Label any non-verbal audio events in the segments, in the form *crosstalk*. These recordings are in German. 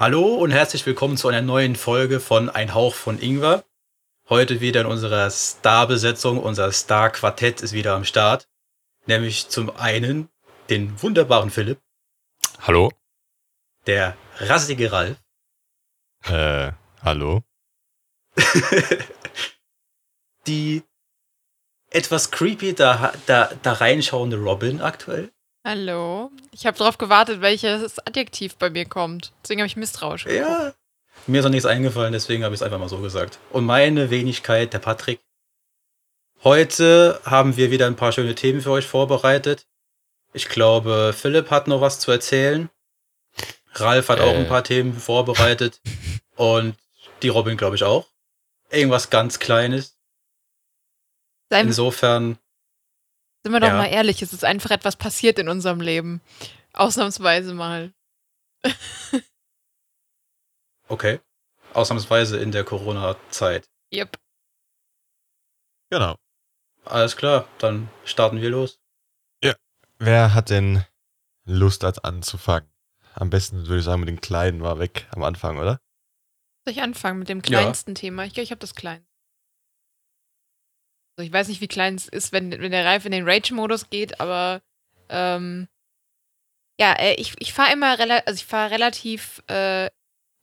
Hallo und herzlich willkommen zu einer neuen Folge von Ein Hauch von Ingwer. Heute wieder in unserer Starbesetzung. Unser Star-Quartett ist wieder am Start. Nämlich zum einen den wunderbaren Philipp, Hallo? der rassige Ralf, Äh, hallo? *laughs* die etwas creepy da, da, da reinschauende Robin aktuell. Hallo. Ich habe darauf gewartet, welches Adjektiv bei mir kommt. Deswegen habe ich misstrauisch geguckt. Ja. Mir ist noch nichts eingefallen, deswegen habe ich es einfach mal so gesagt. Und meine Wenigkeit, der Patrick. Heute haben wir wieder ein paar schöne Themen für euch vorbereitet. Ich glaube, Philipp hat noch was zu erzählen. Ralf hat auch Äh. ein paar Themen vorbereitet. Und die Robin, glaube ich, auch. Irgendwas ganz Kleines. Insofern, sind wir doch ja. mal ehrlich, es ist einfach etwas passiert in unserem Leben. Ausnahmsweise mal. *laughs* okay. Ausnahmsweise in der Corona-Zeit. Yep. Genau. Alles klar, dann starten wir los. Wer hat denn Lust, als anzufangen? Am besten würde ich sagen, mit den Kleinen war weg am Anfang, oder? Soll ich anfangen mit dem Ja. kleinsten Thema? Ich glaube, ich habe das kleinste. Also ich weiß nicht, wie klein es ist, wenn, wenn der Reif in den Rage-Modus geht, aber ähm, ja, äh, ich, ich fahre immer rela also ich fahre relativ, äh,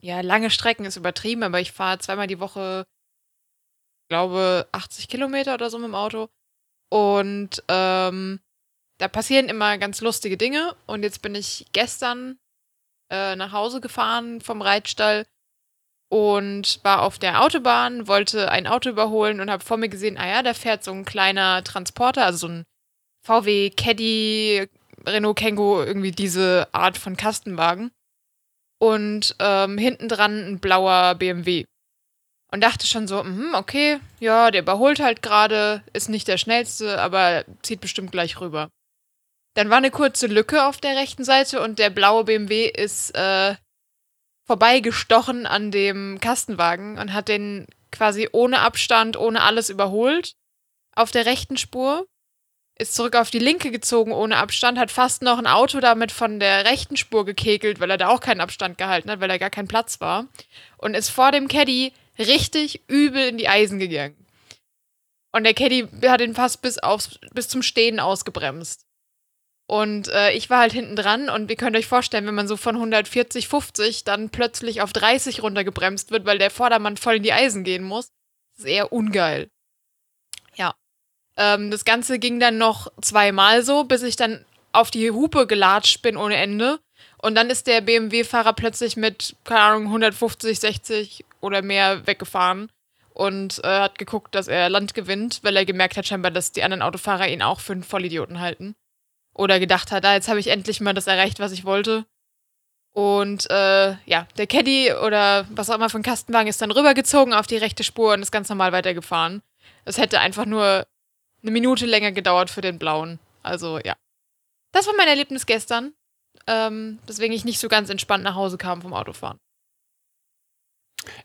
ja, lange Strecken ist übertrieben, aber ich fahre zweimal die Woche, glaube 80 Kilometer oder so mit dem Auto. Und ähm, da passieren immer ganz lustige Dinge. Und jetzt bin ich gestern äh, nach Hause gefahren vom Reitstall und war auf der Autobahn, wollte ein Auto überholen und habe vor mir gesehen, ah ja, da fährt so ein kleiner Transporter, also so ein VW Caddy, Renault Kangoo, irgendwie diese Art von Kastenwagen. Und ähm, hinten dran ein blauer BMW. Und dachte schon so, mhm, okay, ja, der überholt halt gerade, ist nicht der schnellste, aber zieht bestimmt gleich rüber. Dann war eine kurze Lücke auf der rechten Seite und der blaue BMW ist äh, vorbeigestochen an dem Kastenwagen und hat den quasi ohne Abstand, ohne alles überholt. Auf der rechten Spur. Ist zurück auf die linke gezogen ohne Abstand, hat fast noch ein Auto damit von der rechten Spur gekekelt, weil er da auch keinen Abstand gehalten hat, weil da gar kein Platz war. Und ist vor dem Caddy richtig übel in die Eisen gegangen. Und der Caddy hat ihn fast bis, aufs, bis zum Stehen ausgebremst. Und äh, ich war halt hinten dran und ihr könnt euch vorstellen, wenn man so von 140, 50 dann plötzlich auf 30 runtergebremst wird, weil der Vordermann voll in die Eisen gehen muss, eher ungeil. Ja. Ähm, das Ganze ging dann noch zweimal so, bis ich dann auf die Hupe gelatscht bin ohne Ende. Und dann ist der BMW-Fahrer plötzlich mit, keine Ahnung, 150, 60 oder mehr weggefahren und äh, hat geguckt, dass er Land gewinnt, weil er gemerkt hat scheinbar, dass die anderen Autofahrer ihn auch für einen Vollidioten halten. Oder gedacht hat, ah, jetzt habe ich endlich mal das erreicht, was ich wollte. Und äh, ja, der Caddy oder was auch immer ein Kastenwagen ist dann rübergezogen auf die rechte Spur und ist ganz normal weitergefahren. Es hätte einfach nur eine Minute länger gedauert für den blauen. Also ja. Das war mein Erlebnis gestern. Ähm, deswegen ich nicht so ganz entspannt nach Hause kam vom Autofahren.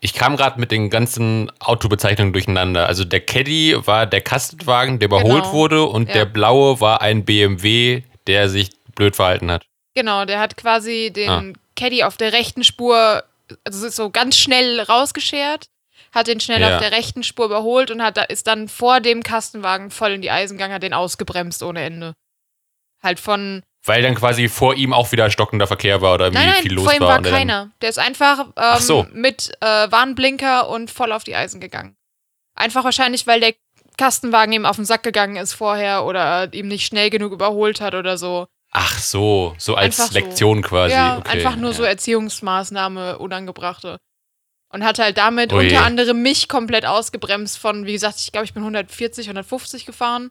Ich kam gerade mit den ganzen Autobezeichnungen durcheinander. Also der Caddy war der Kastenwagen, der überholt Genau. wurde und Ja. der blaue war ein BMW, der sich blöd verhalten hat. Genau, der hat quasi den Ah. Caddy auf der rechten Spur, also ist so ganz schnell rausgeschert, hat den schnell Ja. auf der rechten Spur überholt und hat, ist dann vor dem Kastenwagen voll in die Eisen gegangen, hat den ausgebremst ohne Ende. Halt von. Weil dann quasi vor ihm auch wieder stockender Verkehr war oder irgendwie Nein, nein, viel los vor ihm war. war er keiner. Der ist einfach ähm, so. mit äh, Warnblinker und voll auf die Eisen gegangen. Einfach wahrscheinlich, weil der Kastenwagen ihm auf den Sack gegangen ist vorher oder ihm nicht schnell genug überholt hat oder so. Ach so, so als Einfach so. Lektion quasi. Ja, okay, einfach nur ja. so Erziehungsmaßnahme, unangebrachte. Und hat halt damit Ui. unter anderem mich komplett ausgebremst von, wie gesagt, ich glaube, ich bin 140, 150 gefahren.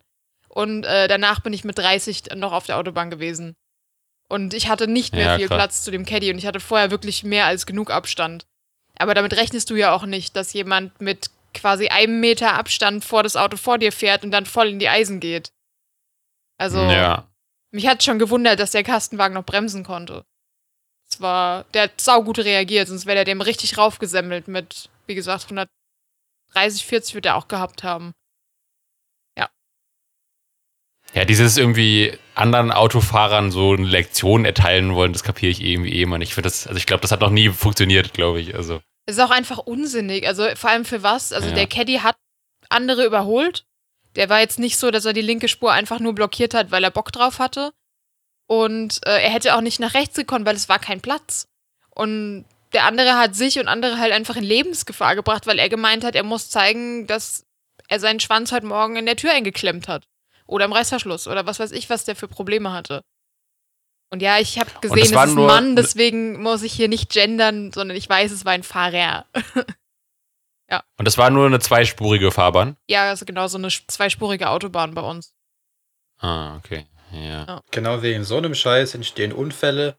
Und äh, danach bin ich mit 30 noch auf der Autobahn gewesen. Und ich hatte nicht mehr Ja, viel klar. Platz zu dem Caddy und ich hatte vorher wirklich mehr als genug Abstand. Aber damit rechnest du ja auch nicht, dass jemand mit quasi einem Meter Abstand vor das Auto vor dir fährt und dann voll in die Eisen geht. Also, Ja. mich hat schon gewundert, dass der Kastenwagen noch bremsen konnte. Es war, der hat saugut reagiert, sonst wäre der dem richtig raufgesemmelt mit, wie gesagt, 130, 40 wird er auch gehabt haben. Ja, dieses irgendwie anderen Autofahrern so eine Lektion erteilen wollen, das kapiere ich irgendwie eh immer nicht. Ich das, also ich glaube, das hat noch nie funktioniert, glaube ich. Also, Es ist auch einfach unsinnig. Also vor allem für was? Also Ja. der Caddy hat andere überholt. Der war jetzt nicht so, dass er die linke Spur einfach nur blockiert hat, weil er Bock drauf hatte. Und äh, er hätte auch nicht nach rechts gekonnt, weil es war kein Platz. Und der andere hat sich und andere halt einfach in Lebensgefahr gebracht, weil er gemeint hat, er muss zeigen, dass er seinen Schwanz heute Morgen in der Tür eingeklemmt hat. Oder im Reißverschluss oder was weiß ich, was der für Probleme hatte. Und ja, ich habe gesehen, das es ist ein Mann, deswegen muss ich hier nicht gendern, sondern ich weiß, es war ein Fahrer. *laughs* und das war nur eine zweispurige Fahrbahn. Ja, also genau so eine zweispurige Autobahn bei uns. Ah, okay. Ja. Genau wegen so einem Scheiß entstehen Unfälle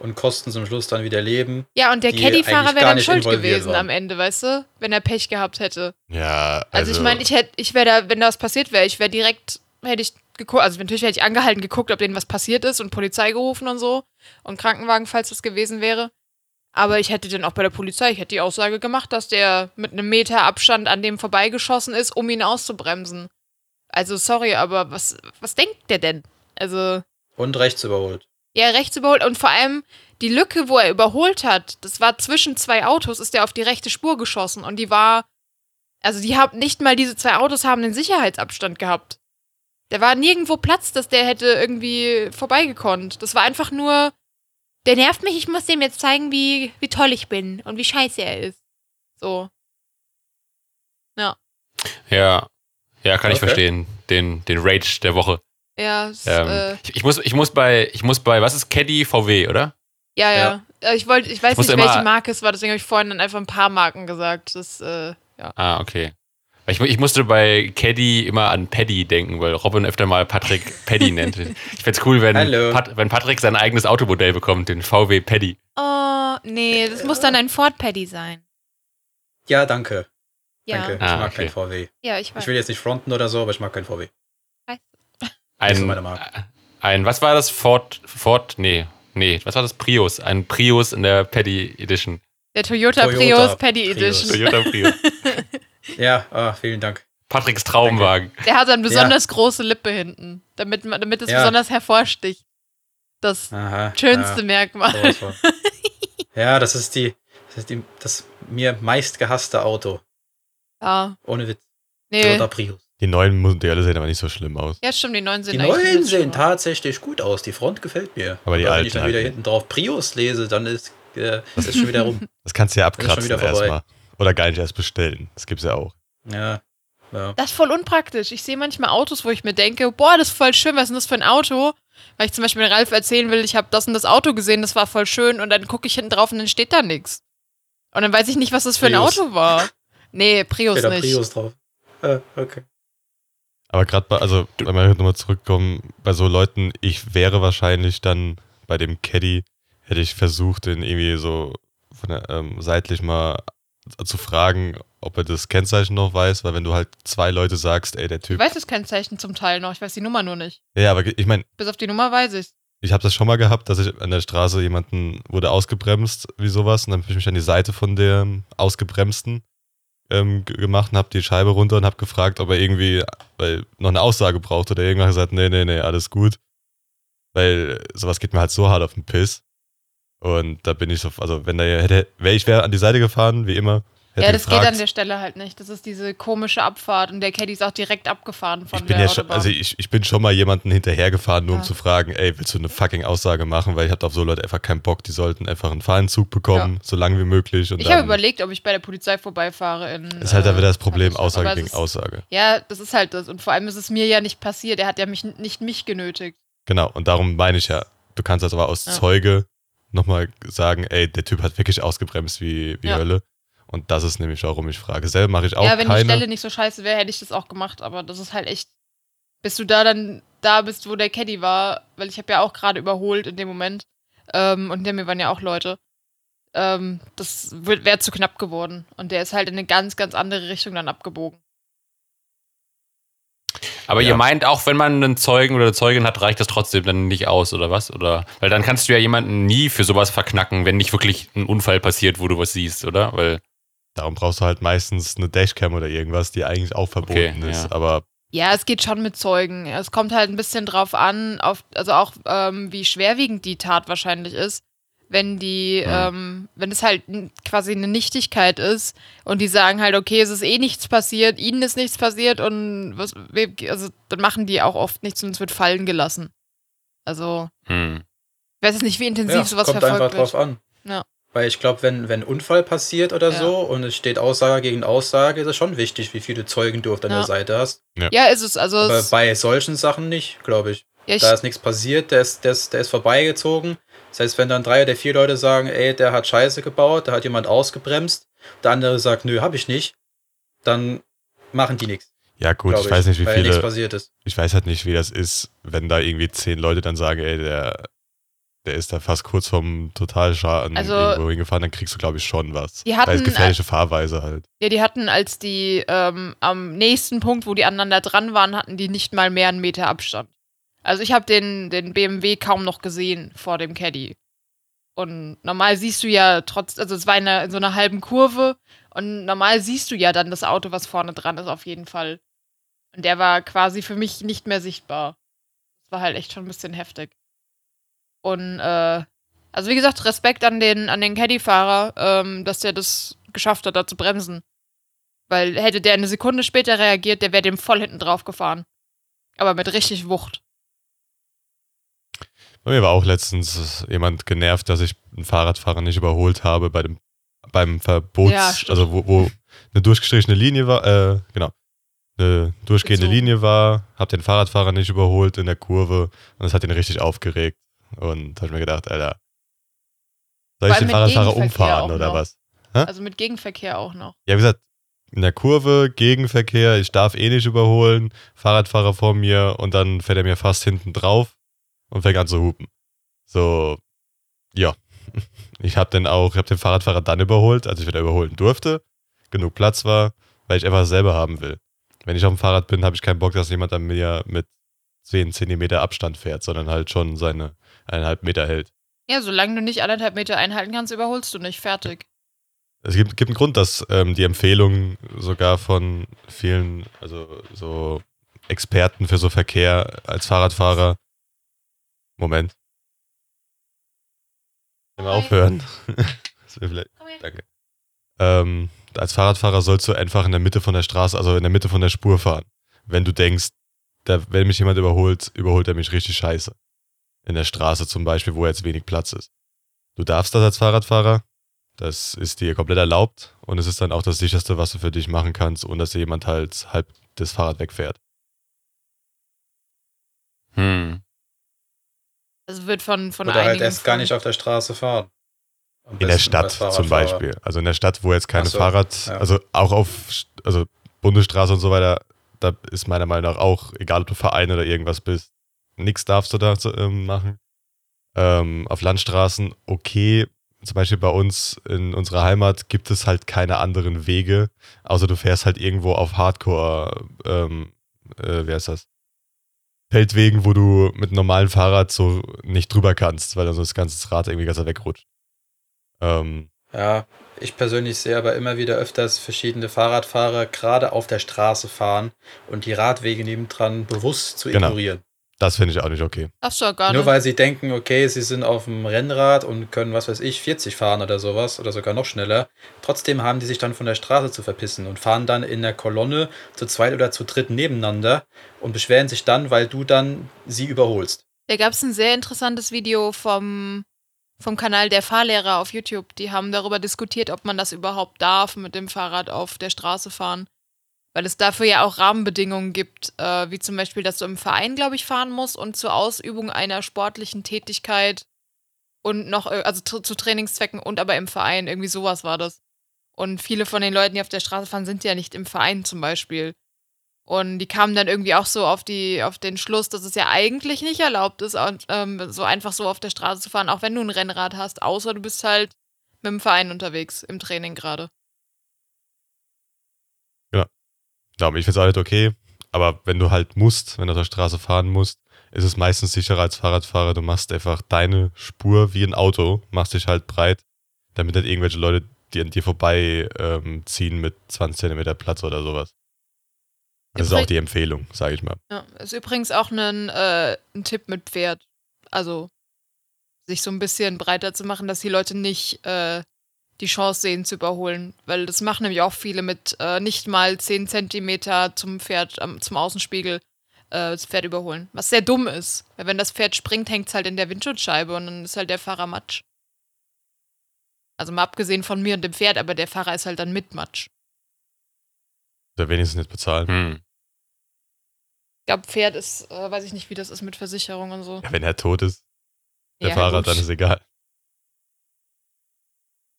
und kosten zum Schluss dann wieder Leben. Ja, und der Caddy-Fahrer wäre dann schuld gewesen waren. am Ende, weißt du? Wenn er Pech gehabt hätte. Ja, Also, also, ich meine, ich hätte, ich wäre da, wenn da was passiert wäre, ich wäre direkt, hätte ich geguckt, also natürlich hätte ich angehalten, geguckt, ob denen was passiert ist und Polizei gerufen und so. Und Krankenwagen, falls das gewesen wäre. Aber ich hätte dann auch bei der Polizei, ich hätte die Aussage gemacht, dass der mit einem Meter Abstand an dem vorbeigeschossen ist, um ihn auszubremsen. Also, sorry, aber was, was denkt der denn? Also. Und rechts überholt. Ja, rechts überholt und vor allem die Lücke, wo er überholt hat, das war zwischen zwei Autos, ist er auf die rechte Spur geschossen und die war, also die haben nicht mal diese zwei Autos haben den Sicherheitsabstand gehabt. Da war nirgendwo Platz, dass der hätte irgendwie vorbeigekonnt. Das war einfach nur, der nervt mich, ich muss dem jetzt zeigen, wie, wie toll ich bin und wie scheiße er ist. So. Ja. Ja, kann ich Okay. verstehen. Den, den Rage der Woche. Ja, es, Ähm, äh, ich, ich, muss, ich muss bei, ich muss bei, was ist Caddy VW, oder? ja, ja. Äh, Ich wollte, ich weiß Ich nicht, welche Marke es war, deswegen habe ich vorhin dann einfach ein paar Marken gesagt. Das, äh, ja. Ah, okay. Ich, ich musste bei Caddy immer an Paddy denken, weil Robin öfter mal Patrick Paddy *laughs* nennt. Ich find's cool, wenn. Pat, wenn Patrick sein eigenes Automodell bekommt, den VW Paddy. Oh, nee, das muss dann ein Ford Paddy sein. Ja, danke. Ja, Danke. Ich Ah, mag okay. kein VW. ja ich. Ich will jetzt nicht fronten oder so, aber ich mag kein VW. So Ein, Marke. ein, was war das? Ford, Ford, nee, nee, was war das? Prius. Ein Prius in der Paddy Edition. Der Toyota, Toyota Prius Paddy Prius. Edition. Toyota Prius. *laughs* Ja, ah, vielen Dank. Patricks Traumwagen. Der hat eine besonders große Lippe hinten, damit, man- damit es Ja. besonders hervorsticht. Das Aha. schönste ja, Merkmal. *laughs* ja, das ist die, das ist die, das mir meist gehasste Auto. Ja, Ohne Witz. nee. Toyota Prius. die neuen Modelle sehen aber nicht so schlimm aus. Ja, stimmt, die neuen sehen Die neuen sehen tatsächlich gut aus. Die Front gefällt mir. Aber die wenn alten ich dann halt wieder nicht. hinten drauf Prius lese, dann ist äh, das ist schon wieder rum. *laughs* Das kannst du ja ist schon abkratzen erstmal. Oder gar nicht erst bestellen. Das gibt's ja auch. Ja. ja. Das ist voll unpraktisch. Ich sehe manchmal Autos, wo ich mir denke, boah, das ist voll schön, was ist denn das für ein Auto? Weil ich zum Beispiel Ralf erzählen will, ich habe das und das Auto gesehen, das war voll schön und dann gucke ich hinten drauf und dann steht da nichts. Und dann weiß ich nicht, was das für ein Prius. Auto war. Nee, Prius Steht da nicht. Prius drauf. Äh, okay. Aber gerade bei, also, wenn wir nochmal zurückkommen, bei so Leuten, ich wäre wahrscheinlich dann bei dem Caddy, hätte ich versucht, den irgendwie so von der, ähm, seitlich mal zu fragen, ob er das Kennzeichen noch weiß, weil wenn du halt zwei Leute sagst, ey, der Ich Typ. weiß das Kennzeichen zum Teil noch, ich weiß die Nummer nur nicht. Ja, aber ich meine, Bis auf die Nummer weiß ich. ich habe das schon mal gehabt, dass ich an der Straße jemanden wurde ausgebremst, wie sowas, und dann habe ich mich an die Seite von dem Ausgebremsten ähm, gemacht und habe die Scheibe runter und habe gefragt, ob er irgendwie weil, noch eine Aussage braucht oder irgendwann gesagt, nee, nee, nee, alles gut. Weil sowas geht mir halt so hart auf den Piss. Und da bin ich so, also wenn da hätte, wäre ich wäre an die Seite gefahren, wie immer. Ja, das gefragt, geht an der Stelle halt nicht. Das ist diese komische Abfahrt und der Caddy ist auch direkt abgefahren von ich bin der ja schon, also ich, ich bin schon mal jemanden hinterhergefahren, nur Ja. um zu fragen, ey, willst du eine fucking Aussage machen? Weil ich hatte auf so Leute einfach keinen Bock, die sollten einfach einen Fahrentzug bekommen, so lange wie möglich. Und ich habe überlegt, ob ich bei der Polizei vorbeifahre. In, ist halt da äh, wieder das Problem, Paris. Aussage gegen ist- Aussage. Ja, das ist halt das. Und vor allem ist es mir ja nicht passiert. Er hat ja mich nicht mich genötigt. Genau, und darum meine ich ja, du kannst das aber aus Ja. Zeuge nochmal sagen, ey, der Typ hat wirklich ausgebremst wie, wie Ja. Hölle. Und das ist nämlich, warum ich frage. Selber mache ich auch ja, wenn keine. die Stelle nicht so scheiße wäre, hätte ich das auch gemacht. Aber das ist halt echt. Bis du da dann da bist, wo der Caddy war, weil ich habe ja auch gerade überholt in dem Moment. Ähm, und hinter mir waren ja auch Leute. Ähm, das wäre zu knapp geworden. Und der ist halt in eine ganz, ganz andere Richtung dann abgebogen. Aber Ja. ihr meint, auch wenn man einen Zeugen oder eine Zeugin hat, reicht das trotzdem dann nicht aus, oder was? Oder weil dann kannst du ja jemanden nie für sowas verknacken, wenn nicht wirklich ein Unfall passiert, wo du was siehst, oder? Weil Darum brauchst du halt meistens eine Dashcam oder irgendwas, die eigentlich auch verboten Okay, ist. ja. Aber Ja, es geht schon mit Zeugen. Es kommt halt ein bisschen drauf an, auf, also auch ähm, wie schwerwiegend die Tat wahrscheinlich ist. Wenn die, Mhm. ähm, wenn es halt quasi eine Nichtigkeit ist und die sagen halt, okay, es ist eh nichts passiert, ihnen ist nichts passiert und was, also dann machen die auch oft nichts und es wird fallen gelassen. Also, hm. ich weiß jetzt nicht, wie intensiv Ja, sowas kommt verfolgt einfach wird. drauf an. Ja. Weil ich glaube, wenn, wenn ein Unfall passiert oder Ja. so und es steht Aussage gegen Aussage, ist es schon wichtig, wie viele Zeugen du auf deiner Ja. Seite hast. Ja, ist es. Also, Aber es, bei solchen Sachen nicht, glaube ich. ja, ich, Da ist nichts passiert, der ist, der, ist, der ist vorbeigezogen. Das heißt, wenn dann drei oder vier Leute sagen, ey, der hat Scheiße gebaut, da hat jemand ausgebremst, der andere sagt, nö, hab ich nicht, dann machen die nichts. ja gut, glaub ich weiß nicht, wie viele. passiert ist. Ich weiß halt nicht, wie das ist, wenn da irgendwie zehn Leute dann sagen, ey, der, der ist da fast kurz vom Totalschaden Also- irgendwo hingefahren, dann kriegst du, glaube ich, schon was. Die hatten- Weil es gefährliche Fahrweise halt. ja, die hatten, als die ähm, am nächsten Punkt, wo die aneinander dran waren, hatten die nicht mal mehr einen Meter Abstand. Also ich habe den, den BMW kaum noch gesehen vor dem Caddy. Und normal siehst du ja trotz, also es war in, einer, in so einer halben Kurve und normal siehst du ja dann das Auto, was vorne dran ist, auf jeden Fall. Und der war quasi für mich nicht mehr sichtbar. Das war halt echt schon ein bisschen heftig. Und äh, also wie gesagt, Respekt an den, an den Caddy-Fahrer, ähm, dass der das geschafft hat, da zu bremsen. Weil hätte der eine Sekunde später reagiert, der wäre dem voll hinten drauf gefahren. Aber mit richtig Wucht. Bei mir war auch letztens jemand genervt, dass ich einen Fahrradfahrer nicht überholt habe bei dem beim Verbots, Ja, also wo, wo eine durchgestrichene Linie war, äh, genau, eine durchgehende Gezogen. Linie war, hab den Fahrradfahrer nicht überholt in der Kurve und das hat ihn richtig aufgeregt und hab ich mir gedacht, Alter, soll ich den Fahrradfahrer umfahren oder noch. was? Also mit Gegenverkehr auch noch. Ja, wie gesagt, in der Kurve, Gegenverkehr, ich darf eh nicht überholen, Fahrradfahrer vor mir und dann fährt er mir fast hinten drauf und fängt an zu hupen. So, ja. *laughs* Ich habe den auch, ich habe den Fahrradfahrer dann überholt, als ich wieder überholen durfte, genug Platz war, weil ich einfach selber haben will. Wenn ich auf dem Fahrrad bin, habe ich keinen Bock, dass jemand an mir mit 10 Zentimeter Abstand fährt, sondern halt schon seine eineinhalb Meter hält. Ja, solange du nicht anderthalb Meter einhalten kannst, überholst du nicht. Fertig. Es gibt, gibt einen Grund, dass ähm, die Empfehlung sogar von vielen, also so Experten für so Verkehr als Fahrradfahrer. Moment. Hi. aufhören? *laughs* Das wäre vielleicht, Komm her. danke. Ähm, als Fahrradfahrer sollst du einfach in der Mitte von der Straße, also in der Mitte von der Spur fahren. Wenn du denkst, da, wenn mich jemand überholt, überholt er mich richtig scheiße. In der Straße zum Beispiel, wo jetzt wenig Platz ist. Du darfst das als Fahrradfahrer, das ist dir komplett erlaubt und es ist dann auch das sicherste, was du für dich machen kannst, ohne dass dir jemand halt halb das Fahrrad wegfährt. Hm. Also wird von, von Oder halt einigen erst gar nicht auf der Straße fahren. Am In der Stadt zum. Beispiel. Also in der Stadt, wo jetzt keine so, Fahrrad, ja. also auch auf also Bundesstraße und so weiter, da ist meiner Meinung nach auch, egal ob du Verein oder irgendwas bist, nichts darfst du da so, ähm, machen. Ähm, auf Landstraßen, okay, zum Beispiel bei uns in unserer Heimat gibt es halt keine anderen Wege, außer du fährst halt irgendwo auf Hardcore, ähm, äh, wie heißt das? Feldwegen, wo du mit einem normalen Fahrrad so nicht drüber kannst, weil dann so das ganze Rad irgendwie ganz wegrutscht. Ähm, Ja, ich persönlich sehe aber immer wieder öfters verschiedene Fahrradfahrer gerade auf der Straße fahren und die Radwege nebendran bewusst zu Genau. ignorieren. Das finde ich auch nicht okay. Du ja gar Nur nicht. weil sie denken, okay, sie sind auf dem Rennrad und können, was weiß ich, 40 fahren oder sowas oder sogar noch schneller. Trotzdem haben die sich dann von der Straße zu verpissen und fahren dann in der Kolonne zu zweit oder zu dritt nebeneinander und beschweren sich dann, weil du dann sie überholst. Da gab es ein sehr interessantes Video vom, vom Kanal der Fahrlehrer auf YouTube. Die haben darüber diskutiert, ob man das überhaupt darf, mit dem Fahrrad auf der Straße fahren. Weil es dafür ja auch Rahmenbedingungen gibt, äh, wie zum Beispiel, dass du im Verein, glaube ich, fahren musst und zur Ausübung einer sportlichen Tätigkeit und noch, äh, also zu, Trainingszwecken und aber im Verein, irgendwie sowas war das. Und viele von den Leuten, die auf der Straße fahren, sind ja nicht im Verein zum Beispiel. Und die kamen dann irgendwie auch so auf, die, auf den Schluss, dass es ja eigentlich nicht erlaubt ist, ähm, so einfach so auf der Straße zu fahren, auch wenn du ein Rennrad hast, außer du bist halt mit dem Verein unterwegs, im Training gerade. Darum, ich finde es auch nicht okay, aber wenn du halt musst, wenn du auf der Straße fahren musst, ist es meistens sicherer als Fahrradfahrer. Du machst einfach deine Spur wie ein Auto, machst dich halt breit, damit nicht irgendwelche Leute, die an dir vorbei ähm, ziehen mit 20 Zentimeter Platz oder sowas. Das ist auch die Empfehlung, sage ich mal. Ja, ist übrigens auch ein, äh, ein Tipp mit Pferd. Also, sich so ein bisschen breiter zu machen, dass die Leute nicht äh, die Chance sehen zu überholen. Weil das machen nämlich auch viele mit äh, nicht mal 10 Zentimeter zum Pferd, ähm, zum Außenspiegel äh, das Pferd überholen. Was sehr dumm ist. Weil wenn das Pferd springt, hängt es halt in der Windschutzscheibe und dann ist halt der Fahrer Matsch. Also mal abgesehen von mir und dem Pferd, aber der Fahrer ist halt dann mit Matsch. Oder wenigstens nicht bezahlen. Hm. Ich glaube, Pferd ist, äh, weiß ich nicht, wie das ist mit Versicherung und so. Ja, wenn er tot ist, der Ja, Fahrer, gut. dann ist egal.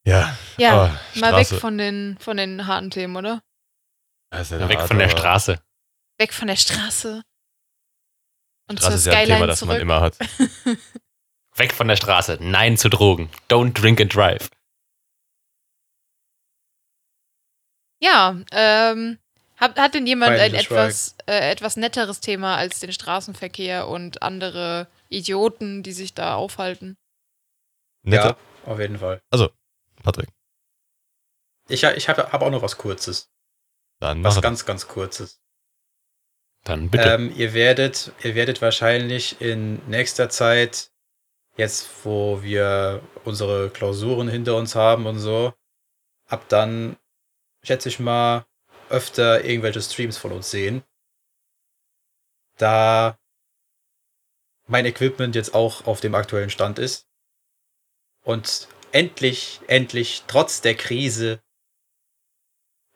Ja, Ja, aber mal weg Straße- von den, von den harten Themen, oder? Ja Weg hart, von der Straße. Weg von der Straße. Und Straße zur ist ja ein Thema, das zurück. man immer hat. *laughs* Weg von der Straße. Nein zu Drogen. Don't drink and drive. Ja, ähm, hat, hat denn jemand ein etwas, äh, etwas netteres Thema als den Straßenverkehr und andere Idioten, die sich da aufhalten? Netter, Ja, auf jeden Fall. Patrick. Ich, ich habe hab auch noch was Kurzes. Dann Was ganz, ganz Kurzes. Dann bitte. Ähm, ihr, werdet, ihr werdet wahrscheinlich in nächster Zeit, jetzt wo wir unsere Klausuren hinter uns haben und so, ab dann, schätze ich mal, öfter irgendwelche Streams von uns sehen. Da mein Equipment jetzt auch auf dem aktuellen Stand ist. Und endlich, endlich, trotz der Krise,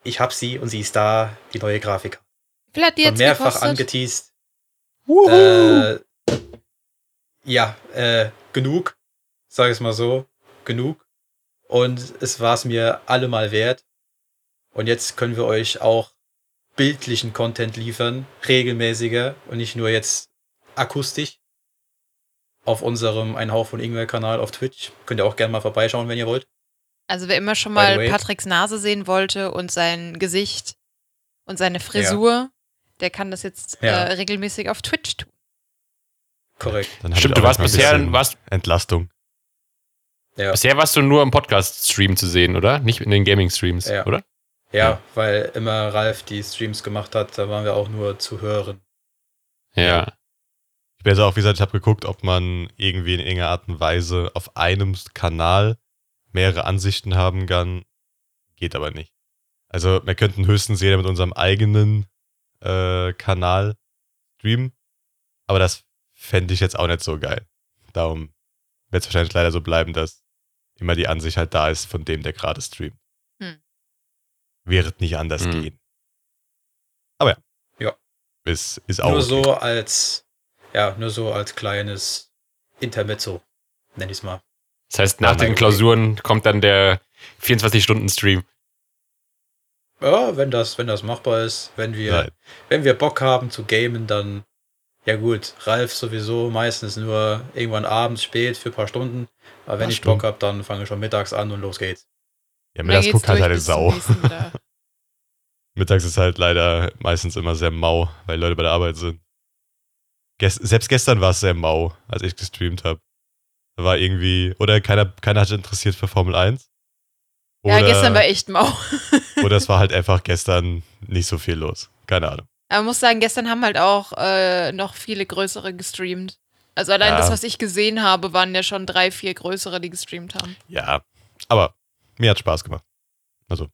ich hab sie und sie ist da, die neue Grafik Wie hat die schon jetzt mehrfach gekostet? angeteased. Äh, ja, äh, genug. Sag es mal so. Genug. Und es war es mir allemal wert. Und jetzt können wir euch auch bildlichen Content liefern, regelmäßiger und nicht nur jetzt akustisch. Auf unserem Ein Hauch von Ingwer Kanal auf Twitch. Könnt ihr auch gerne mal vorbeischauen, wenn ihr wollt. Also wer immer schon mal. Patricks Nase sehen wollte und sein Gesicht und seine Frisur, der kann das jetzt Ja. äh, regelmäßig auf Twitch tun. Korrekt. Dann Stimmt, du warst bisher, warst, Entlastung. Ja. bisher warst du nur im Podcast-Stream zu sehen, oder? Nicht in den Gaming-Streams, Ja. oder? Ja, Ja. weil immer Ralf die Streams gemacht hat, da waren wir auch nur zu hören. Ja. Ich bin jetzt auch, wie gesagt, ich habe geguckt, ob man irgendwie in irgendeiner Art und Weise auf einem Kanal mehrere Ansichten haben kann. Geht aber nicht. Also, wir könnten höchstens jeder mit unserem eigenen äh, Kanal streamen. Aber das fände ich jetzt auch nicht so geil. Darum wird es wahrscheinlich leider so bleiben, dass immer die Ansicht halt da ist von dem, der gerade streamt. Hm. Wird nicht anders Hm. gehen. Aber ja. Ja. Ist, ist auch Nur okay. so als, ja, nur so als kleines Intermezzo, nenn ich's mal. Das heißt, nach den Klausuren kommt dann der 24-Stunden-Stream. Ja, wenn das, wenn das machbar ist, wenn wir, Nein. wenn wir Bock haben zu gamen, dann, ja gut, Ralf sowieso meistens nur irgendwann abends spät für ein paar Stunden. Aber wenn Paar ich. Bock hab, dann fange ich schon mittags an und los geht's. Ja, mittags guckt halt eine Sau. *laughs* Mittags ist halt leider meistens immer sehr mau, weil Leute bei der Arbeit sind. Selbst gestern war es sehr mau, als ich gestreamt habe. Da war irgendwie, oder keiner, keiner hat sich interessiert für Formel 1. ja, Oder, gestern war echt mau. *laughs* oder es war halt einfach gestern nicht so viel los. Keine Ahnung. Aber man muss sagen, gestern haben halt auch äh, noch viele größere gestreamt. Also allein Ja. das, was ich gesehen habe, waren ja schon drei, vier größere, die gestreamt haben. Ja, aber mir hat Spaß gemacht. Also.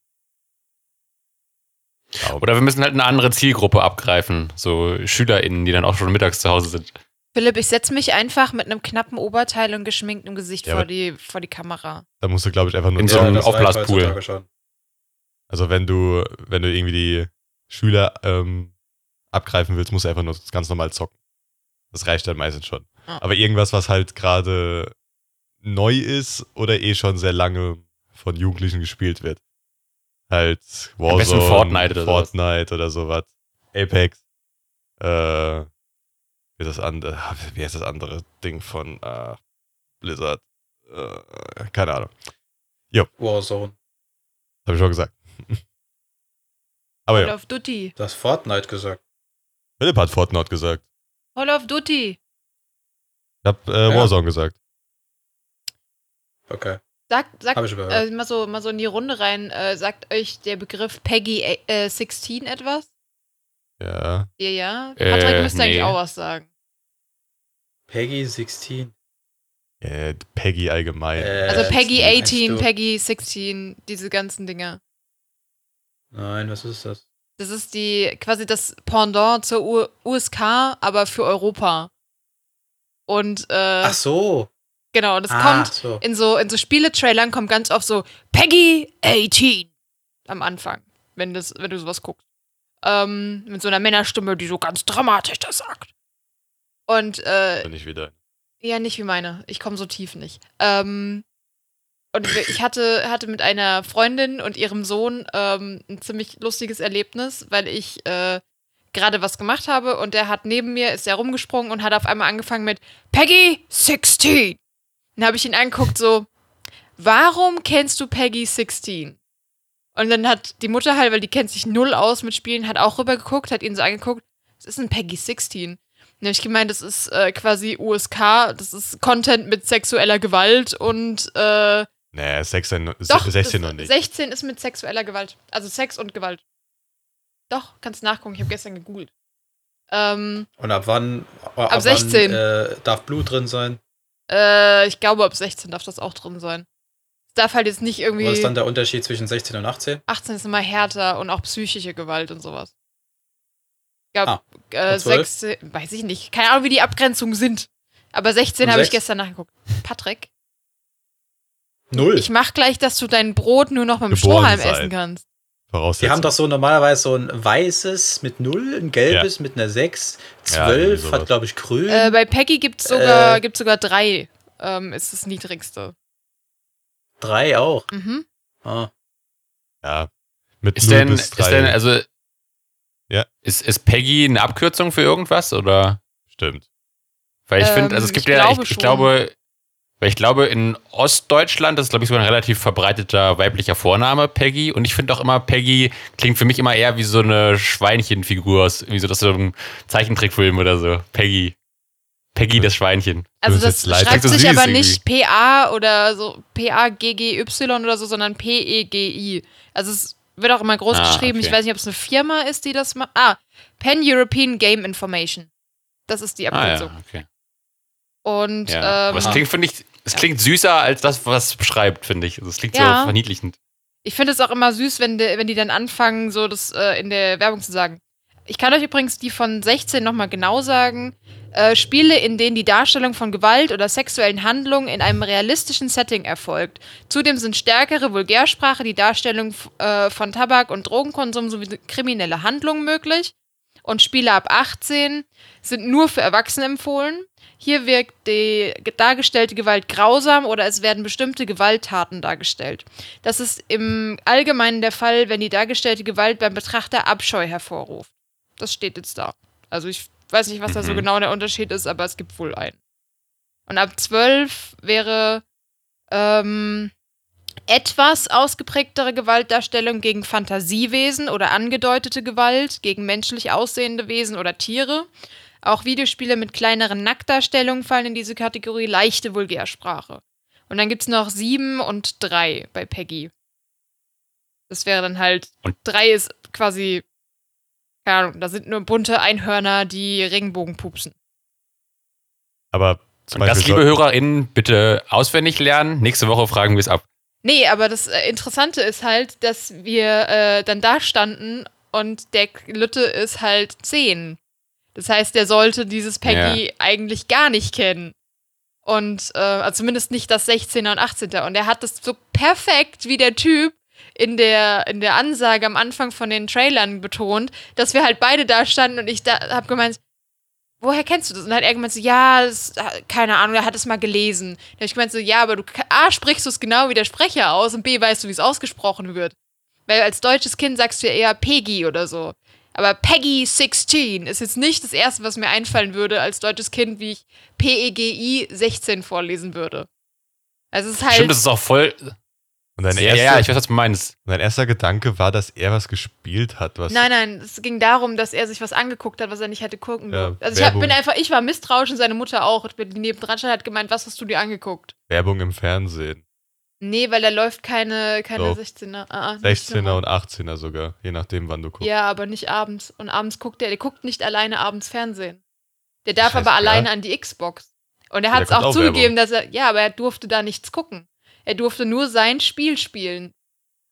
Oder wir müssen halt eine andere Zielgruppe abgreifen. So SchülerInnen, die dann auch schon mittags zu Hause sind. Philipp, ich setze mich einfach mit einem knappen Oberteil und geschminktem Gesicht Ja, vor, die, vor die Kamera. Da musst du, glaube ich, einfach nur In so einem Aufblaspool. Also wenn du, wenn du irgendwie die Schüler ähm, abgreifen willst, musst du einfach nur ganz normal zocken. Das reicht dann meistens schon. Ah. Aber irgendwas, was halt gerade neu ist oder eh schon sehr lange von Jugendlichen gespielt wird. Halt Warzone, Fortnite oder sowas. Fortnite oder sowas. Apex. Äh, wie ist das andere? Wie heißt das andere Ding von äh, Blizzard? Äh, keine Ahnung. Warzone. Habe ich schon gesagt. *laughs* Aber Call ja, of Duty. Du hast Fortnite gesagt. Philipp hat Fortnite gesagt. Call of Duty. Ich habe äh, Ja. Warzone gesagt. Okay. Sagt, sagt äh, mal, so, mal so in die Runde rein, äh, sagt euch der Begriff Peggy äh, 16 etwas? Ja. Ja, ja. Äh, Patrick müsste nee. eigentlich auch was sagen. Peggy 16. Äh, Peggy allgemein. Äh, Also Peggy meinst 18, du? Peggy 16, diese ganzen Dinger. Nein, was ist das? Das ist die quasi das Pendant zur U USK, aber für Europa. Und äh, Ach so. Genau, das ah, kommt so. in so in so Spieletrailern kommt ganz oft so Peggy 18 am Anfang, wenn das wenn du sowas guckst. Ähm, mit so einer Männerstimme, die so ganz dramatisch das sagt. Und äh, Bin ich wieder. ja, nicht wie meine. Ich komme so tief nicht. Ähm, und ich hatte, hatte mit einer Freundin und ihrem Sohn ähm, ein ziemlich lustiges Erlebnis, weil ich äh, gerade was gemacht habe und der hat neben mir, ist der rumgesprungen und hat auf einmal angefangen mit Peggy 16. Dann habe ich ihn angeguckt so, warum kennst du Peggy 16? Und dann hat die Mutter halt, weil die kennt sich null aus mit Spielen, hat auch rübergeguckt, hat ihn so angeguckt, was ist ein Peggy 16? Dann habe ich gemeint, das ist äh, quasi USK, das ist Content mit sexueller Gewalt und äh, Nee, 16, no- doch, 16 das- noch nicht. 16 ist mit sexueller Gewalt. Also Sex und Gewalt. Doch, kannst nachgucken, ich habe gestern gegoogelt. Ähm, Und ab wann, ab 16. Wann, äh, darf Blut drin sein? Äh, ich glaube, ab 16 darf das auch drin sein. Es darf halt jetzt nicht irgendwie. Was ist dann der Unterschied zwischen 16 und 18? 18 ist immer härter und auch psychische Gewalt und sowas. Ich glaube, Ah, äh, und 12? 16, weiß ich nicht. Keine Ahnung, wie die Abgrenzungen sind. Aber 16 Und habe ich gestern nachgeguckt. Patrick, Null. ich mach gleich, dass du dein Brot nur noch mit dem Geboren Strohhalm sein. essen kannst. Voraussetzung. Die haben doch so normalerweise so ein weißes mit 0, ein gelbes mit einer 6, Ja, irgendwie 12 sowas. hat, glaube ich, grün. Äh, bei Peggy gibt's sogar, Äh. gibt's sogar drei. Ähm, ist das niedrigste. 3 auch. Mhm. Ah. Ja. Mit Ist 0 denn, bis ist 3. denn, also. Ja. Ist, ist Peggy eine Abkürzung für irgendwas oder? Stimmt. Weil ich Ähm, finde, also es gibt ich ja, glaube ich, ich glaube, weil ich glaube, in Ostdeutschland, das ist, glaube ich, so ein relativ verbreiteter weiblicher Vorname, Peggy. Und ich finde auch immer, Peggy klingt für mich immer eher wie so eine Schweinchenfigur aus, wie so das so ein Zeichentrickfilm oder so. Peggy. Peggy das Schweinchen. Also Das das schreibt so sich aber irgendwie. nicht PA oder so P-A-G-G-Y oder so, sondern P-E-G-I. Also es wird auch immer groß Ah, geschrieben. Ich okay. weiß nicht, ob es eine Firma ist, die das macht. Ah, Pan European Game Information. Das ist die Ah Abkürzung. ja, okay. Und Ja. ähm, Aber es klingt, finde ich, es klingt süßer als das, was es beschreibt, finde ich. Also es klingt Ja. so verniedlichend. Ich finde es auch immer süß, wenn, de, wenn die dann anfangen, so das äh, in der Werbung zu sagen. Ich kann euch übrigens die von 16 nochmal genau sagen. Äh, Spiele, in denen die Darstellung von Gewalt oder sexuellen Handlungen in einem realistischen Setting erfolgt. Zudem sind stärkere Vulgärsprache, die Darstellung äh, von Tabak- und Drogenkonsum sowie kriminelle Handlungen möglich. Und Spiele ab 18 sind nur für Erwachsene empfohlen. Hier wirkt die ge- dargestellte Gewalt grausam oder es werden bestimmte Gewalttaten dargestellt. Das ist im Allgemeinen der Fall, wenn die dargestellte Gewalt beim Betrachter Abscheu hervorruft. Das steht jetzt da. Also ich weiß nicht, was da so Mhm. genau der Unterschied ist, aber es gibt wohl einen. Und ab 12 wäre ähm, etwas ausgeprägtere Gewaltdarstellung gegen Fantasiewesen oder angedeutete Gewalt, gegen menschlich aussehende Wesen oder Tiere. Auch Videospiele mit kleineren Nacktdarstellungen fallen in diese Kategorie leichte Vulgärsprache. Und dann gibt es noch sieben und drei bei Peggy. Das wäre dann halt. Und- drei ist quasi. Keine Ahnung, da sind nur bunte Einhörner, die Regenbogen pupsen. Aber zum Und das, Beispiel liebe HörerInnen, bitte auswendig lernen. Nächste Woche fragen wir es ab. Nee, aber das äh, Interessante ist halt, dass wir äh, dann da standen und der Lütte ist halt 10. Das heißt, der sollte dieses Peggy eigentlich gar nicht kennen. Und äh, also zumindest nicht das 16er und 18er. Und er hat das so perfekt wie der Typ in der, in der Ansage am Anfang von den Trailern betont, dass wir halt beide da standen und ich da hab gemeint, woher kennst du das? Und dann hat er gemeint so, ja, das, keine Ahnung, er hat es mal gelesen. Da hab ich gemeint so, ja, aber du, A, sprichst du es genau wie der Sprecher aus und B, weißt du, wie es ausgesprochen wird. Weil als deutsches Kind sagst du ja eher Peggy oder so. Aber Peggy 16 ist jetzt nicht das erste, was mir einfallen würde als deutsches Kind, wie ich PEGI 16 vorlesen würde. Also es ist halt. Stimmt, das ist auch voll. Und dein, Ja, erster, ja, ich weiß, was du meinst. dein erster Gedanke war, dass er was gespielt hat. Was Nein, nein, es ging darum, dass er sich was angeguckt hat, was er nicht hätte gucken Ja, dürfen. Also ich hab, bin einfach, ich war misstrauisch und seine Mutter auch. Die nebendran stand, hat gemeint, was hast du dir angeguckt? Werbung im Fernsehen. Nee, weil da läuft keine, keine Doch. 16er. Ah, ah, nicht 16er so. und 18er sogar, je nachdem, wann du guckst. Ja, aber nicht abends. Und abends guckt er, der guckt nicht alleine abends Fernsehen. Der darf Scheiße, aber ja. alleine an die Xbox. Und er hat es auch auch zugegeben, dass er, ja, aber er durfte da nichts gucken. Er durfte nur sein Spiel spielen.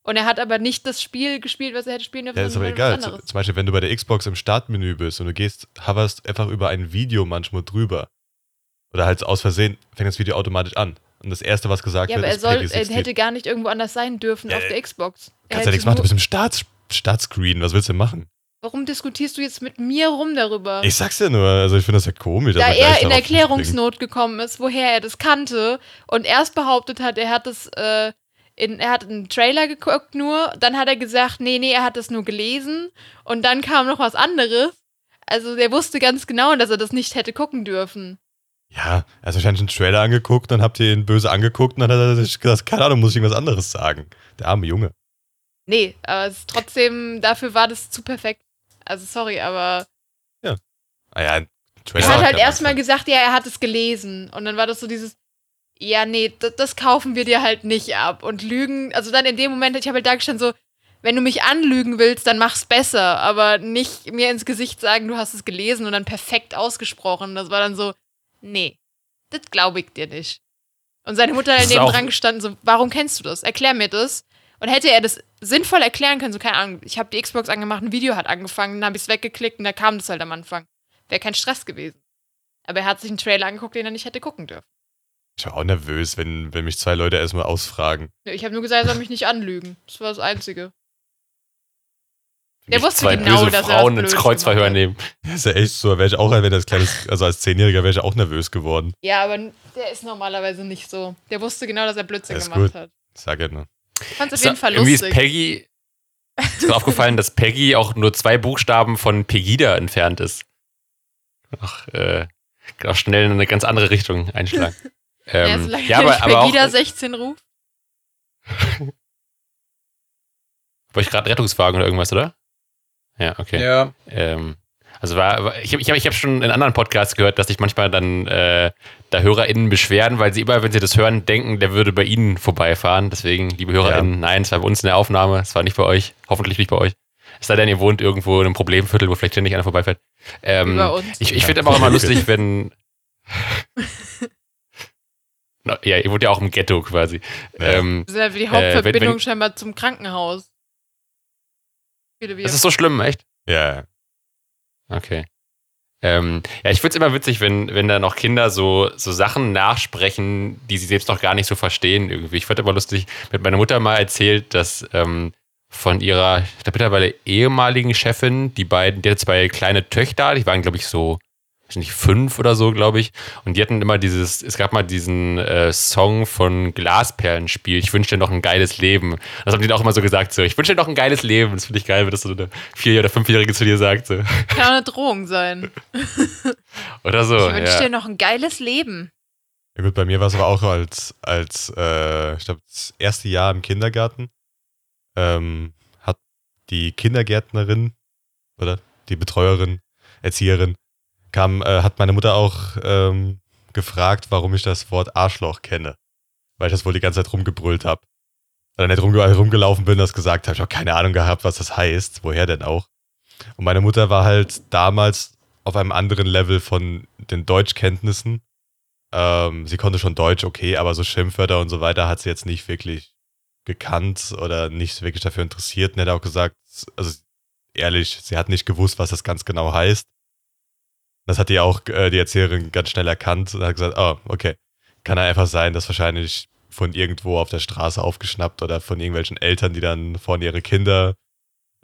Und er hat aber nicht das Spiel gespielt, was er hätte spielen dürfen. Ja, ist aber egal. anderes. Zum Beispiel, wenn du bei der Xbox im Startmenü bist und du gehst, hoverst einfach über ein Video manchmal drüber. Oder halt aus Versehen fängt das Video automatisch an. Und das erste, was gesagt Ja, wird, aber er, ist soll, Peggy er 16. hätte gar nicht irgendwo anders sein dürfen Ja, auf der Xbox. Er Kannst ja nichts machen, du bist im Start, Startscreen. Was willst du denn machen? Warum diskutierst du jetzt mit mir rum darüber? Ich sag's ja nur, also ich finde das ja komisch. da er in Erklärungsnot gekommen ist, woher er das kannte und erst behauptet hat, er hat das, äh, in, er hat einen Trailer geguckt nur, dann hat er gesagt, nee, nee, er hat das nur gelesen und dann kam noch was anderes. Also der wusste ganz genau, dass er das nicht hätte gucken dürfen. Ja, er hat wahrscheinlich einen Trailer angeguckt, dann habt ihr ihn böse angeguckt und dann hat er sich gesagt, keine Ahnung, muss ich irgendwas anderes sagen. Der arme Junge. Nee, aber es ist trotzdem, dafür war das zu perfekt. Also sorry, aber Ah ja, ein Trailer. er hat halt erstmal gesagt, ja, er hat es gelesen. Und dann war das so dieses, ja, nee, das, das kaufen wir dir halt nicht ab. Und Lügen, also dann in dem Moment, ich habe halt da gestanden so, wenn du mich anlügen willst, dann mach's besser. Aber nicht mir ins Gesicht sagen, du hast es gelesen und dann perfekt ausgesprochen. Das war dann so, nee, das glaube ich dir nicht. Und seine Mutter hat neben dran gestanden, so, warum kennst du das? Erklär mir das. Und hätte er das sinnvoll erklären können, so keine Ahnung, ich habe die Xbox angemacht, ein Video hat angefangen, dann habe ich es weggeklickt und da kam das halt am Anfang. Wäre kein Stress gewesen. Aber er hat sich einen Trailer angeguckt, den er nicht hätte gucken dürfen. Ich war auch nervös, wenn, wenn mich zwei Leute erstmal ausfragen. Ich habe nur gesagt, er soll mich nicht anlügen. Das war das Einzige. Der wusste zwei genau, böse dass er Frauen was ins Kreuzverhör nehmen. Das ist ja echt so, wäre ich auch, wenn das kleines, also als Zehnjähriger wäre ich auch nervös geworden. Ja, aber der ist normalerweise nicht so. Der wusste genau, dass er Blödsinn Ja, ist gemacht gut. hat. Ich sag ja nur. Ich fand's auf Ist jeden Fall irgendwie ist lustig. Peggy. Ist mir aufgefallen, dass Peggy auch nur zwei Buchstaben von Pegida entfernt ist. Ach, äh, kann auch schnell in eine ganz andere Richtung einschlagen. *laughs* ja, ähm, ja, er aber, aber auch, Pegida 16 ruft. *laughs* war ich gerade Rettungswagen oder irgendwas, oder? Ja, okay. Ja, Ähm, also war, war ich habe ich hab, ich hab schon in anderen Podcasts gehört, dass sich manchmal dann äh, da HörerInnen beschweren, weil sie immer, wenn sie das hören, denken, der würde bei ihnen vorbeifahren. Deswegen, liebe HörerInnen, nein, es war bei uns in der Aufnahme, es war nicht bei euch, hoffentlich nicht bei euch. Es sei denn, ihr wohnt irgendwo in einem Problemviertel, wo vielleicht ständig einer vorbeifährt. Ähm, Wie bei uns. ich ich Ja. finde aber auch immer *laughs* lustig, wenn. *laughs* Na, ja, ihr wohnt ja auch im Ghetto quasi. Ja. Ähm, Das ist ja wie die wenn- Hauptverbindung wenn- scheinbar zum Krankenhaus. Viele wir. das ist so schlimm, echt? Ja, Okay. Ähm, ja, ich finde es immer witzig, wenn, wenn da noch Kinder so, so Sachen nachsprechen, die sie selbst noch gar nicht so verstehen irgendwie. Ich fand aber lustig, mir hat meine Mutter mal erzählt, dass ähm, von ihrer, mittlerweile ehemaligen Chefin, die beiden, die hatte zwei kleine Töchter, die waren, glaube ich, so, nicht, fünf oder so, glaube ich. Und die hatten immer dieses, es gab mal diesen äh, Song von Glasperlenspiel, ich wünsche dir noch ein geiles Leben. Das haben die auch immer so gesagt, so, ich wünsche dir noch ein geiles Leben. Das finde ich geil, wenn das so eine Vier- oder Fünfjährige zu dir sagt. So. Kann auch eine Drohung sein. *laughs* Oder so. ich wünsche ja. dir noch ein geiles Leben. Ja gut, bei mir war es aber auch als, als äh, ich glaube, das erste Jahr im Kindergarten ähm, hat die Kindergärtnerin oder die Betreuerin, Erzieherin, kam, äh, hat meine Mutter auch ähm, gefragt, warum ich das Wort Arschloch kenne. Weil ich das wohl die ganze Zeit rumgebrüllt habe. Oder nicht rumge rumgelaufen bin, das gesagt habe. Ich habe keine Ahnung gehabt, was das heißt. Woher denn auch? Und meine Mutter war halt damals auf einem anderen Level von den Deutschkenntnissen. Ähm, sie konnte schon Deutsch, okay, aber so Schimpfwörter und so weiter hat sie jetzt nicht wirklich gekannt oder nicht wirklich dafür interessiert. Und hätte auch gesagt, also ehrlich, sie hat nicht gewusst, was das ganz genau heißt. Das hat die auch äh, die Erzählerin ganz schnell erkannt und hat gesagt, oh, okay, kann ja einfach sein, dass wahrscheinlich von irgendwo auf der Straße aufgeschnappt oder von irgendwelchen Eltern, die dann vorne ihre Kinder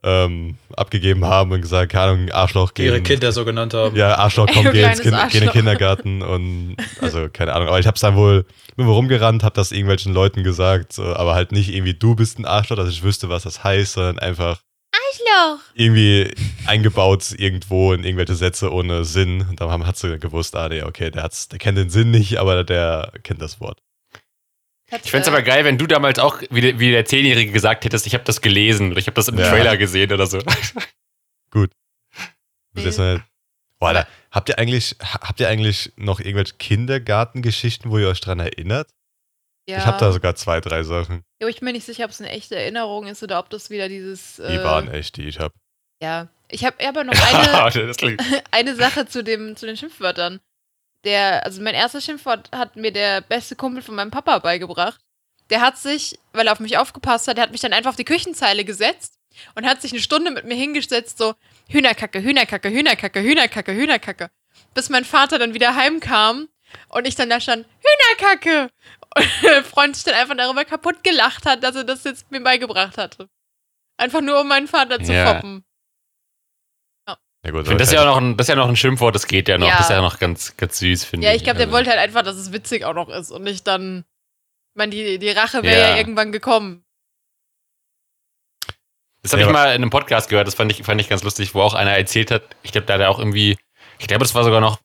ähm, abgegeben haben und gesagt, keine Ahnung, Arschloch die ihre gehen. Kinder so genannt haben. Ja, Arschloch, komm, Ey, du geh, ins geh in den. Kindergarten und also keine Ahnung, aber ich hab's dann wohl, bin wohl rumgerannt, hab das irgendwelchen Leuten gesagt, so, aber halt nicht irgendwie du bist ein Arschloch, dass ich wüsste, was das heißt, sondern einfach Arschloch. irgendwie eingebaut irgendwo in irgendwelche Sätze ohne Sinn. Und dann haben- hat sie gewusst, ah, nee, okay, der, hat's, der kennt den Sinn nicht, aber der kennt das Wort. Ich fände es aber geil, wenn du damals auch wie der, wie der Zehnjährige gesagt hättest, ich habe das gelesen oder ich habe das im Ja. Trailer gesehen oder so. Ist mal, boah, da, habt ihr eigentlich, ha- habt ihr eigentlich noch irgendwelche Kindergartengeschichten, wo ihr euch dran erinnert? Ja. Ich habe da sogar zwei, drei Sachen. Ja, aber ich bin mir nicht sicher, ob es eine echte Erinnerung ist oder ob das wieder dieses. Die äh, waren echt, die ich hab. Ja. Ich habe aber noch *laughs* eine, *laughs* eine Sache zu, dem, zu den Schimpfwörtern. Der, also mein erstes Schimpfwort hat mir der beste Kumpel von meinem Papa beigebracht. Der hat sich, weil er auf mich aufgepasst hat, der hat mich dann einfach auf die Küchenzeile gesetzt und hat sich eine Stunde mit mir hingesetzt, so Hühnerkacke, Hühnerkacke, Hühnerkacke, Hühnerkacke, Hühnerkacke. Bis mein Vater dann wieder heimkam und ich dann da stand, Hühnerkacke! Und der *laughs* Freund sich dann einfach darüber kaputt gelacht hat, dass er das jetzt mir beigebracht hatte. Einfach nur, um meinen Vater zu Ja. foppen. Ja, gut, Ich finde, das, ist ja auch noch ein, das ist ja noch ein Schimpfwort, das geht ja noch. Ja. Das ist ja noch ganz, ganz süß, finde ich. Ja, ich glaube, der Also, wollte halt einfach, dass es witzig auch noch ist und nicht dann. Ich meine, die, die Rache wäre ja. Ja. irgendwann gekommen. Das habe Ja, ich mal in einem Podcast gehört, das fand ich, fand ich ganz lustig, wo auch einer erzählt hat, ich glaube, da hat er auch irgendwie, ich glaube, das war sogar noch,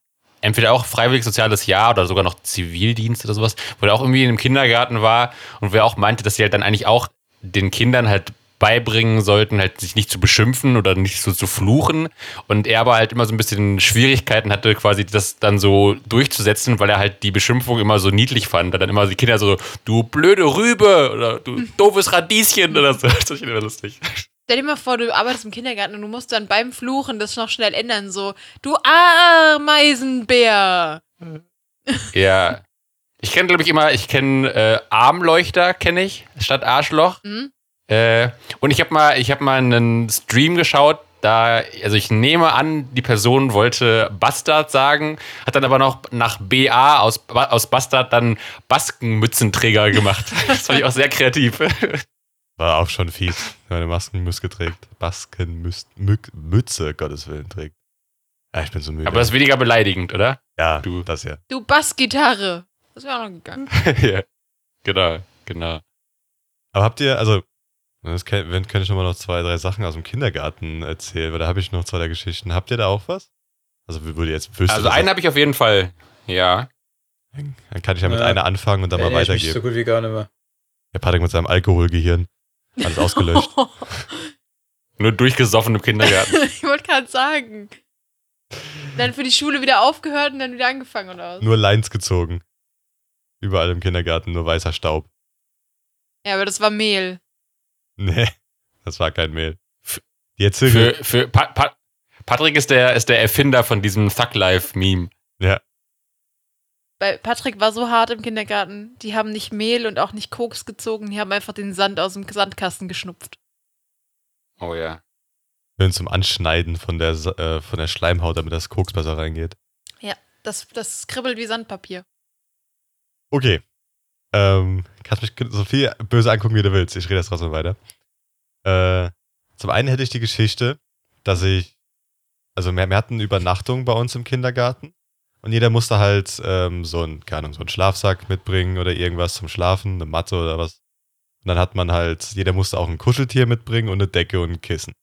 entweder auch freiwillig soziales Jahr oder sogar noch Zivildienst oder sowas, wo er auch irgendwie in einem Kindergarten war und wer auch meinte, dass sie halt dann eigentlich auch den Kindern halt beibringen sollten, halt sich nicht zu beschimpfen oder nicht so zu fluchen. Und er aber halt immer so ein bisschen Schwierigkeiten hatte, quasi das dann so durchzusetzen, weil er halt die Beschimpfung immer so niedlich fand. Dann immer die Kinder so, du blöde Rübe oder du doofes Radieschen oder so. *laughs* Das ich immer lustig. Stell dir mal vor, du arbeitest im Kindergarten und du musst dann beim Fluchen das noch schnell ändern, so, du Ameisenbär. *laughs* Ja. Ich kenne, glaube ich, immer, ich kenne äh, Armleuchter, kenne ich, statt Arschloch. Hm? Äh, und ich habe mal, ich habe mal einen Stream geschaut, da, also ich nehme an, die Person wollte Bastard sagen, hat dann aber noch nach BA aus, aus Bastard dann Baskenmützenträger gemacht. *laughs* Das fand ich auch sehr kreativ. War auch schon fies, wenn man eine Maskenmütze trägt. Baskenmütze, Gottes Willen, trägt. Ja, ich bin so müde. Aber das ist weniger beleidigend, oder? ja, du- das ja. Du Bassgitarre. Das wäre auch noch gegangen. *laughs* ja. Genau, genau. Aber habt ihr, also, das kann, wenn, könnte ich noch mal noch zwei, drei Sachen aus dem Kindergarten erzählen, weil da habe ich noch zwei der Geschichten. Habt ihr da auch was? Also, würde jetzt wüsste Also einen habe ich auf jeden Fall. Ja. Dann kann ich ja mit Ja. einer anfangen und dann mal Erinnere ich mich weitergeben. so gut wie gar nicht mehr. Der Patrick mit seinem Alkoholgehirn. Alles ausgelöscht. *laughs* Nur durchgesoffen im Kindergarten. *laughs* ich wollte gerade sagen. Dann für die Schule wieder aufgehört und dann wieder angefangen, oder was? nur Lines gezogen. Überall im Kindergarten, nur weißer Staub. Ja, aber das war Mehl. Nee, das war kein Mehl. Die für, für pa pa Patrick ist der, ist der Erfinder von diesem Thug Life-Meme. Bei Patrick war so hart im Kindergarten. Die haben nicht Mehl und auch nicht Koks gezogen, die haben einfach den Sand aus dem Sandkasten geschnupft. Oh ja. Schön zum Anschneiden von der, äh, von der Schleimhaut, damit das Koks besser reingeht. Das, das kribbelt wie Sandpapier. Okay. Ähm, kannst mich so viel böse angucken, wie du willst. Ich rede jetzt trotzdem weiter. Äh, zum einen hätte ich die Geschichte, dass ich, also wir, wir hatten Übernachtung bei uns im Kindergarten und jeder musste halt ähm, so ein, keine Ahnung, so einen Schlafsack mitbringen oder irgendwas zum Schlafen, eine Matte oder was. Und dann hat man halt, jeder musste auch ein Kuscheltier mitbringen und eine Decke und ein Kissen.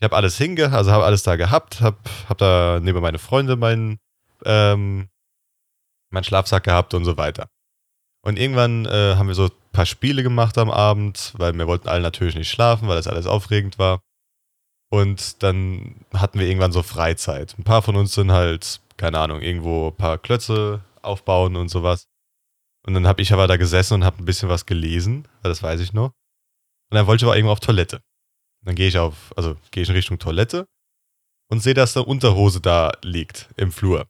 Ich habe alles hinge, also habe alles da gehabt, habe hab da neben meine Freunde meinen ähm, meinen Schlafsack gehabt und so weiter. Und irgendwann äh, haben wir so ein paar Spiele gemacht am Abend, weil wir wollten alle natürlich nicht schlafen, weil das alles aufregend war. Und dann hatten wir irgendwann so Freizeit. Ein paar von uns sind halt, keine Ahnung, irgendwo ein paar Klötze aufbauen und sowas. Und dann habe ich aber da gesessen und habe ein bisschen was gelesen, weil das weiß ich noch. Und dann wollte ich aber irgendwo auf Toilette. Dann gehe ich auf, also gehe ich in Richtung Toilette und sehe, dass eine Unterhose da liegt im Flur.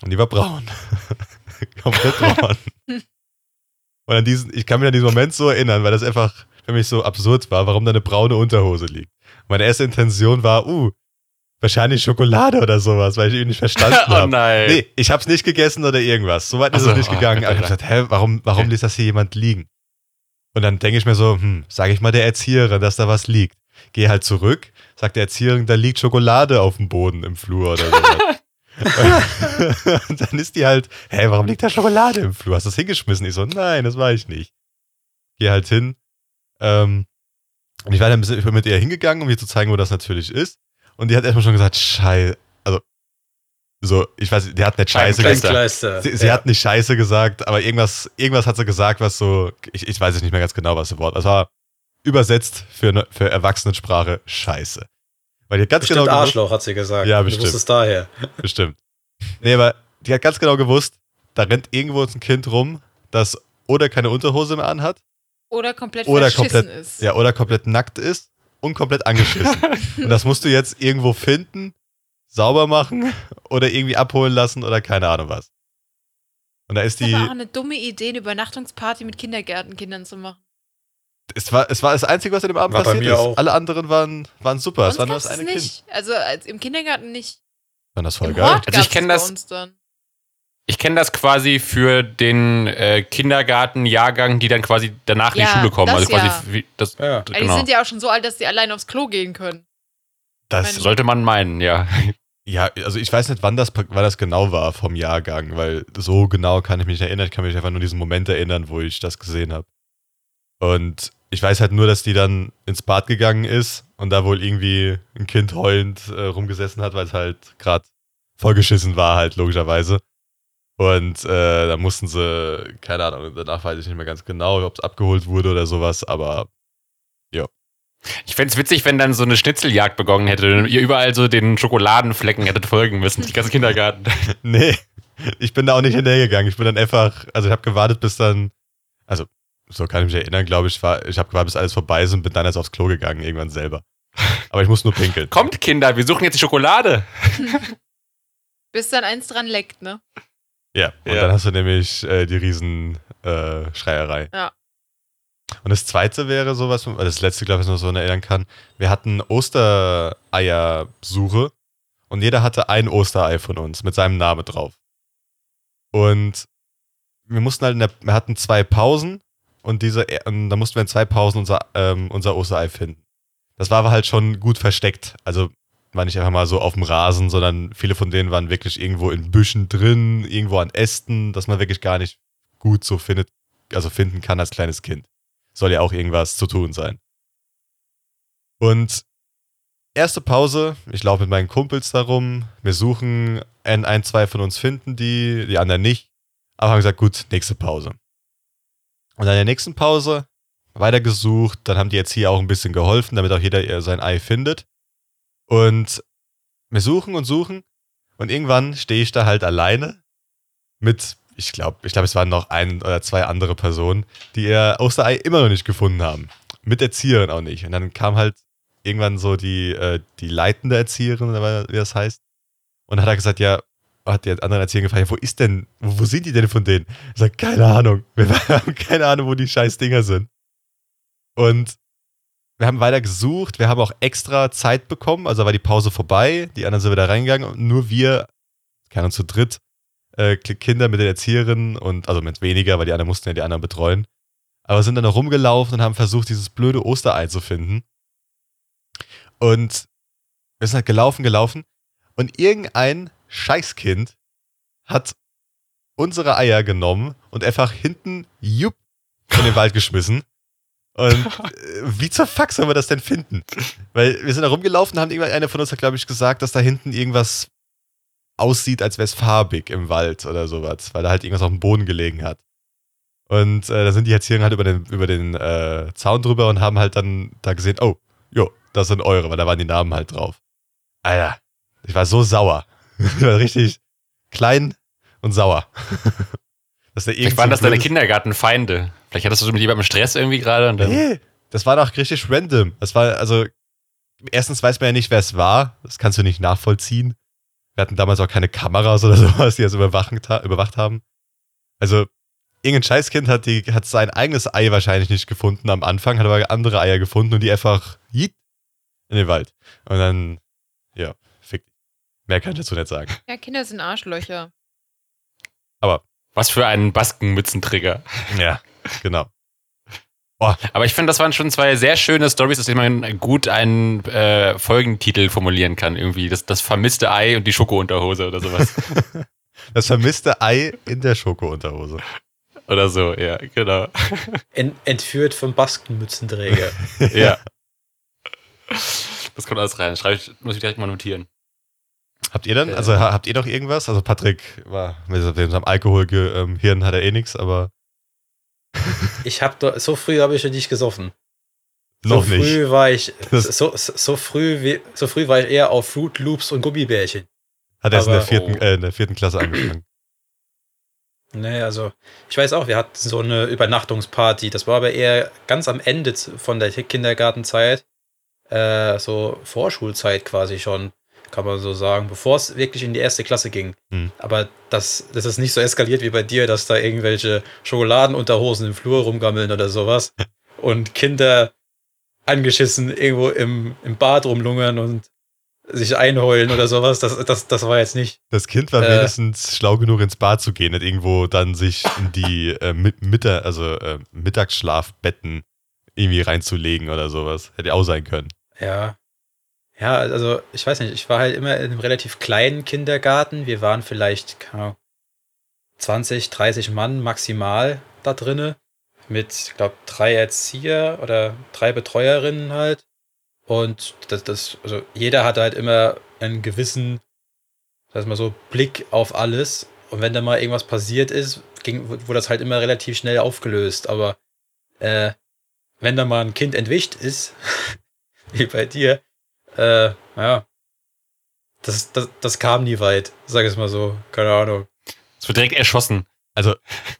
Und die war braun. *laughs* Komplett *laughs* braun. Und an diesen, ich kann mich an diesen Moment so erinnern, weil das einfach für mich so absurd war, warum da eine braune Unterhose liegt. Meine erste Intention war, uh, wahrscheinlich Schokolade oder sowas, weil ich ihn nicht verstanden *laughs* oh habe. nein. Nee, ich hab's nicht gegessen oder irgendwas. So weit ist Ach so, es nicht oh gegangen. Aber ich hab Alter. gesagt, hä, warum, warum Okay. lässt das hier jemand liegen? Und dann denke ich mir so, hm, sage ich mal der Erzieherin, dass da was liegt. Gehe halt zurück, sagt der Erzieherin, da liegt Schokolade auf dem Boden im Flur oder sowas. *laughs* *laughs* und dann ist die halt, hä, warum liegt da Schokolade im Flur? Hast du das hingeschmissen? Ich so, nein, das war ich nicht. Geh halt hin, ähm, Und ich war dann ich mit ihr hingegangen, um ihr zu zeigen, wo das natürlich ist. Und die hat erstmal schon gesagt, Scheiße. Also, so, ich weiß, die hat nicht Scheiße gesagt. Sie, sie ja. hat nicht Scheiße gesagt, aber irgendwas, irgendwas hat sie gesagt, was so, ich, ich weiß es nicht mehr ganz genau, was das Wort. Das war übersetzt für, eine, für Erwachsenensprache Scheiße. Weil die hat ganz Bestimmt genau gewusst, Arschloch, hat sie gesagt. Ja, Du bestimmt. wusstest daher. bestimmt. Nee, aber die hat ganz genau gewusst, da rennt irgendwo ein Kind rum, das oder keine Unterhose mehr anhat, Oder komplett Oder verschissen komplett- ist. ja, oder komplett nackt ist und komplett angeschissen. *laughs* und das musst du jetzt irgendwo finden, sauber machen *laughs* oder irgendwie abholen lassen oder keine Ahnung was. Und da ist Das die, ist aber auch eine dumme Idee, eine Übernachtungsparty mit Kindergärtenkindern zu machen. es war, es war das Einzige, was in dem Abend War bei passiert mir ist. auch. Alle anderen waren, waren super. Bei Es war nur uns das eine es Kind. nicht. Also als, im Kindergarten nicht. Fand das voll Im geil. Hort Also ich gab's kenn es das- bei uns dann. Ich kenne das quasi für den äh, Kindergartenjahrgang, die dann quasi danach in Ja, die Schule kommen. das Also quasi ja. wie- das, Ja. Ja, Die genau. sind ja auch schon so alt, dass sie allein aufs Klo gehen können. Das, Sollte man meinen, ja. *laughs* Ja, also ich weiß nicht, wann das, wann das genau war vom Jahrgang, weil so genau kann ich mich nicht erinnern. Ich kann mich einfach nur an diesen Moment erinnern, wo ich das gesehen habe. Und ich weiß halt nur, dass die dann ins Bad gegangen ist und da wohl irgendwie ein Kind heulend äh, rumgesessen hat, weil es halt gerade vollgeschissen war, halt logischerweise. Und äh, da mussten sie, keine Ahnung, danach weiß ich nicht mehr ganz genau, ob es abgeholt wurde oder sowas, aber Ich fände es witzig, wenn dann so eine Schnitzeljagd begonnen hätte und ihr überall so den Schokoladenflecken hättet folgen müssen, die ganze Kindergarten. *laughs* Nee, ich bin da auch nicht hinterhergegangen. Ich bin dann einfach, also ich habe gewartet, bis dann, also so kann ich mich erinnern, glaube ich, war, ich habe gewartet, bis alles vorbei ist und bin dann erst aufs Klo gegangen, irgendwann selber. Aber ich muss nur pinkeln. Kommt, Kinder, wir suchen jetzt die Schokolade. *laughs* Bis dann eins dran leckt, ne? Ja, und Ja. dann hast du nämlich äh, die riesen äh, Schreierei. Ja. Und das zweite wäre sowas, also das letzte, glaube ich, noch so erinnern kann. Wir hatten Ostereiersuche und jeder hatte ein Osterei von uns mit seinem Namen drauf. Und wir mussten halt, in der, wir hatten zwei Pausen und diese, und da mussten wir in zwei Pausen unser, ähm, unser Osterei finden. Das war aber halt schon gut versteckt. Also war nicht einfach mal so auf dem Rasen, sondern viele von denen waren wirklich irgendwo in Büschen drin, irgendwo an Ästen, dass man wirklich gar nicht gut so findet, also finden kann als kleines Kind. Soll ja auch irgendwas zu tun sein. Und erste Pause, ich laufe mit meinen Kumpels darum, wir suchen, ein, ein, zwei von uns finden die, die anderen nicht. Aber haben gesagt, gut, nächste Pause. Und an der nächsten Pause weiter gesucht, dann haben die jetzt hier auch ein bisschen geholfen, damit auch jeder ihr sein Ei findet. Und wir suchen und suchen und irgendwann stehe ich da halt alleine mit, ich glaube, ich glaube, es waren noch ein oder zwei andere Personen, die ihr Osterei immer noch nicht gefunden haben. Mit Erzieherin auch nicht. Und dann kam halt irgendwann so die, äh, die leitende Erzieherin, wie das heißt. Und hat er gesagt, ja, hat die andere Erzieherin gefragt, ja, wo ist denn, wo, wo sind die denn von denen? Ich sag, keine Ahnung. Wir *laughs* haben keine Ahnung, wo die scheiß Dinger sind. Und wir haben weiter gesucht, wir haben auch extra Zeit bekommen, also war die Pause vorbei, die anderen sind wieder reingegangen. Und nur wir, keine Ahnung, zu dritt, äh, Kinder mit den Erzieherinnen und, also mit weniger, weil die anderen mussten ja die anderen betreuen, aber sind dann noch rumgelaufen und haben versucht, dieses blöde Osterei zu finden. Und wir sind halt gelaufen, gelaufen. Und irgendein Scheißkind hat unsere Eier genommen und einfach hinten, jupp, in den Wald geschmissen. Und *laughs* äh, wie zur Fuck sollen wir das denn finden? Weil wir sind da rumgelaufen, haben irgendwann einer von uns hat, glaube ich, gesagt, dass da hinten irgendwas aussieht, als wäre es farbig im Wald oder sowas, weil da halt irgendwas auf dem Boden gelegen hat. Und äh, da sind die Erzieher halt über den, über den äh, Zaun drüber und haben halt dann da gesehen, oh, jo, das sind eure, weil da waren die Namen halt drauf. Alter, ich war so sauer. *laughs* ich war richtig klein und sauer. *laughs* Dass da Vielleicht waren das deine Kindergartenfeinde. Vielleicht hattest du so mit jemandem Stress irgendwie gerade. Nee, das war doch richtig random. Das war, also, erstens weiß man ja nicht, wer es war. Das kannst du nicht nachvollziehen. Wir hatten damals auch keine Kameras oder *laughs* sowas, die das überwachen, überwacht haben. Also, irgendein Scheißkind hat, die, hat sein eigenes Ei wahrscheinlich nicht gefunden am Anfang, hat aber andere Eier gefunden und die einfach in den Wald. Und dann, ja, fick. Mehr kann ich dazu nicht sagen. Ja, Kinder sind Arschlöcher. Was für ein Baskenmützenträger. Ja, genau. Aber ich finde, das waren schon zwei sehr schöne Stories, aus denen man gut einen äh, Folgentitel formulieren kann. Irgendwie das, das vermisste Ei und die Schokounterhose oder sowas. *laughs* Das vermisste Ei in der Schokounterhose. oder so, ja, genau. Ent entführt vom Baskenmützenträger. *laughs* Ja. *laughs* Das kommt alles rein. Schreib ich, muss ich direkt mal notieren. Habt ihr dann, also ha- habt ihr noch irgendwas? Also Patrick war mit seinem Alkoholgehirn hat er eh nichts, aber *laughs* Ich hab doch, so früh habe ich ja nicht gesoffen. noch so nicht. früh war ich, so, so, früh wie, so früh war ich eher auf Fruit Loops und Gummibärchen. Hat erst in der vierten, oh. äh, in der vierten Klasse angefangen. Nee, also, ich weiß auch, wir hatten so eine Übernachtungsparty. Das war aber eher ganz am Ende von der Kindergartenzeit. Äh, so Vorschulzeit quasi schon, kann man so sagen, bevor es wirklich in die erste Klasse ging. Hm. Aber das, das ist nicht so eskaliert wie bei dir, dass da irgendwelche Schokoladenunterhosen im Flur rumgammeln oder sowas. *laughs* und Kinder angeschissen irgendwo im, im Bad rumlungern und sich einheulen oder sowas. Das, das, das war jetzt nicht. Das Kind war Äh. wenigstens schlau genug, ins Bad zu gehen, nicht irgendwo dann sich in die äh, mit, Mittag, also, äh, Mittagsschlafbetten irgendwie reinzulegen oder sowas. Hätte auch sein können. Ja. Ja, also ich weiß nicht, ich war halt immer in einem relativ kleinen Kindergarten. Wir waren vielleicht keine Ahnung, 20, 30 Mann maximal da drinne. Mit, ich glaube, drei Erzieher oder drei Betreuerinnen halt. Und das, das, also jeder hatte halt immer einen gewissen, sag mal so, Blick auf alles. Und wenn da mal irgendwas passiert ist, ging, wurde das halt immer relativ schnell aufgelöst. Aber äh, wenn da mal ein Kind entwischt ist, *laughs* wie bei dir, äh, ja, das, das, das kam nie weit, sag ich es mal so, keine Ahnung. Es wird direkt erschossen. Also,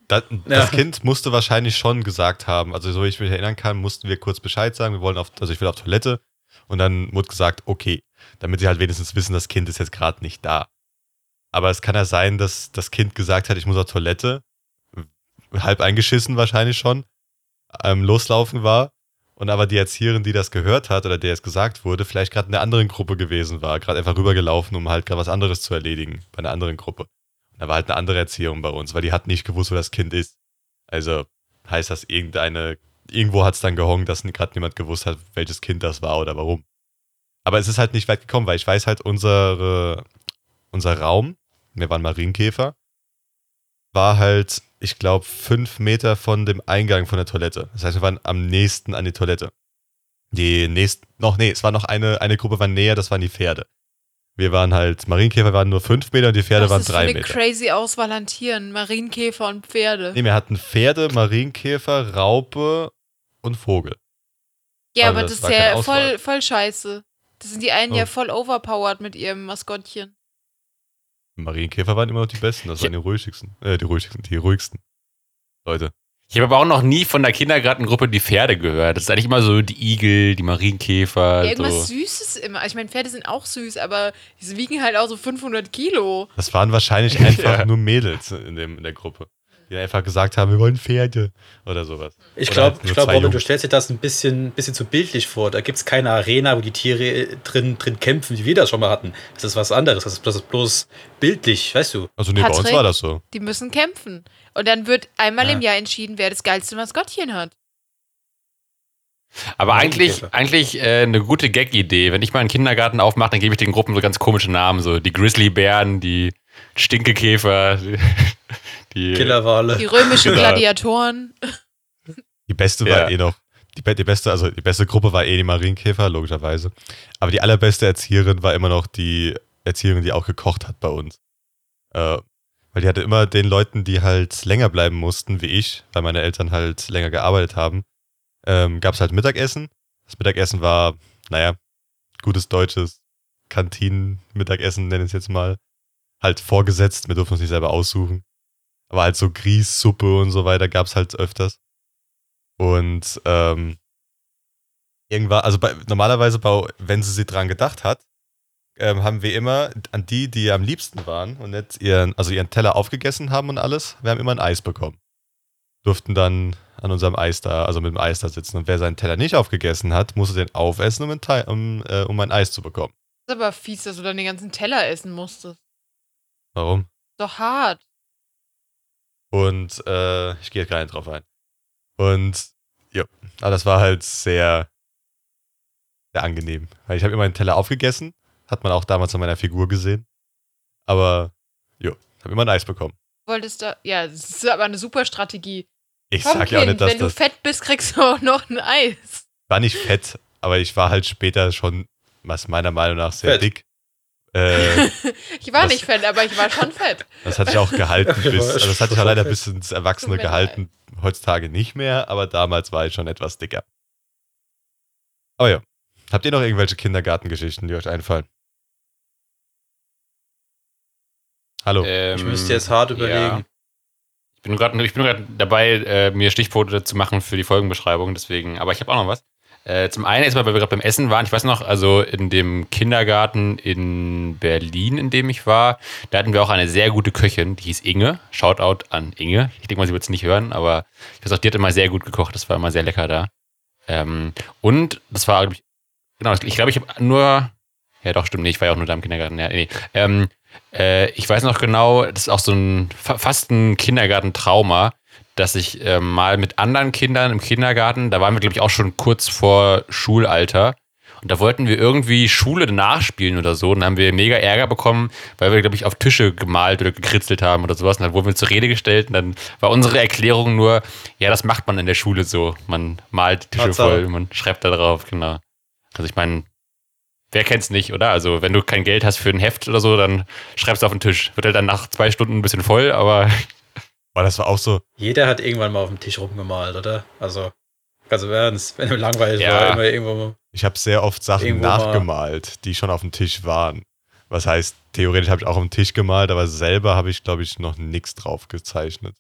da, das Ja. Kind musste wahrscheinlich schon gesagt haben, also so wie ich mich erinnern kann, mussten wir kurz Bescheid sagen, wir wollen auf, also ich will auf Toilette. Und dann wurde gesagt, okay, damit sie halt wenigstens wissen, das Kind ist jetzt gerade nicht da. Aber es kann ja sein, dass das Kind gesagt hat, ich muss auf Toilette, halb eingeschissen wahrscheinlich schon, ähm, loslaufen war. Und aber die Erzieherin, die das gehört hat oder der es gesagt wurde, vielleicht gerade in einer anderen Gruppe gewesen war, gerade einfach rübergelaufen, um halt gerade was anderes zu erledigen bei einer anderen Gruppe. Da war halt eine andere Erziehung bei uns, weil die hat nicht gewusst, wo das Kind ist. Also heißt das, irgendeine, irgendwo hat es dann gehongt, dass gerade niemand gewusst hat, welches Kind das war oder warum. Aber es ist halt nicht weit gekommen, weil ich weiß halt, unsere, unser Raum, wir waren Marienkäfer, war halt, ich glaube, fünf Meter von dem Eingang von der Toilette. Das heißt, wir waren am nächsten an die Toilette. Die nächsten, noch, nee, es war noch eine, eine Gruppe war näher, das waren die Pferde. Wir waren halt, Marienkäfer waren nur fünf Meter und die Pferde Was waren ist für drei eine Meter. crazy Auswahl an Tieren? Marienkäfer und Pferde. Nee, wir hatten Pferde, Marienkäfer, Raupe und Vogel. ja, also aber das das ist ja voll, voll scheiße. Das sind die einen Oh. ja voll overpowered mit ihrem Maskottchen. Marienkäfer waren immer noch die besten, das waren die ruhigsten. Äh, die ruhigsten, die ruhigsten. Leute. Ich habe aber auch noch nie von der Kindergartengruppe die Pferde gehört. Das ist eigentlich immer so die Igel, die Marienkäfer. Irgendwas so. Süßes immer. Ich meine, Pferde sind auch süß, aber die wiegen halt auch so 500 Kilo. Das waren wahrscheinlich einfach *laughs* Ja. nur Mädels in, dem, in der Gruppe. Die einfach gesagt haben, wir wollen Pferde oder sowas. Ich glaube, halt glaub, zwei Robin, Jungs. du stellst dir das ein bisschen, bisschen zu bildlich vor. Da gibt es keine Arena, wo die Tiere äh, drin, drin kämpfen, wie wir das schon mal hatten. Das ist was anderes. Das ist, das ist bloß bildlich, weißt du. Also nee, bei uns Patrick? war das so. Die müssen kämpfen. Und dann wird einmal Ja. im Jahr entschieden, wer das geilste Maskottchen hat. Aber eigentlich, eigentlich äh, eine gute Gag-Idee. Wenn ich mal einen Kindergarten aufmache, dann gebe ich den Gruppen so ganz komische Namen. So die Grizzlybären, die Stinkekäfer, *laughs* die, die Killerwale. Die römischen Genau. Gladiatoren. Die beste Ja. war eh noch. Die, die beste, also die beste Gruppe war eh die Marienkäfer, logischerweise. Aber die allerbeste Erzieherin war immer noch die Erzieherin, die auch gekocht hat bei uns. Äh, weil die hatte immer den Leuten, die halt länger bleiben mussten, wie ich, weil meine Eltern halt länger gearbeitet haben, ähm, gab es halt Mittagessen. Das Mittagessen war, naja, gutes deutsches Kantinen-Mittagessen, nenne ich es jetzt mal. Halt vorgesetzt, wir durften uns nicht selber aussuchen. Aber halt so Grießsuppe und so weiter gab es halt öfters. Und ähm, irgendwann, also bei, normalerweise, bei, wenn sie sich dran gedacht hat, ähm, haben wir immer an die, die am liebsten waren und nicht ihren, also ihren Teller aufgegessen haben und alles, wir haben immer ein Eis bekommen. Durften dann an unserem Eis da, also mit dem Eis da sitzen. Und wer seinen Teller nicht aufgegessen hat, musste den aufessen, um ein, Teil, um, äh, um ein Eis zu bekommen. Das ist aber fies, dass du dann den ganzen Teller essen musstest. Warum? Doch hart. Und äh, ich gehe jetzt gar nicht drauf ein. Und ja, aber das war halt sehr, sehr angenehm. Weil ich habe immer einen Teller aufgegessen, hat man auch damals an meiner Figur gesehen. Aber ja, habe immer ein Eis bekommen. Wolltest du. Ja, das ist aber eine super Strategie. Ich Komm, sag ja auch kind, nicht, dass wenn du das fett bist, kriegst du auch noch ein Eis. war nicht fett, aber ich war halt später schon was meiner Meinung nach sehr Fett. dick. Äh, *laughs* Ich war Das- nicht fett, aber ich war schon fett. das hatte ich auch gehalten *laughs* Ja, bis, also das hatte ich auch leider bis ins Erwachsene gehalten. Heutzutage nicht mehr, aber damals war ich schon etwas dicker. Aber ja. Habt ihr noch irgendwelche Kindergartengeschichten, die euch einfallen? Hallo. Ähm, Ich müsste jetzt hart überlegen. Ich bin gerade ich bin gerade dabei, äh, mir Stichpunkte zu machen für die Folgenbeschreibung, deswegen. Aber ich habe auch noch was. Äh, zum einen ist mal, weil wir gerade beim Essen waren. Ich weiß noch, also in dem Kindergarten in Berlin, in dem ich war, da hatten wir auch eine sehr gute Köchin, die hieß Inge. Shoutout an Inge. Ich denke mal, sie wird es nicht hören, aber ich weiß auch, die hat immer sehr gut gekocht. Das war immer sehr lecker da. Ähm, und das war, glaub ich, genau, ich glaube, ich habe nur, ja doch, stimmt, nee, ich war ja auch nur da im Kindergarten. Ja, nee. Ähm, äh, ich weiß noch genau, das ist auch so ein fa- fast ein Kindergartentrauma, dass ich ähm, mal mit anderen Kindern im Kindergarten, da waren wir, glaube ich, auch schon kurz vor Schulalter. Und da wollten wir irgendwie Schule nachspielen oder so. Und dann haben wir mega Ärger bekommen, weil wir, glaube ich, auf Tische gemalt oder gekritzelt haben oder sowas. Und dann wurden wir zur Rede gestellt. Und dann war unsere Erklärung nur, ja, das macht man in der Schule so. Man malt die Tische Tatsache. voll, man schreibt da drauf, genau. Also ich meine, wer kennt's nicht, oder? Also wenn du kein Geld hast für ein Heft oder so, dann schreibst du auf den Tisch. Wird halt dann nach zwei Stunden ein bisschen voll, aber Weil das war auch so, Jeder hat irgendwann mal auf dem Tisch rumgemalt, oder? Also, ganz im Ernst, wenn du langweilig Ja. war, immer irgendwo mal. ich habe sehr oft Sachen Irgendwo mal- nachgemalt, die schon auf dem Tisch waren. Was heißt, theoretisch habe ich auch auf dem Tisch gemalt, aber selber habe ich, glaube ich, noch nichts drauf gezeichnet.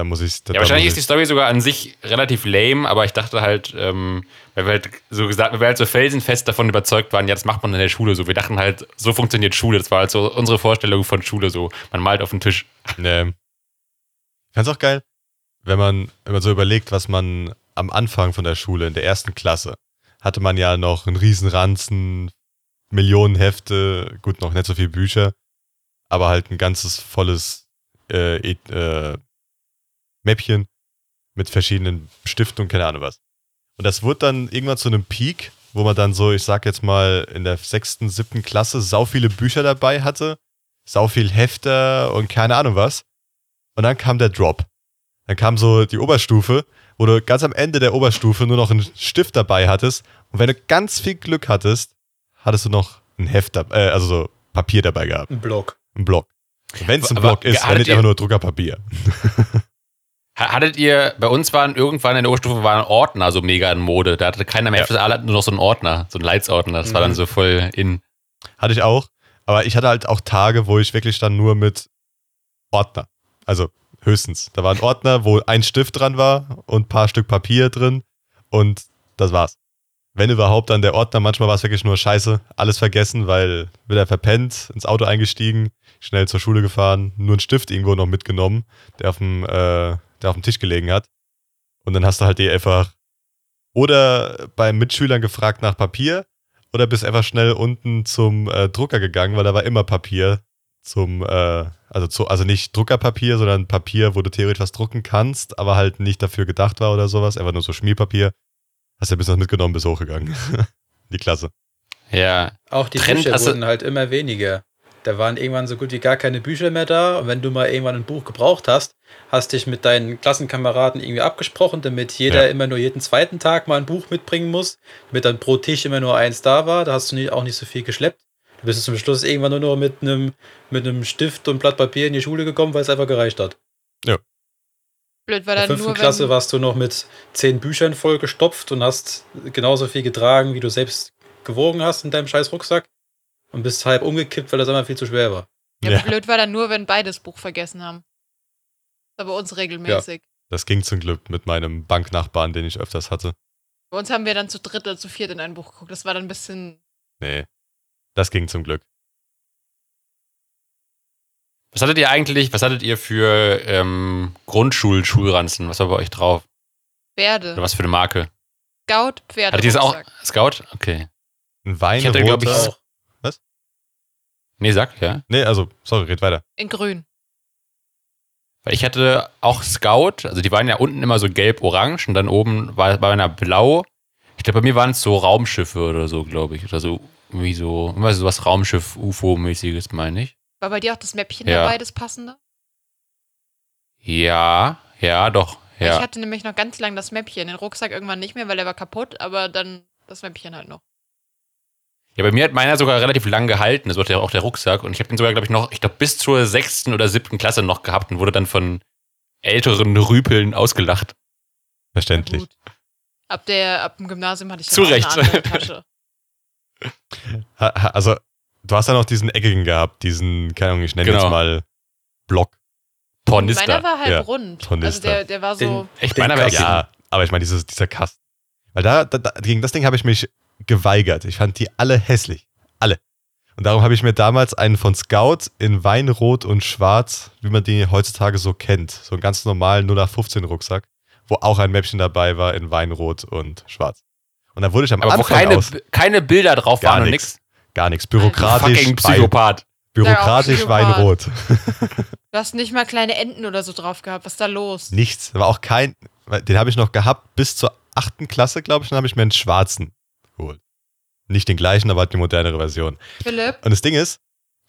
Da muss ich. Da, ja, wahrscheinlich ist die Story sogar an sich relativ lame, aber ich dachte halt, ähm, weil wir halt so gesagt, weil wir halt so felsenfest davon überzeugt waren, ja, das macht man in der Schule so. Wir dachten halt, so funktioniert Schule. Das war halt so unsere Vorstellung von Schule so. Man malt auf den Tisch. Nee. Ich fand's auch geil, wenn man, wenn man so überlegt, was man am Anfang von der Schule, in der ersten Klasse, hatte man ja noch einen Riesenranzen, Millionen Hefte, gut, noch nicht so viele Bücher, aber halt ein ganzes volles äh, et- äh, Mäppchen mit verschiedenen Stiften und keine Ahnung was. Und das wurde dann irgendwann zu einem Peak, wo man dann so, ich sag jetzt mal, in der sechsten, siebten Klasse sau viele Bücher dabei hatte, sau viel Hefter und keine Ahnung was. Und dann kam der Drop. Dann kam so die Oberstufe, wo du ganz am Ende der Oberstufe nur noch einen Stift dabei hattest. Und wenn du ganz viel Glück hattest, hattest du noch ein Heft äh, also so Papier dabei gehabt. Ein Block. Ein Block. Wenn es ein Block ist, hattet nicht einfach nur Druckerpapier. *laughs* Ha- Hattet ihr, bei uns waren irgendwann in der Oberstufe waren Ordner so mega in Mode. Da hatte keiner mehr Ja. Alle hatten nur noch so einen Ordner, so einen Leitsordner. Das war dann Mhm. so voll in. Hatte ich auch. Aber ich hatte halt auch Tage, wo ich wirklich dann nur mit Ordner. Also höchstens. Da war ein Ordner, wo ein Stift dran war und ein paar Stück Papier drin. Und das war's. Wenn überhaupt, dann der Ordner. Manchmal war es wirklich nur scheiße. Alles vergessen, weil wieder verpennt, ins Auto eingestiegen, schnell zur Schule gefahren, nur einen Stift irgendwo noch mitgenommen, der auf dem, äh, der auf dem Tisch gelegen hat. Und dann hast du halt die einfach oder bei Mitschülern gefragt nach Papier oder bist einfach schnell unten zum äh, Drucker gegangen, weil da war immer Papier zum, äh, also, zu, also nicht Druckerpapier, sondern Papier, wo du theoretisch was drucken kannst, aber halt nicht dafür gedacht war oder sowas, einfach nur so Schmierpapier. Hast du ein bisschen was mitgenommen, bist hochgegangen. *laughs* Die Klasse. Ja. Auch die Trend- Bücher also- wurden halt immer weniger. Da waren irgendwann so gut wie gar keine Bücher mehr da. Und wenn du mal irgendwann ein Buch gebraucht hast, hast dich mit deinen Klassenkameraden irgendwie abgesprochen, damit jeder Ja. immer nur jeden zweiten Tag mal ein Buch mitbringen muss, damit dann pro Tisch immer nur eins da war. Da hast du auch nicht so viel geschleppt. Du bist zum Schluss irgendwann nur noch mit einem mit einem Stift und Blatt Papier in die Schule gekommen, weil es einfach gereicht hat. Blöd war In der dann fünften nur, Klasse wenn, warst du noch mit zehn Büchern vollgestopft und hast genauso viel getragen, wie du selbst gewogen hast in deinem scheiß Rucksack und bist halb umgekippt, weil das einfach viel zu schwer war. ja, Ja. blöd war dann nur, wenn beide das Buch vergessen haben. Das war bei uns regelmäßig. Das ging zum Glück mit meinem Banknachbarn, den ich öfters hatte. Bei uns haben wir dann zu dritt oder zu viert in ein Buch geguckt. Das war dann ein bisschen. Nee. Das ging zum Glück. Was hattet ihr eigentlich, was hattet ihr für ähm, Grundschul-Schulranzen? Was war bei euch drauf? Pferde. Oder was für eine Marke? Scout, Pferde. Hattet ihr es auch? Scout? Okay. Ein Wein, Ich hatte, glaub ich, Auch. Nee, sag, ja. Nee, also, sorry, red weiter. In grün. Weil ich hatte auch Scout, also die waren ja unten immer so gelb-orange und dann oben war bei einer blau. Ich glaube, bei mir waren es so Raumschiffe oder so, glaube ich. Oder so, irgendwie so, immer so was Raumschiff-UFO-mäßiges, meine ich. War bei dir auch das Mäppchen Ja. dabei, das passende? Ja, ja, doch. Ich Ja. hatte nämlich noch ganz lang das Mäppchen. Den Rucksack irgendwann nicht mehr, weil der war kaputt, aber dann das Mäppchen halt noch. Ja, bei mir hat meiner sogar relativ lang gehalten. Das war der- auch der Rucksack. Und ich habe den sogar, glaube ich, noch, ich glaube, bis zur sechsten oder siebten Klasse noch gehabt und wurde dann von älteren Rüpeln ausgelacht. Verständlich. Gut. Ab, der, ab dem Gymnasium hatte ich dann Zu auch Recht. eine andere Tasche. Also, du hast ja noch diesen eckigen gehabt, diesen, keine Ahnung, ich nenne Genau. jetzt mal Block. Tornister. Meiner war halt Ja, rund. Also Tornister. der, der war so. Den- Echt, meiner war. Ja, aber ich meine, dieser Kasten. Weil da, da, da, gegen das Ding habe ich mich geweigert. Ich fand die alle hässlich. Alle. Und darum habe ich mir damals einen von Scout in Weinrot und Schwarz, wie man die heutzutage so kennt. So einen ganz normalen 0815 Rucksack, wo auch ein Mäppchen dabei war in Weinrot und Schwarz. Und da wurde ich am Aber wo Anfang keine, aus keine Bilder drauf Gar waren und nix. nix. gar nichts. Bürokratisch, Fucking Psychopath. bürokratisch Ja, Weinrot. *laughs* Du hast nicht mal kleine Enten oder so drauf gehabt. Was ist da los? Nichts. Da war auch kein. Den habe ich noch gehabt bis zur achten Klasse, glaube ich. Dann habe ich mir einen schwarzen geholt. Nicht den gleichen, aber halt die modernere Version. Philipp, Und das Ding ist,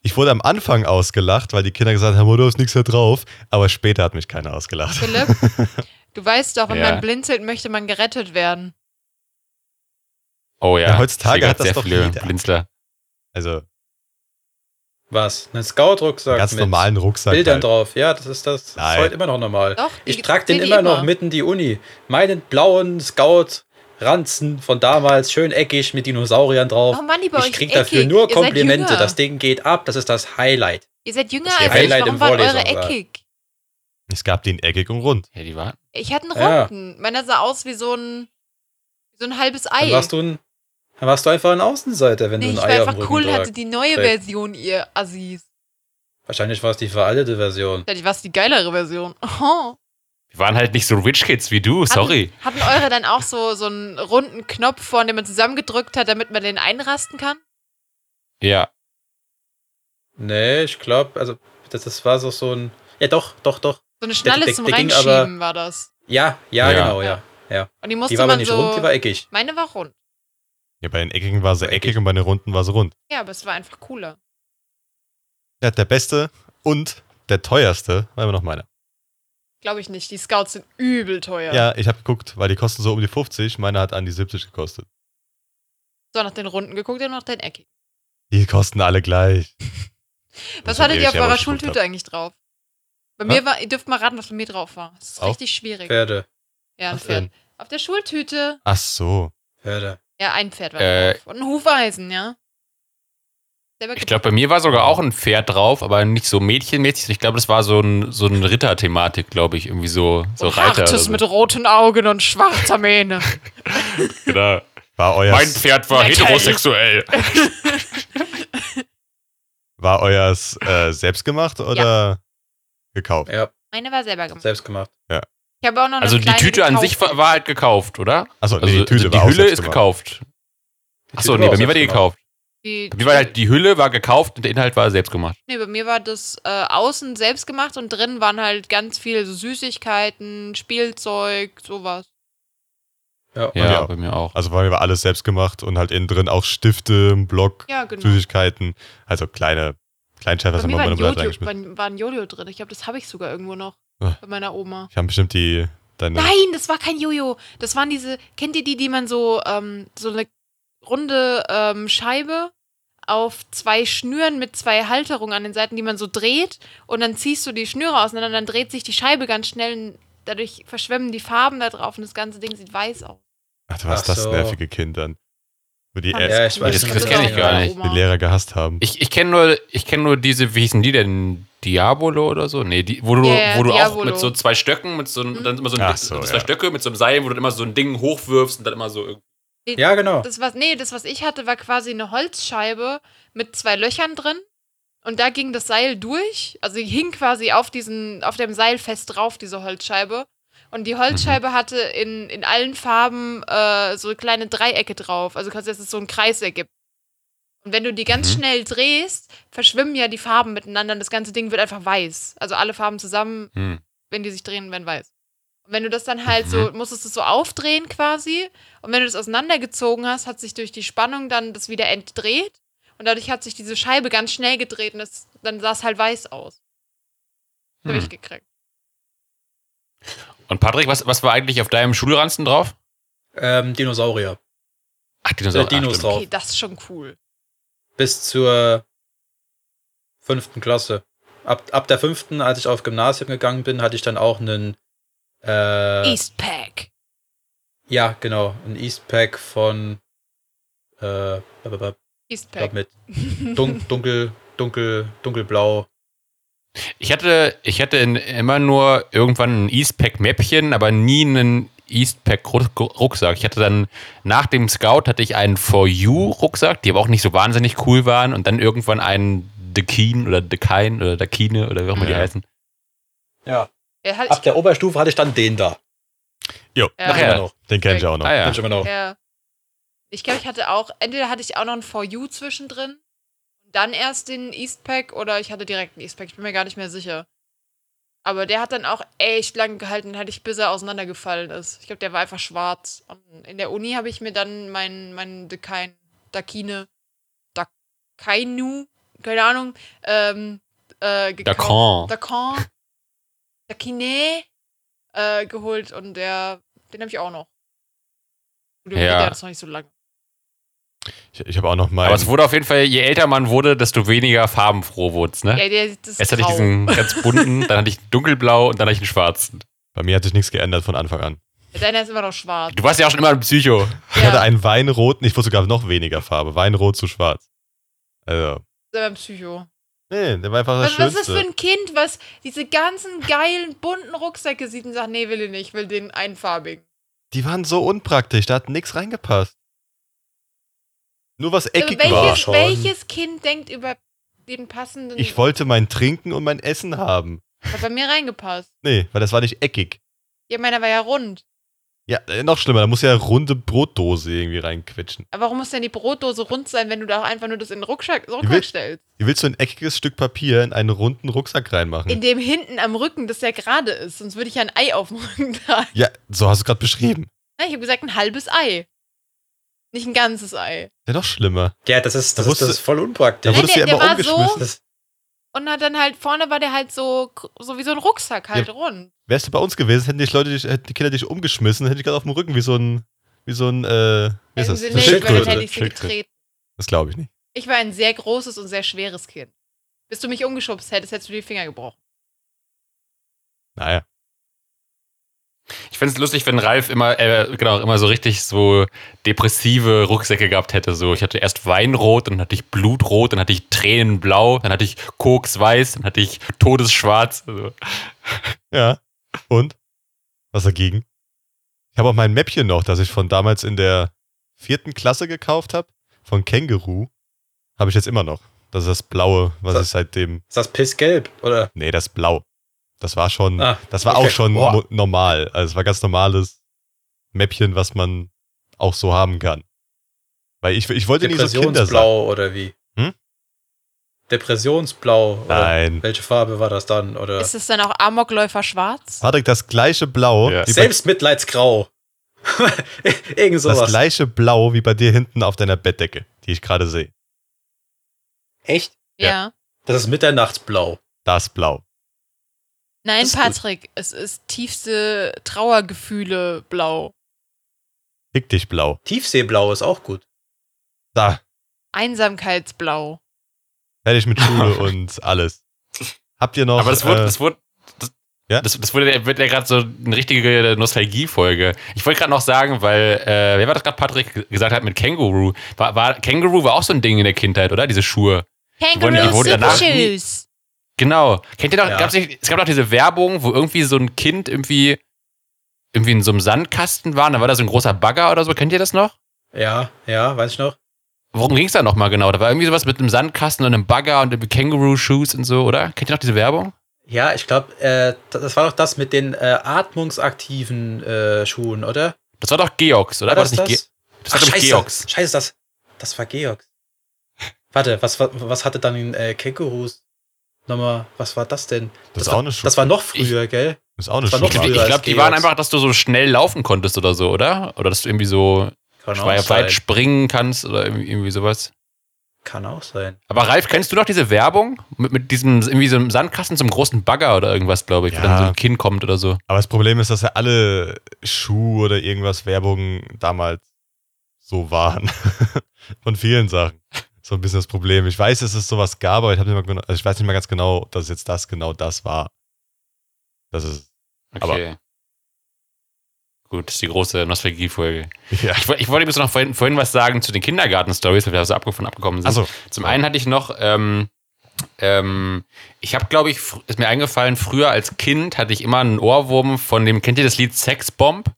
ich wurde am Anfang ausgelacht, weil die Kinder gesagt haben, oh, du hast nichts da drauf. Aber später hat mich keiner ausgelacht. Philipp, *laughs* du weißt doch, wenn Ja. man blinzelt, möchte man gerettet werden. Oh ja. Ja, heutzutage hat das doch viele jeder. Blinzler. Also Was? Ein Scout-Rucksack ganz mit normalen Rucksack. Bildern halt. drauf. Ja, das ist das. das Nein. ist heute immer noch normal. Doch, Ich trage den immer noch mitten die Uni. Meinen blauen Scout-Ranzen von damals, schön eckig mit Dinosauriern drauf. Oh Mann, die bei ich krieg eckig. dafür nur Ihr Komplimente. Das Ding geht ab, das ist das Highlight. Ihr seid jünger Das als ich. Highlight Warum im waren eure war. eckig? Es gab den eckig und rund. Ja, die waren. Ich hatte einen Ja. runden. Meiner sah aus wie so ein, so ein halbes Dann Ei. warst du ein, dann warst du einfach ein Außenseiter, wenn nee, du ich ein war Ei auf dem einfach Rücken cool, tragst. hatte die neue trägst. Version, ihr Assis. Wahrscheinlich war es die veraltete Version. Ja, die war die geilere Version. *laughs* Oh. Die waren halt nicht so Rich Kids wie du, sorry. Hatten, hatten eure dann auch so, so einen runden Knopf vorne, den man zusammengedrückt hat, damit man den einrasten kann? Ja. Nee, ich glaube, also das, das war so, so ein. Ja, doch, doch, doch. So eine Schnalle der- zum der ging Reinschieben war das. Ja, ja, Ja. genau, ja. ja. Und die musste Die war aber man nicht so. rund, die war eckig. meine war rund. Ja, bei den eckigen war sie eckig eckig. und bei den runden war sie rund. Ja, aber es war einfach cooler. Ja, der beste und der teuerste war immer noch meiner. Glaube ich nicht. Die Scouts sind übel teuer. Ja, ich habe geguckt, weil die kosten so um die 50. Meiner hat an die 70 gekostet. So, nach den Runden geguckt und nach den Eckig. Die kosten alle gleich. *laughs* Was hattet ihr auf eurer Schultüte hab. eigentlich drauf? Bei mir war, ihr dürft mal raten, was bei mir drauf war. Das ist Auch? richtig schwierig. Pferde. Ja, ein Was Pferd. denn? Auf der Schultüte. Ach so. Pferde. Ja, ein Pferd war Äh, drauf. Und ein Hufeisen, ja. Selber Ich glaube, bei mir war sogar auch ein Pferd drauf, aber nicht so mädchenmäßig. Ich glaube, das war so ein, so ein Ritter-Thematik, glaube ich. Irgendwie so, so und Reiter. Hartes so. mit roten Augen und schwarzer Mähne. *laughs* Genau. War euer, Mein Pferd war Metal. heterosexuell. *laughs* war euers äh, selbst gemacht oder gekauft? Ja, Meine war selber gemacht. selbst gemacht. Ich habe auch noch eine Also die Tüte an gekauft. sich war, war halt gekauft, oder? Achso, nee, Also die Tüte die war auch Hülle ist gekauft. Die Achso, nee, bei mir war die gekauft. Die, Bei mir war halt die Hülle war gekauft und der Inhalt war selbst gemacht. nee, bei mir war das äh, außen selbst gemacht und drin waren halt ganz viele so Süßigkeiten, Spielzeug, sowas. Ja, Ja, Ja. bei mir auch. Also bei mir war alles selbst gemacht und halt innen drin auch Stifte, ein Block, Ja, genau. Süßigkeiten. Also kleine Kleinscheiße, was Bei mir haben war meine ein, Mutter Jojo, reingeschmissen. war, ein Jojo drin. Ich glaube, das habe ich sogar irgendwo noch. Ah. Bei meiner Oma. Ich habe bestimmt die deine. Nein, das war kein Jojo. Das waren diese, kennt ihr die, die man so, ähm, so eine runde ähm, Scheibe auf zwei Schnüren mit zwei Halterungen an den Seiten, die man so dreht und dann ziehst du die Schnüre auseinander und dann dreht sich die Scheibe ganz schnell und dadurch verschwemmen die Farben da drauf und das ganze Ding sieht weiß aus. Ach, du warst Ach das nervige Kind dann. Wo die, äh, Ja, das ich weiß Das- nicht, das was kenn das ich gar nicht. die Lehrer gehasst haben. Ich, ich kenne nur, ich kenn nur diese, wie hießen die denn? Diabolo oder so? Nee, die, wo du, ja, wo du auch mit so zwei Stöcken, mit so, einem- Mhm. dann immer so, ein, so, zwei ja. Stöcke mit so einem Seil, wo du immer so ein Ding hochwirfst und dann immer so irgendwie. Ja, genau. Das was, nee, das, was ich hatte, war quasi eine Holzscheibe mit zwei Löchern drin. Und da ging das Seil durch. Also hing quasi auf, diesen, auf dem Seil fest drauf, diese Holzscheibe. Und die Holzscheibe hatte in, in allen Farben äh, so kleine Dreiecke drauf. Also quasi, dass es so einen Kreis ergibt. Und wenn du die ganz Mhm. schnell drehst, verschwimmen ja die Farben miteinander und das ganze Ding wird einfach weiß. Also alle Farben zusammen, Hm. wenn die sich drehen, werden weiß. Und wenn du das dann halt so, musstest du es so aufdrehen quasi. Und wenn du das auseinandergezogen hast, hat sich durch die Spannung dann das wieder entdreht. Und dadurch hat sich diese Scheibe ganz schnell gedreht und das, dann sah es halt weiß aus. Hm. ich gekriegt. Und Patrick, was, was war eigentlich auf deinem Schulranzen drauf? Ähm, Dinosaurier. Ach, Dinosaurier. Äh, Dinos Ach, drauf. Okay, das ist schon cool. bis zur fünften Klasse. Ab, ab der fünften, als ich auf Gymnasium gegangen bin, hatte ich dann auch einen äh, Eastpack. Ja, genau. Ein Eastpack von äh, Eastpack. mit dun dunkel, dunkel, dunkelblau. Ich hatte, ich hatte in, immer nur irgendwann ein Eastpack-Mäppchen, aber nie einen Eastpack-Rucksack. Ich hatte dann nach dem Scout hatte ich einen For You-Rucksack, die aber auch nicht so wahnsinnig cool waren und dann irgendwann einen Dekin oder Dekine oder Dakine oder wie auch immer die Ja. heißen. Ja. Ja, halt, Ab der Oberstufe hatte ich dann den da. Jo, Ja. Nachher Ja. noch. den kenn ich auch noch. Ah ja. Kenn ich immer noch. Ja. Ich glaube, ich hatte auch, entweder hatte ich auch noch ein For You zwischendrin und dann erst den Eastpack oder ich hatte direkt einen Eastpack. Ich bin mir gar nicht mehr sicher. Aber der hat dann auch echt lang gehalten, hatte ich, bis er auseinandergefallen ist. Ich glaube, der war einfach schwarz. Und in der Uni habe ich mir dann meinen mein Dakine, Dakine, Dakainu, keine Ahnung, ähm, äh, gekauft. Dacan. Dacan. Dakine äh, geholt und der, den habe ich auch noch. Gut, Ja. Der ist noch nicht so lang. Ich, ich habe auch noch mal. Aber es wurde auf jeden Fall, je älter man wurde, desto weniger farbenfroh wurde es, ne? Ja, der, das Erst hatte ich diesen *laughs* ganz bunten, dann hatte ich dunkelblau und dann hatte ich einen schwarzen. Bei mir hat sich nichts geändert von Anfang an. Deiner ist immer noch schwarz. Du warst ja auch schon immer ein Psycho. Ich hatte Ja, einen weinroten, ich wusste sogar noch weniger Farbe. Weinrot zu schwarz. Also, ist immer ein Psycho. Nee, der war einfach das Was, was ist das Schönste. für ein Kind, was diese ganzen geilen, bunten Rucksäcke sieht und sagt, nee, will ich nicht, ich will den einfarbigen. Die waren so unpraktisch, da hat nichts reingepasst. Nur was eckig war welches, schon. welches Kind denkt über den passenden... Ich wollte mein Trinken und mein Essen haben. Hat bei mir reingepasst. Nee, weil das war nicht eckig. Ja, meiner war ja rund. Ja, äh, noch schlimmer, da muss ja runde Brotdose irgendwie reinquetschen. Aber warum muss denn die Brotdose rund sein, wenn du da auch einfach nur das in den Rucksack, will- Rucksack stellst? Wie willst du ein eckiges Stück Papier in einen runden Rucksack reinmachen? In dem hinten am Rücken, das ja gerade ist. Sonst würde ich ja ein Ei auf dem Rücken *laughs* tragen. ja, so hast du es gerade beschrieben. Ja, Ich habe gesagt, ein halbes Ei. Nicht ein ganzes Ei. Ja, noch schlimmer. Ja, das ist, das Da ist, das ist voll Da unpraktisch. wurdest du ja der- immer der war so- umgeschmissen. Das, Und hat dann halt, vorne war der halt so, so wie so ein Rucksack halt rund. Wärst du bei uns gewesen, hätten die Leute dich, hätten die Kinder dich umgeschmissen, hätte ich gerade auf dem Rücken wie so ein, wie so ein, äh, wie ist das? nicht, Schildkröte. hätte ich sie Schildkröte. getreten. Das glaube ich nicht. Ich war ein sehr großes und sehr schweres Kind. Bis du mich umgeschubst hättest, hättest du die Finger gebrochen. Naja. Ich fände es lustig, wenn Ralf immer, äh, genau, immer so richtig so depressive Rucksäcke gehabt hätte. So, ich hatte erst Weinrot, dann hatte ich Blutrot, dann hatte ich Tränenblau, dann hatte ich Koksweiß, dann hatte ich Todesschwarz. Also, Ja. Und? Was dagegen? Ich habe auch mein Mäppchen noch, das ich von damals in der vierten Klasse gekauft habe. Von Känguru. Habe ich jetzt immer noch. Das ist das Blaue, was Das- ich seitdem. ist das pissgelb, oder? Nee, das Blau. Das war schon. Ah, das war okay. auch schon Boah. normal. Also es war ganz normales Mäppchen, was man auch so haben kann. Weil ich, ich wollte nie so Kinder sein. Depressionsblau oder wie? Hm? Depressionsblau. Oder Nein. welche Farbe war das dann? Oder Ist es dann auch Amokläufer schwarz? Patrick, das gleiche Blau, Ja. Selbstmitleidsgrau. *laughs* Irgend das sowas. gleiche Blau wie bei dir hinten auf deiner Bettdecke, die ich gerade sehe. Echt? Ja. Das ist Mitternachtsblau. Das Blau. Nein, ist gut. Patrick, es ist tiefste Trauergefühle blau. Fick dich Blau. Tiefseeblau ist auch gut. Da, Einsamkeitsblau. fertig mit Schule *laughs* und alles. Habt ihr noch. aber das wurde, äh, das wurde, das, Ja? das, das wurde, wird ja gerade so eine richtige Nostalgie-Folge. Ich wollte gerade noch sagen, weil, äh, wer war das gerade, Patrick, gesagt hat mit Känguru? War, war, Känguru war auch so ein Ding in der Kindheit, oder? Diese Schuhe. wurden- die Kangaroo wurden danach Super nie- Shoes. Genau. Kennt ihr doch, Ja. gab's nicht, es gab doch diese Werbung, wo irgendwie so ein Kind irgendwie, irgendwie in so einem Sandkasten war, und da war da so ein großer Bagger oder so. Kennt ihr das noch? Ja, ja, weiß ich noch. Worum ging es da nochmal genau? Da war irgendwie sowas mit einem Sandkasten und einem Bagger und Känguru-Shoes und so, oder? Kennt ihr noch diese Werbung? Ja, ich glaube, äh, das war doch das mit den äh, atmungsaktiven äh, Schuhen, oder? Das war doch Georgs, oder? War das, nicht Ge das war, Ach, scheiße, Georgs. scheiße, das, das war Georgs. Warte, was, was, was hatte dann äh, Kängurus? Nochmal, was war das denn? Das ist war, auch eine Schuhe. Das war noch früher, gell? ist auch eine das war noch Schuhe. Ich, früher. ich als glaube, die waren einfach, dass du so schnell laufen konntest oder so, oder? Oder dass du irgendwie so auch weit springen kannst oder irgendwie, irgendwie sowas. Kann auch sein. Aber Ralf, kennst du noch diese Werbung? Mit, mit diesem, irgendwie so einem Sandkasten zum großen Bagger oder irgendwas, glaube ich, wo Ja. dann so ein Kind kommt oder so. Aber das Problem ist, dass ja alle Schuh- oder irgendwas Werbungen damals so waren. *laughs* Von vielen Sachen. So ein bisschen das Problem. Ich weiß, dass es sowas gab, aber ich, hab nicht mal genau, also ich weiß nicht mehr ganz genau, dass jetzt das genau das war. Das ist, Aber- Okay. Gut, das ist die große Nostalgie-Folge. *laughs* ja. Ich, ich wollte übrigens noch vorhin, vorhin was sagen zu den Kindergarten-Stories, weil wir so abge- von abgekommen sind. Also, Zum einen hatte ich noch, ähm, ähm, ich habe, glaube ich, ist mir eingefallen, früher als Kind hatte ich immer einen Ohrwurm von dem, kennt ihr das Lied Sexbomb?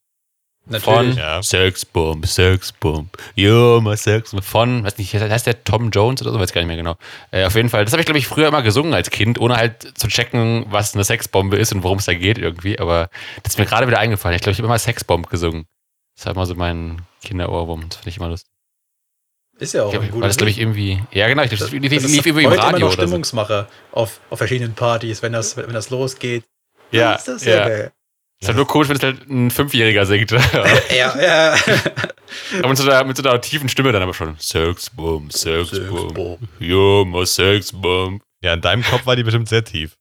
Von Ja. Sexbomb, Sexbomb, yo, my Sexbomb. Von, weiß nicht, heißt der Tom Jones oder so, weiß gar nicht mehr genau. Äh, auf jeden Fall, das habe ich, glaube ich, früher immer gesungen als Kind, ohne halt zu checken, was eine Sexbombe ist und worum es da geht irgendwie. Aber das ist mir gerade wieder eingefallen. Ich glaube, ich habe immer Sexbomb gesungen. Das war immer so mein Kinderohrwurm. Das finde ich immer lustig. Ist ja auch Ich glaub, ein war gutes das, glaube ich, irgendwie. Ja, genau, ich, das, Das- lief, das lief, irgendwie im heute immer Radio noch oder so. Stimmungsmacher auf, auf verschiedenen Partys, wenn das, wenn das losgeht. Ja, ist das sehr ja. geil. Ist halt nur komisch, wenn es halt ein Fünfjähriger singt. *laughs* Ja, ja. aber mit so, einer, mit so einer tiefen Stimme dann aber schon. Sexbomb, Sexbomb, yo, my Sexbomb. ja, in deinem Kopf war die bestimmt sehr tief.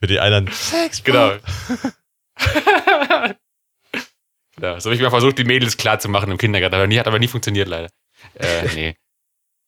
Für die anderen, Genau. ja, *laughs* so habe ich mal versucht, die Mädels klar zu machen im Kindergarten, aber nie, hat aber nie funktioniert leider. Äh, nee.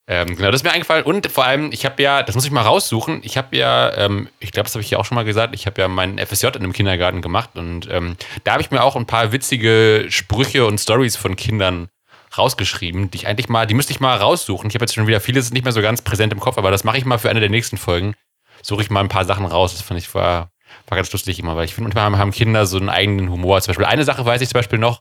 Ähm, genau, das ist mir eingefallen. Und vor allem, ich habe ja, das muss ich mal raussuchen, ich habe ja, ähm, ich glaube, das habe ich ja auch schon mal gesagt, ich habe ja meinen FSJ in einem Kindergarten gemacht und ähm, da habe ich mir auch ein paar witzige Sprüche und Stories von Kindern rausgeschrieben, die ich eigentlich mal, die müsste ich mal raussuchen. Ich habe jetzt schon wieder vieles nicht mehr so ganz präsent im Kopf, aber das mache ich mal für eine der nächsten Folgen. Suche ich mal ein paar Sachen raus. Das fand ich war, war ganz lustig immer, weil ich finde, manchmal haben Kinder so einen eigenen Humor. Zum Beispiel eine Sache weiß ich zum Beispiel noch,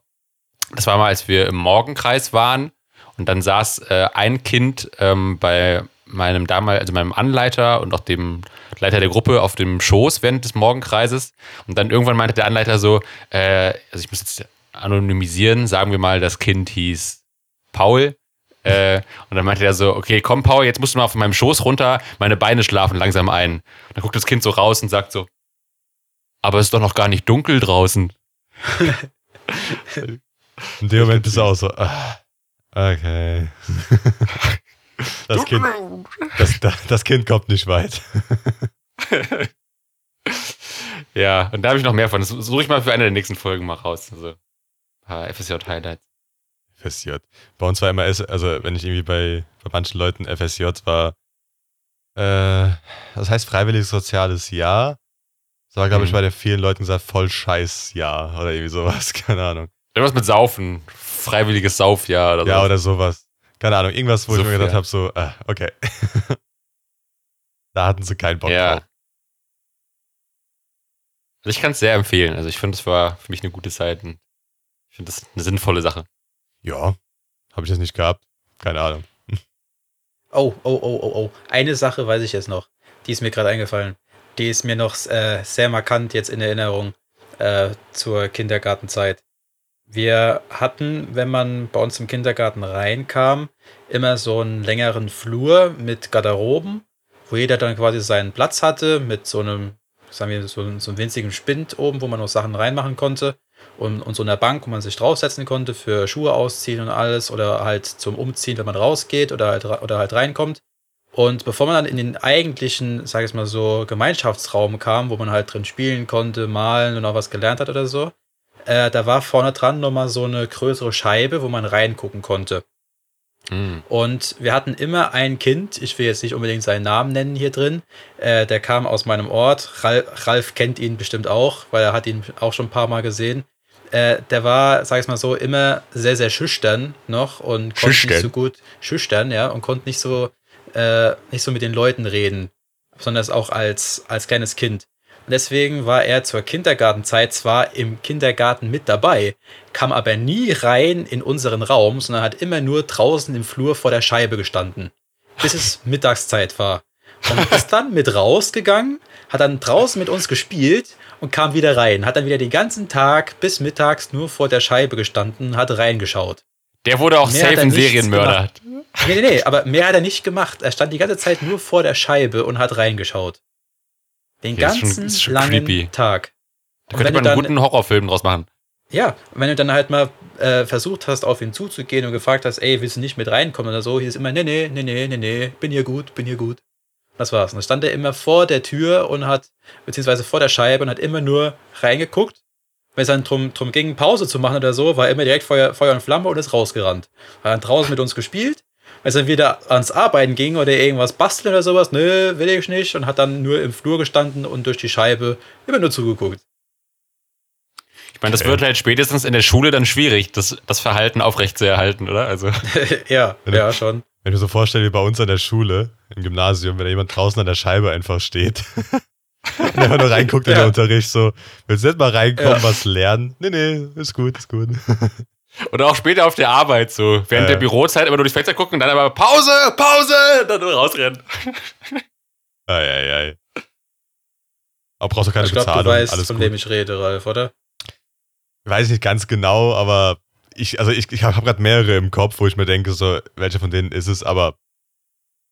das war mal, als wir im Morgenkreis waren und dann saß äh, ein Kind ähm, bei meinem damals, also meinem Anleiter und auch dem Leiter der Gruppe auf dem Schoß während des Morgenkreises. Und dann irgendwann meinte der Anleiter so, äh, also ich muss jetzt anonymisieren, sagen wir mal, das Kind hieß Paul. Äh, und dann meinte er so, okay, komm Paul, jetzt musst du mal von meinem Schoß runter, meine Beine schlafen langsam ein. Und dann guckt das Kind so raus und sagt so, aber es ist doch noch gar nicht dunkel draußen. *laughs* in dem Moment bist du auch so, ah, okay. *laughs* Das kind, das, das, Kind kommt nicht weit. *laughs* Ja, und da habe ich noch mehr von. Das suche ich mal für eine der nächsten Folgen mal raus. Also ein paar FSJ-Highlights. FSJ. Bei uns war immer, also wenn ich irgendwie bei, bei manchen Leuten FSJ war, äh, das heißt freiwilliges soziales Jahr. Das war, glaube ich, Mhm. bei den vielen Leuten gesagt, voll scheiß Jahr oder irgendwie sowas, *laughs* keine Ahnung. Irgendwas mit Saufen. Freiwilliges Saufjahr oder so. Ja, oder sowas. Keine Ahnung, irgendwas, wo ich Suff, mir gedacht ja. habe, so, ah, okay. *laughs* da hatten sie keinen Bock Ja. drauf. Also ich kann es sehr empfehlen. Also ich finde, es war für mich eine gute Zeit. Und ich finde das eine sinnvolle Sache. Ja, habe ich das nicht gehabt. Keine Ahnung. *laughs* Oh, oh, oh, oh, oh. Eine Sache weiß ich jetzt noch. Die ist mir gerade eingefallen. Die ist mir noch äh, sehr markant jetzt in Erinnerung äh, zur Kindergartenzeit. Wir hatten, wenn man bei uns im Kindergarten reinkam, immer so einen längeren Flur mit Garderoben, wo jeder dann quasi seinen Platz hatte, mit so einem, sagen wir, so, so einem winzigen Spind oben, wo man noch Sachen reinmachen konnte. Und, und so einer Bank, wo man sich draufsetzen konnte für Schuhe ausziehen und alles oder halt zum Umziehen, wenn man rausgeht oder halt, oder halt reinkommt. Und bevor man dann in den eigentlichen, sag ich mal so, Gemeinschaftsraum kam, wo man halt drin spielen konnte, malen und auch was gelernt hat oder so, äh, da war vorne dran nochmal so eine größere Scheibe, wo man reingucken konnte. Hm. Und wir hatten immer ein Kind, ich will jetzt nicht unbedingt seinen Namen nennen hier drin, äh, der kam aus meinem Ort. Ralf, Ralf kennt ihn bestimmt auch, weil er hat ihn auch schon ein paar Mal gesehen. Äh, der war, sag ich mal so, immer sehr, sehr schüchtern noch und konnte Schüchtern? nicht so gut schüchtern, ja, und konnte nicht so, äh, nicht so mit den Leuten reden, besonders auch als, als kleines Kind. Deswegen war er zur Kindergartenzeit zwar im Kindergarten mit dabei, kam aber nie rein in unseren Raum, sondern hat immer nur draußen im Flur vor der Scheibe gestanden, bis es *laughs* Mittagszeit war. Und ist dann mit rausgegangen, hat dann draußen mit uns gespielt und kam wieder rein. Hat dann wieder den ganzen Tag bis mittags nur vor der Scheibe gestanden, hat reingeschaut. Der wurde auch Mehr safe ein Serienmörder. Nee, nee, nee, aber mehr hat er nicht gemacht. Er stand die ganze Zeit nur vor der Scheibe und hat reingeschaut. Den Ja, ist schon- ganzen ist schon langen creepy. Tag. Da Und könnte man einen guten Horrorfilm draus machen. Ja, wenn du dann halt mal äh, versucht hast, auf ihn zuzugehen und gefragt hast, ey, willst du nicht mit reinkommen oder so, hieß es immer, nee, nee, nee, nee, nee, nee, bin hier gut, bin hier gut. Das war's. Und dann stand er immer vor der Tür und hat, beziehungsweise vor der Scheibe und hat immer nur reingeguckt. Wenn es dann drum, drum ging, Pause zu machen oder so, war er immer direkt Feuer, Feuer und Flamme und ist rausgerannt. Hat dann draußen mit uns gespielt Als dann wieder ans Arbeiten ging oder irgendwas basteln oder sowas, nö, will ich nicht. Und hat dann nur im Flur gestanden und durch die Scheibe immer nur zugeguckt. Ich meine, das Okay. wird halt spätestens in der Schule dann schwierig, das, das Verhalten aufrechtzuerhalten, oder? Also, *laughs* ja, ja, schon. Wenn ich mir so vorstelle, wie bei uns an der Schule, im Gymnasium, wenn da jemand draußen an der Scheibe einfach steht *laughs* und einfach nur reinguckt in Ja. den Unterricht, so, willst du nicht mal reinkommen, Ja. was lernen? Nee, nee, ist gut, ist gut. *laughs* oder auch später auf der Arbeit, so während Ja. der Bürozeit immer nur durchs Fenster gucken und dann aber Pause, Pause, dann nur rausrennen. *laughs* Eieiei. Aber brauchst du keine ich glaube, Bezahlung, du weißt, alles von gut. wem ich rede, Ralf, oder? Weiß ich nicht ganz genau, aber ich, also ich, ich habe hab gerade mehrere im Kopf, wo ich mir denke, so, welche von denen ist es, aber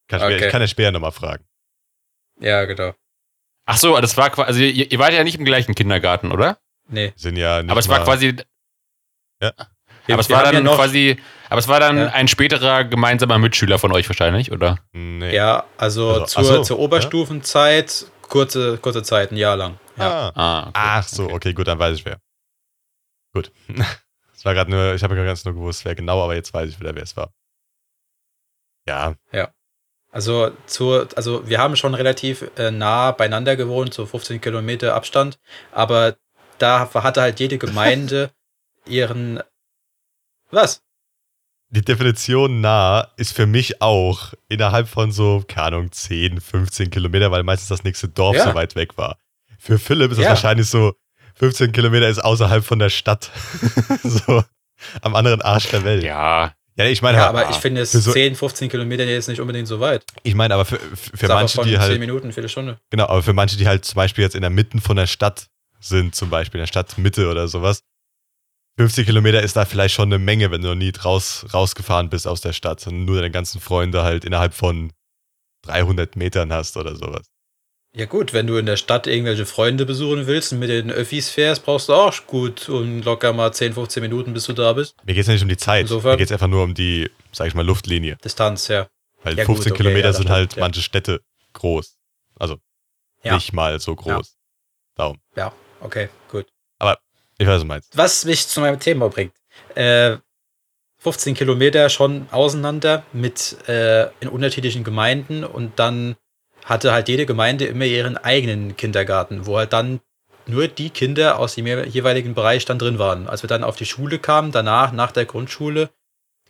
kann ich, Okay. ich kann ja später nochmal fragen. Ja, genau. Ach so, das war quasi, also ihr, ihr wart ja nicht im gleichen Kindergarten, oder? Nee. Sind ja nicht aber es war quasi, Wir, aber es war dann ja quasi, aber es war dann Ja. ein späterer gemeinsamer Mitschüler von euch wahrscheinlich, oder? Nee. Ja, also, Also, zur, so, zur Oberstufenzeit, kurze, kurze Zeit, ein Jahr lang. Ja. Ah. Ah, okay. Ach so, okay. gut, dann weiß ich wer. Gut. *laughs* Es war gerade nur, ich habe ja ganz nur gewusst, wer genau, aber jetzt weiß ich wieder, wer es war. Ja, Also, zur, also wir haben schon relativ äh, nah beieinander gewohnt, so 15 Kilometer Abstand, aber da hatte halt jede Gemeinde *laughs* ihren. Was? die Definition nah ist für mich auch innerhalb von so, keine Ahnung, 10, 15 Kilometer, weil meistens das nächste Dorf Ja. so weit weg war. Für Philipp ist das Ja. wahrscheinlich so, 15 Kilometer ist außerhalb von der Stadt. *laughs* so am anderen Arsch der Welt. Ja, Ja, ich meine, Ja, aber, aber ich finde es so- 10, 15 Kilometer jetzt nicht unbedingt so weit. ich meine, aber für, für für manche, die 10 halt, Minuten, Viertelstunde. genau, aber für manche, die halt zum Beispiel jetzt in der Mitte von der Stadt sind, zum Beispiel in der Stadtmitte oder sowas, 50 Kilometer ist da vielleicht schon eine Menge, wenn du noch nie raus, rausgefahren bist aus der Stadt und nur deine ganzen Freunde halt innerhalb von 300 Metern hast oder sowas. Ja gut, wenn du in der Stadt irgendwelche Freunde besuchen willst und mit den Öffis fährst, brauchst du auch gut und locker mal 10, 15 Minuten, bis du da bist. Mir geht es ja nicht um die Zeit, Insofern- mir geht es einfach nur um die, sag ich mal, Luftlinie. Distanz, ja. Weil Ja, gut, 15 okay, Kilometer ja, sind halt ja. manche Städte groß. Also nicht mal so groß. Darum. Ja, okay, gut. Ich weiß, was du meinst. Was mich zu meinem Thema bringt. Äh, 15 Kilometer schon auseinander mit äh, in unterschiedlichen Gemeinden und dann hatte halt jede Gemeinde immer ihren eigenen Kindergarten, wo halt dann nur die Kinder aus dem jeweiligen Bereich dann drin waren. Als wir dann auf die Schule kamen, danach, nach der Grundschule,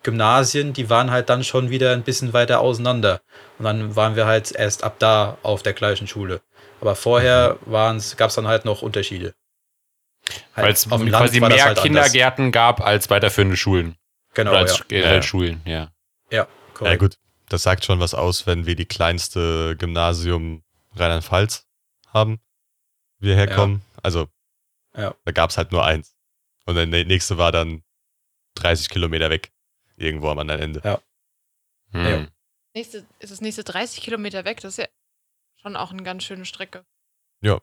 Gymnasien, die waren halt dann schon wieder ein bisschen weiter auseinander. Und dann waren wir halt erst ab da auf der gleichen Schule. Aber vorher gab es dann halt noch Unterschiede. Halt weil es quasi mehr halt anders. Kindergärten gab als weiterführende Schulen. Genau, Oder als ja. generell Ja. Schulen, ja. Ja, Ja korrekt. gut, das sagt schon was aus, wenn wir die kleinste Gymnasium Rheinland-Pfalz haben, wie wir herkommen. Also Ja. da gab es halt nur eins. Und der nächste war dann 30 Kilometer weg. Irgendwo am anderen Ende. Hm. Ja. Nächste, ist das nächste 30 Kilometer weg? Das ist ja schon auch eine ganz schöne Strecke. Ah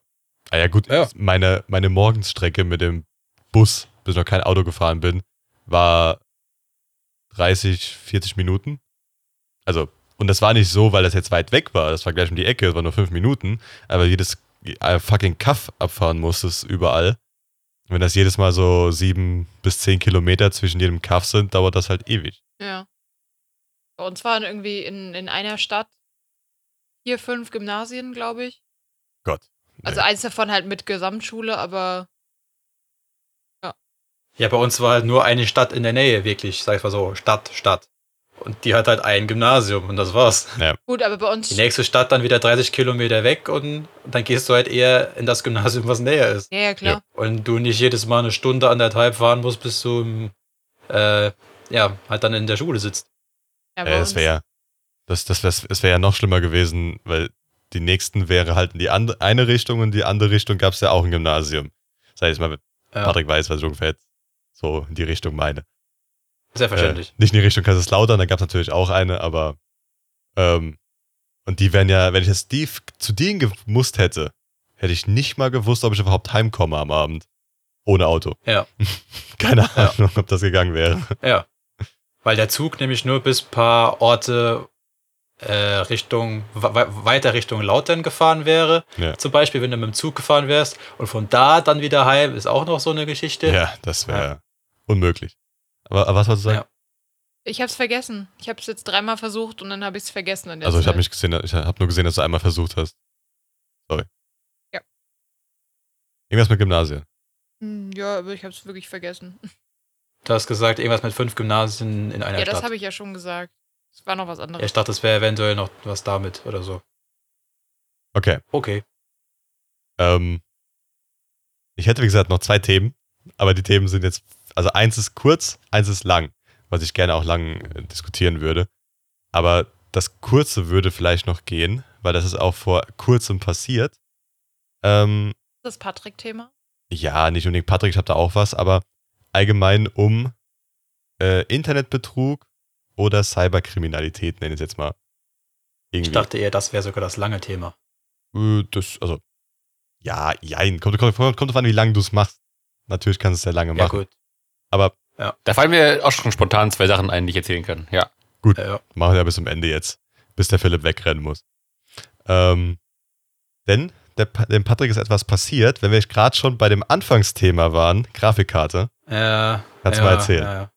ja gut, Ja. meine, meine Morgensstrecke mit dem Bus, bis ich noch kein Auto gefahren bin, war 30, 40 Minuten. Also, und das war nicht so, weil das jetzt weit weg war. Das war gleich um die Ecke, das war nur fünf Minuten. Aber jedes äh, fucking Kaff abfahren musstest überall. Und wenn das jedes Mal so sieben bis zehn Kilometer zwischen jedem Kaff sind, dauert das halt ewig. Ja. Bei uns waren irgendwie in, in einer Stadt vier, fünf Gymnasien, glaube ich. Gott. Also eins davon halt mit Gesamtschule, aber Ja, bei uns war halt nur eine Stadt in der Nähe, wirklich, sag ich mal so, Stadt, Stadt. Und die hat halt ein Gymnasium und das war's. gut, aber bei uns. Die nächste Stadt dann wieder 30 Kilometer weg und dann gehst du halt eher in das Gymnasium, was näher ist. Ja, ja, klar. Und du nicht jedes Mal eine Stunde, anderthalb fahren musst, bis du im, äh, ja, halt dann in der Schule sitzt. Ja, bei Äh, uns- es wäre ja, das, das wär, es wäre ja noch schlimmer gewesen, weil die nächsten wäre halt in die andere, eine Richtung und die andere Richtung gab es ja auch ein Gymnasium. Das heißt mal, Ja, Patrick weiß, was ich ungefähr jetzt so in die Richtung meine. selbstverständlich. Äh, nicht in die Richtung Kaiserslautern, da gab es natürlich auch eine, aber ähm, und die wären ja, wenn ich jetzt die zu denen gemusst hätte, hätte ich nicht mal gewusst, ob ich überhaupt heimkomme am Abend. Ohne Auto. Ja. *laughs* Keine Ja. Ahnung, ob das gegangen wäre. Ja. Weil der Zug nämlich nur bis paar Orte Richtung, we weiter Richtung Lautern gefahren wäre. Ja. Zum Beispiel, wenn du mit dem Zug gefahren wärst. Und von da dann wieder heim, ist auch noch so eine Geschichte. Ja, das wäre unmöglich. Aber, aber was wolltest du sagen? Ich hab's vergessen. Ich hab's jetzt dreimal versucht und dann habe ich's vergessen. in der Also ich habe nicht gesehen, ich habe nur gesehen, dass du einmal versucht hast. Sorry. Ja. Irgendwas mit Gymnasien. Hm, Ja, aber ich hab's wirklich vergessen. Du hast gesagt, irgendwas mit fünf Gymnasien in einer Ja, das Stadt. habe ich ja schon gesagt. Es war noch was Ja, anderes. ich dachte, es wäre eventuell noch was damit oder so. Okay. Okay. Ähm, ich hätte, wie gesagt, noch zwei Themen, aber die Themen sind jetzt, also eins ist kurz, eins ist lang, was ich gerne auch lang äh, diskutieren würde. Aber das Kurze würde vielleicht noch gehen, weil das ist auch vor kurzem passiert. Ähm, das Patrick-Thema? ja, nicht unbedingt Patrick, ich habe da auch was, aber allgemein um äh, Internetbetrug oder Cyberkriminalität, nenne ich es jetzt mal. Irgendwie. Ich dachte eher, das wäre sogar das lange Thema. Äh, Das, also, ja, jein. Kommt, kommt, kommt drauf an, wie lange du es machst. Natürlich kannst du es sehr lange Ja, machen. gut. Aber Da fallen mir auch schon spontan zwei Sachen ein, die ich erzählen kann. Ja. Ja, ja. machen wir ja bis zum Ende jetzt, bis der Philipp wegrennen muss. Ähm, denn der, dem Patrick ist etwas passiert, wenn wir gerade schon bei dem Anfangsthema waren, Grafikkarte. Ja, Kannst du ja, mal erzählen.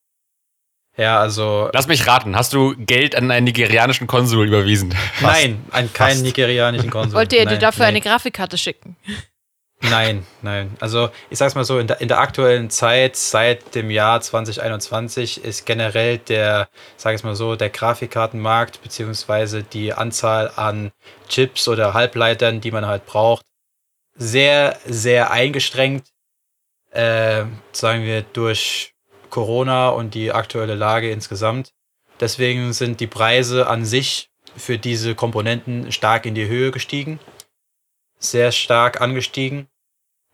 Ja, also. Lass mich raten, hast du Geld an einen nigerianischen Konsul überwiesen? *laughs* Nein, an keinen Fast. nigerianischen Konsul. Wollt ihr dir dafür nee. eine Grafikkarte schicken? Nein, nein. Also ich sag's mal so, in der, in der aktuellen Zeit, seit dem Jahr 2021, ist generell der, sag ich mal so, der Grafikkartenmarkt beziehungsweise die Anzahl an Chips oder Halbleitern, die man halt braucht, sehr, sehr eingeschränkt. Äh, sagen wir durch Corona und die aktuelle Lage insgesamt. Deswegen sind die Preise an sich für diese Komponenten stark in die Höhe gestiegen. Sehr stark angestiegen.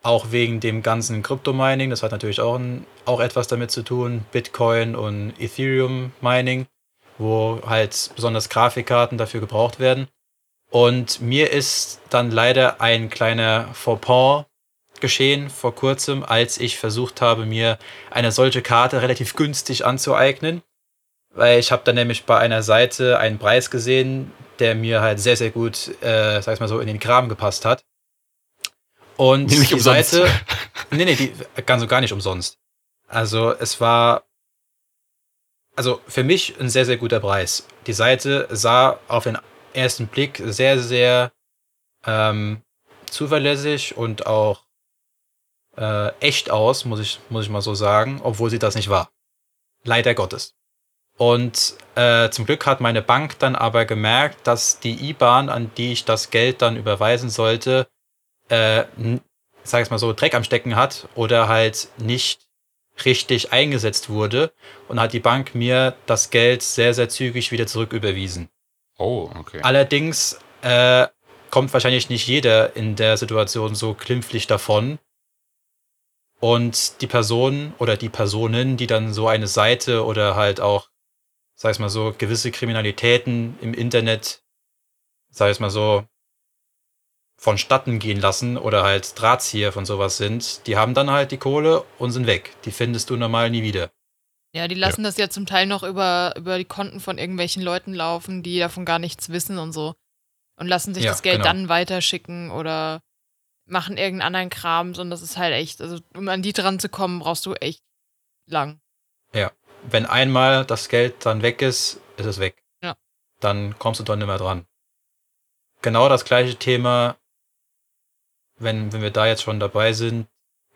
Auch wegen dem ganzen Krypto-Mining. Das hat natürlich auch, ein, auch etwas damit zu tun. Bitcoin und Ethereum-Mining, wo halt besonders Grafikkarten dafür gebraucht werden. Und mir ist dann leider ein kleiner Fauxpas geschehen vor kurzem, als ich versucht habe, mir eine solche Karte relativ günstig anzueignen. Weil ich habe dann nämlich bei einer Seite einen Preis gesehen, der mir halt sehr, sehr gut, äh, sag ich mal so, in den Kram gepasst hat. Und Nicht die umsonst. Seite. *laughs* Nee, nee, die ganz und gar nicht umsonst. Also es war. Also für mich ein sehr, sehr guter Preis. Die Seite sah auf den ersten Blick sehr, sehr ähm, zuverlässig und auch äh, echt aus, muss ich, muss ich mal so sagen, obwohl sie das nicht war. Leider Gottes. Und äh, zum Glück hat meine Bank dann aber gemerkt, dass die IBAN, an die ich das Geld dann überweisen sollte, äh, sag ich mal so, Dreck am Stecken hat oder halt nicht richtig eingesetzt wurde und hat die Bank mir das Geld sehr, sehr zügig wieder zurücküberwiesen. Oh, okay. Allerdings äh, kommt wahrscheinlich nicht jeder in der Situation so glimpflich davon. Und die Person oder die Personen, die dann so eine Seite oder halt auch, sag ich mal so, gewisse Kriminalitäten im Internet, sag ich mal so, vonstatten gehen lassen oder halt Drahtzieher von sowas sind, die haben dann halt die Kohle und sind weg. Die findest du normal nie wieder. Ja, die lassen das ja zum Teil noch über, über die Konten von irgendwelchen Leuten laufen, die davon gar nichts wissen und so. Und lassen sich Ja, das Geld genau. dann weiterschicken oder machen irgendeinen anderen Kram. Und das ist halt echt, also um an die dran zu kommen, brauchst du echt lang. wenn einmal das Geld dann weg ist, ist es weg. Ja. Dann kommst du dann nicht mehr dran. Genau das gleiche Thema, wenn, wenn wir da jetzt schon dabei sind,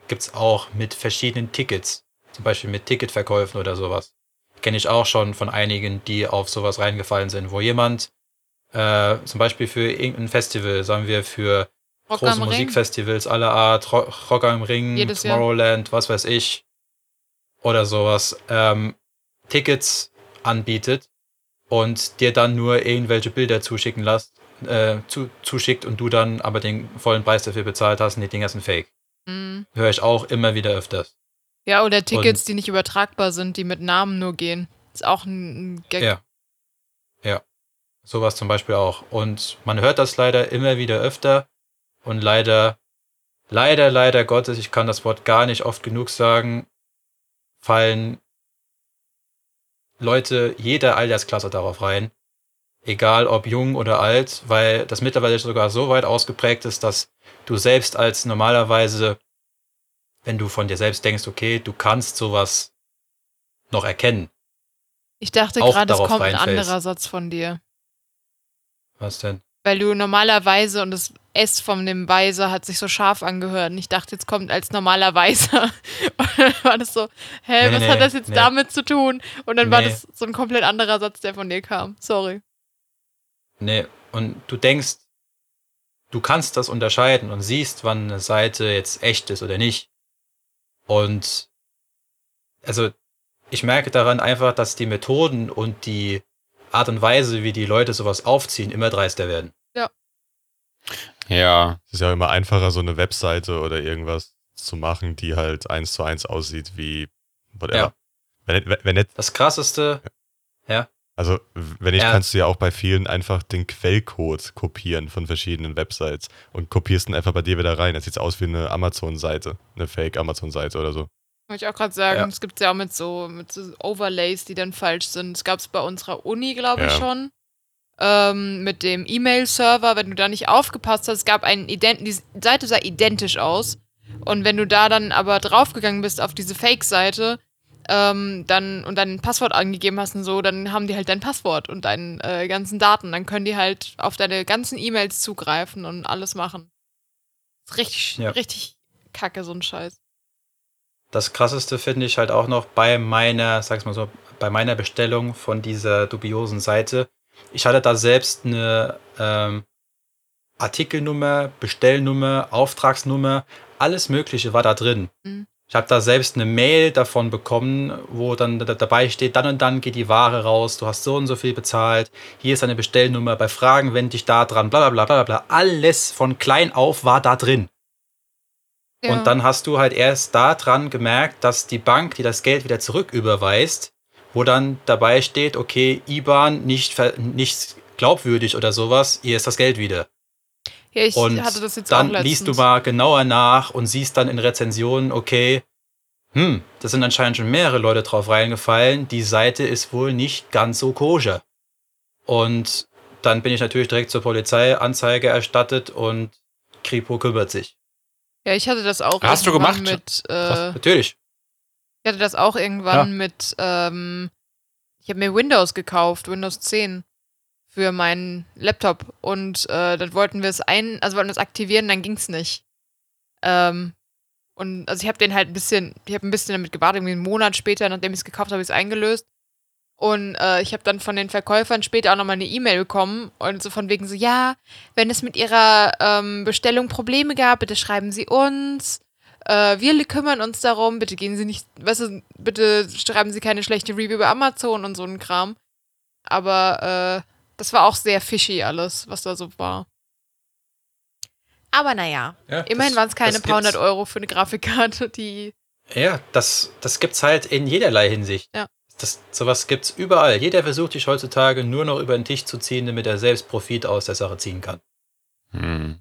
gibt's auch mit verschiedenen Tickets. Zum Beispiel mit Ticketverkäufen oder sowas. Kenne ich auch schon von einigen, die auf sowas reingefallen sind, wo jemand äh, zum Beispiel für irgendein Festival, sagen wir für Rock große Ring. Musikfestivals aller Art, Ro Rock am Ring, Jedes Jahr. Tomorrowland, was weiß ich, oder sowas, ähm, Tickets anbietet und dir dann nur irgendwelche Bilder zuschicken lässt, äh, zu, zuschickt und du dann aber den vollen Preis dafür bezahlt hast und die Dinger sind fake. Mhm. Höre ich auch immer wieder öfters. Ja, oder Tickets, die nicht übertragbar sind, die mit Namen nur gehen. Ist auch ein, ein Gag. Ja. Ja. Sowas zum Beispiel auch. Und man hört das leider immer wieder öfter. Und leider, leider, leider Gottes, ich kann das Wort gar nicht oft genug sagen, fallen Leute jeder Altersklasse darauf rein. Egal ob jung oder alt, weil das mittlerweile sogar so weit ausgeprägt ist, dass du selbst als normalerweise, wenn du von dir selbst denkst, okay, du kannst sowas noch erkennen, Ich dachte gerade, es kommt ein reinfällst. anderer Satz von dir. Was denn? Weil du normalerweise und das S von dem Weiser hat sich so scharf angehört. Und ich dachte, jetzt kommt als normaler Weiser. *laughs* Und dann war das so, hä, Nee, was nee, hat das jetzt nee. damit zu tun? Und dann war das so ein komplett anderer Satz, der von dir kam. Sorry. Nee, und du denkst, du kannst das unterscheiden und siehst, wann eine Seite jetzt echt ist oder nicht. Und also ich merke daran einfach, dass die Methoden und die Art und Weise, wie die Leute sowas aufziehen, immer dreister werden. Ja. Es ist ja immer einfacher, so eine Webseite oder irgendwas zu machen, die halt eins zu eins aussieht wie whatever. Ja. Wenn, wenn nicht, Das krasseste, also wenn nicht, Ja. kannst du ja auch bei vielen einfach den Quellcode kopieren von verschiedenen Websites und kopierst ihn einfach bei dir wieder rein. Das sieht aus wie eine Amazon-Seite, eine Fake-Amazon-Seite oder so. Wollte ich auch gerade sagen, Ja. es gibt ja auch mit so, mit so Overlays, die dann falsch sind. Es gab es bei unserer Uni, glaube ich, Ja. schon. Ähm, mit dem E-Mail-Server, wenn du da nicht aufgepasst hast, gab einen Ident die Seite sah identisch aus. Und wenn du da dann aber draufgegangen bist auf diese Fake-Seite, ähm, dann und dein Passwort angegeben hast und so, dann haben die halt dein Passwort und deine äh, ganzen Daten. Dann können die halt auf deine ganzen E-Mails zugreifen und alles machen. Richtig, Ja. richtig kacke, so ein Scheiß. das krasseste finde ich halt auch noch bei meiner, sag's mal so, bei meiner Bestellung von dieser dubiosen Seite. Ich hatte da selbst eine ähm, Artikelnummer, Bestellnummer, Auftragsnummer, alles Mögliche war da drin. Mhm. Ich habe da selbst eine Mail davon bekommen, wo dann da- dabei steht, dann und dann geht die Ware raus, du hast so und so viel bezahlt, hier ist deine Bestellnummer, bei Fragen wende dich da dran, bla bla bla bla bla. Alles von klein auf war da drin. Ja. Und dann hast du halt erst daran gemerkt, dass die Bank, die das Geld wieder zurücküberweist, wo dann dabei steht, okay, IBAN nicht, nicht glaubwürdig oder sowas, hier ist das Geld wieder. Ja, ich Und hatte das jetzt dann liest du mal genauer nach und siehst dann in Rezensionen, okay, hm, da sind anscheinend schon mehrere Leute drauf reingefallen, die Seite ist wohl nicht ganz so koscher. Und dann bin ich natürlich direkt zur Polizei Anzeige erstattet und Kripo kümmert sich. Ja, ich hatte das auch Hast du gemacht? mit. Äh, Natürlich. Ich hatte das auch irgendwann mit. Ähm, ich habe mir Windows gekauft, Windows 10 für meinen Laptop und äh, dann wollten wir es ein, also wollten wir es aktivieren, dann ging es nicht. Ähm, und also ich habe den halt ein bisschen, ich habe ein bisschen damit gewartet, irgendwie einen Monat später, nachdem ich es gekauft habe, ich es eingelöst. Und äh, ich habe dann von den Verkäufern später auch nochmal eine E-Mail bekommen und so von wegen so, ja, wenn es mit ihrer ähm, Bestellung Probleme gab, bitte schreiben Sie uns. Äh, wir kümmern uns darum, bitte gehen Sie nicht, weißt du, bitte schreiben Sie keine schlechte Review über Amazon und so ein Kram. Aber äh, das war auch sehr fishy alles, was da so war. Aber naja, Ja, immerhin waren es keine paar hundert Euro für eine Grafikkarte, die. Ja, das, das gibt's halt in jederlei Hinsicht. Ja. Das, sowas gibt's überall. Jeder versucht dich heutzutage nur noch über den Tisch zu ziehen, damit er selbst Profit aus der Sache ziehen kann. Hm.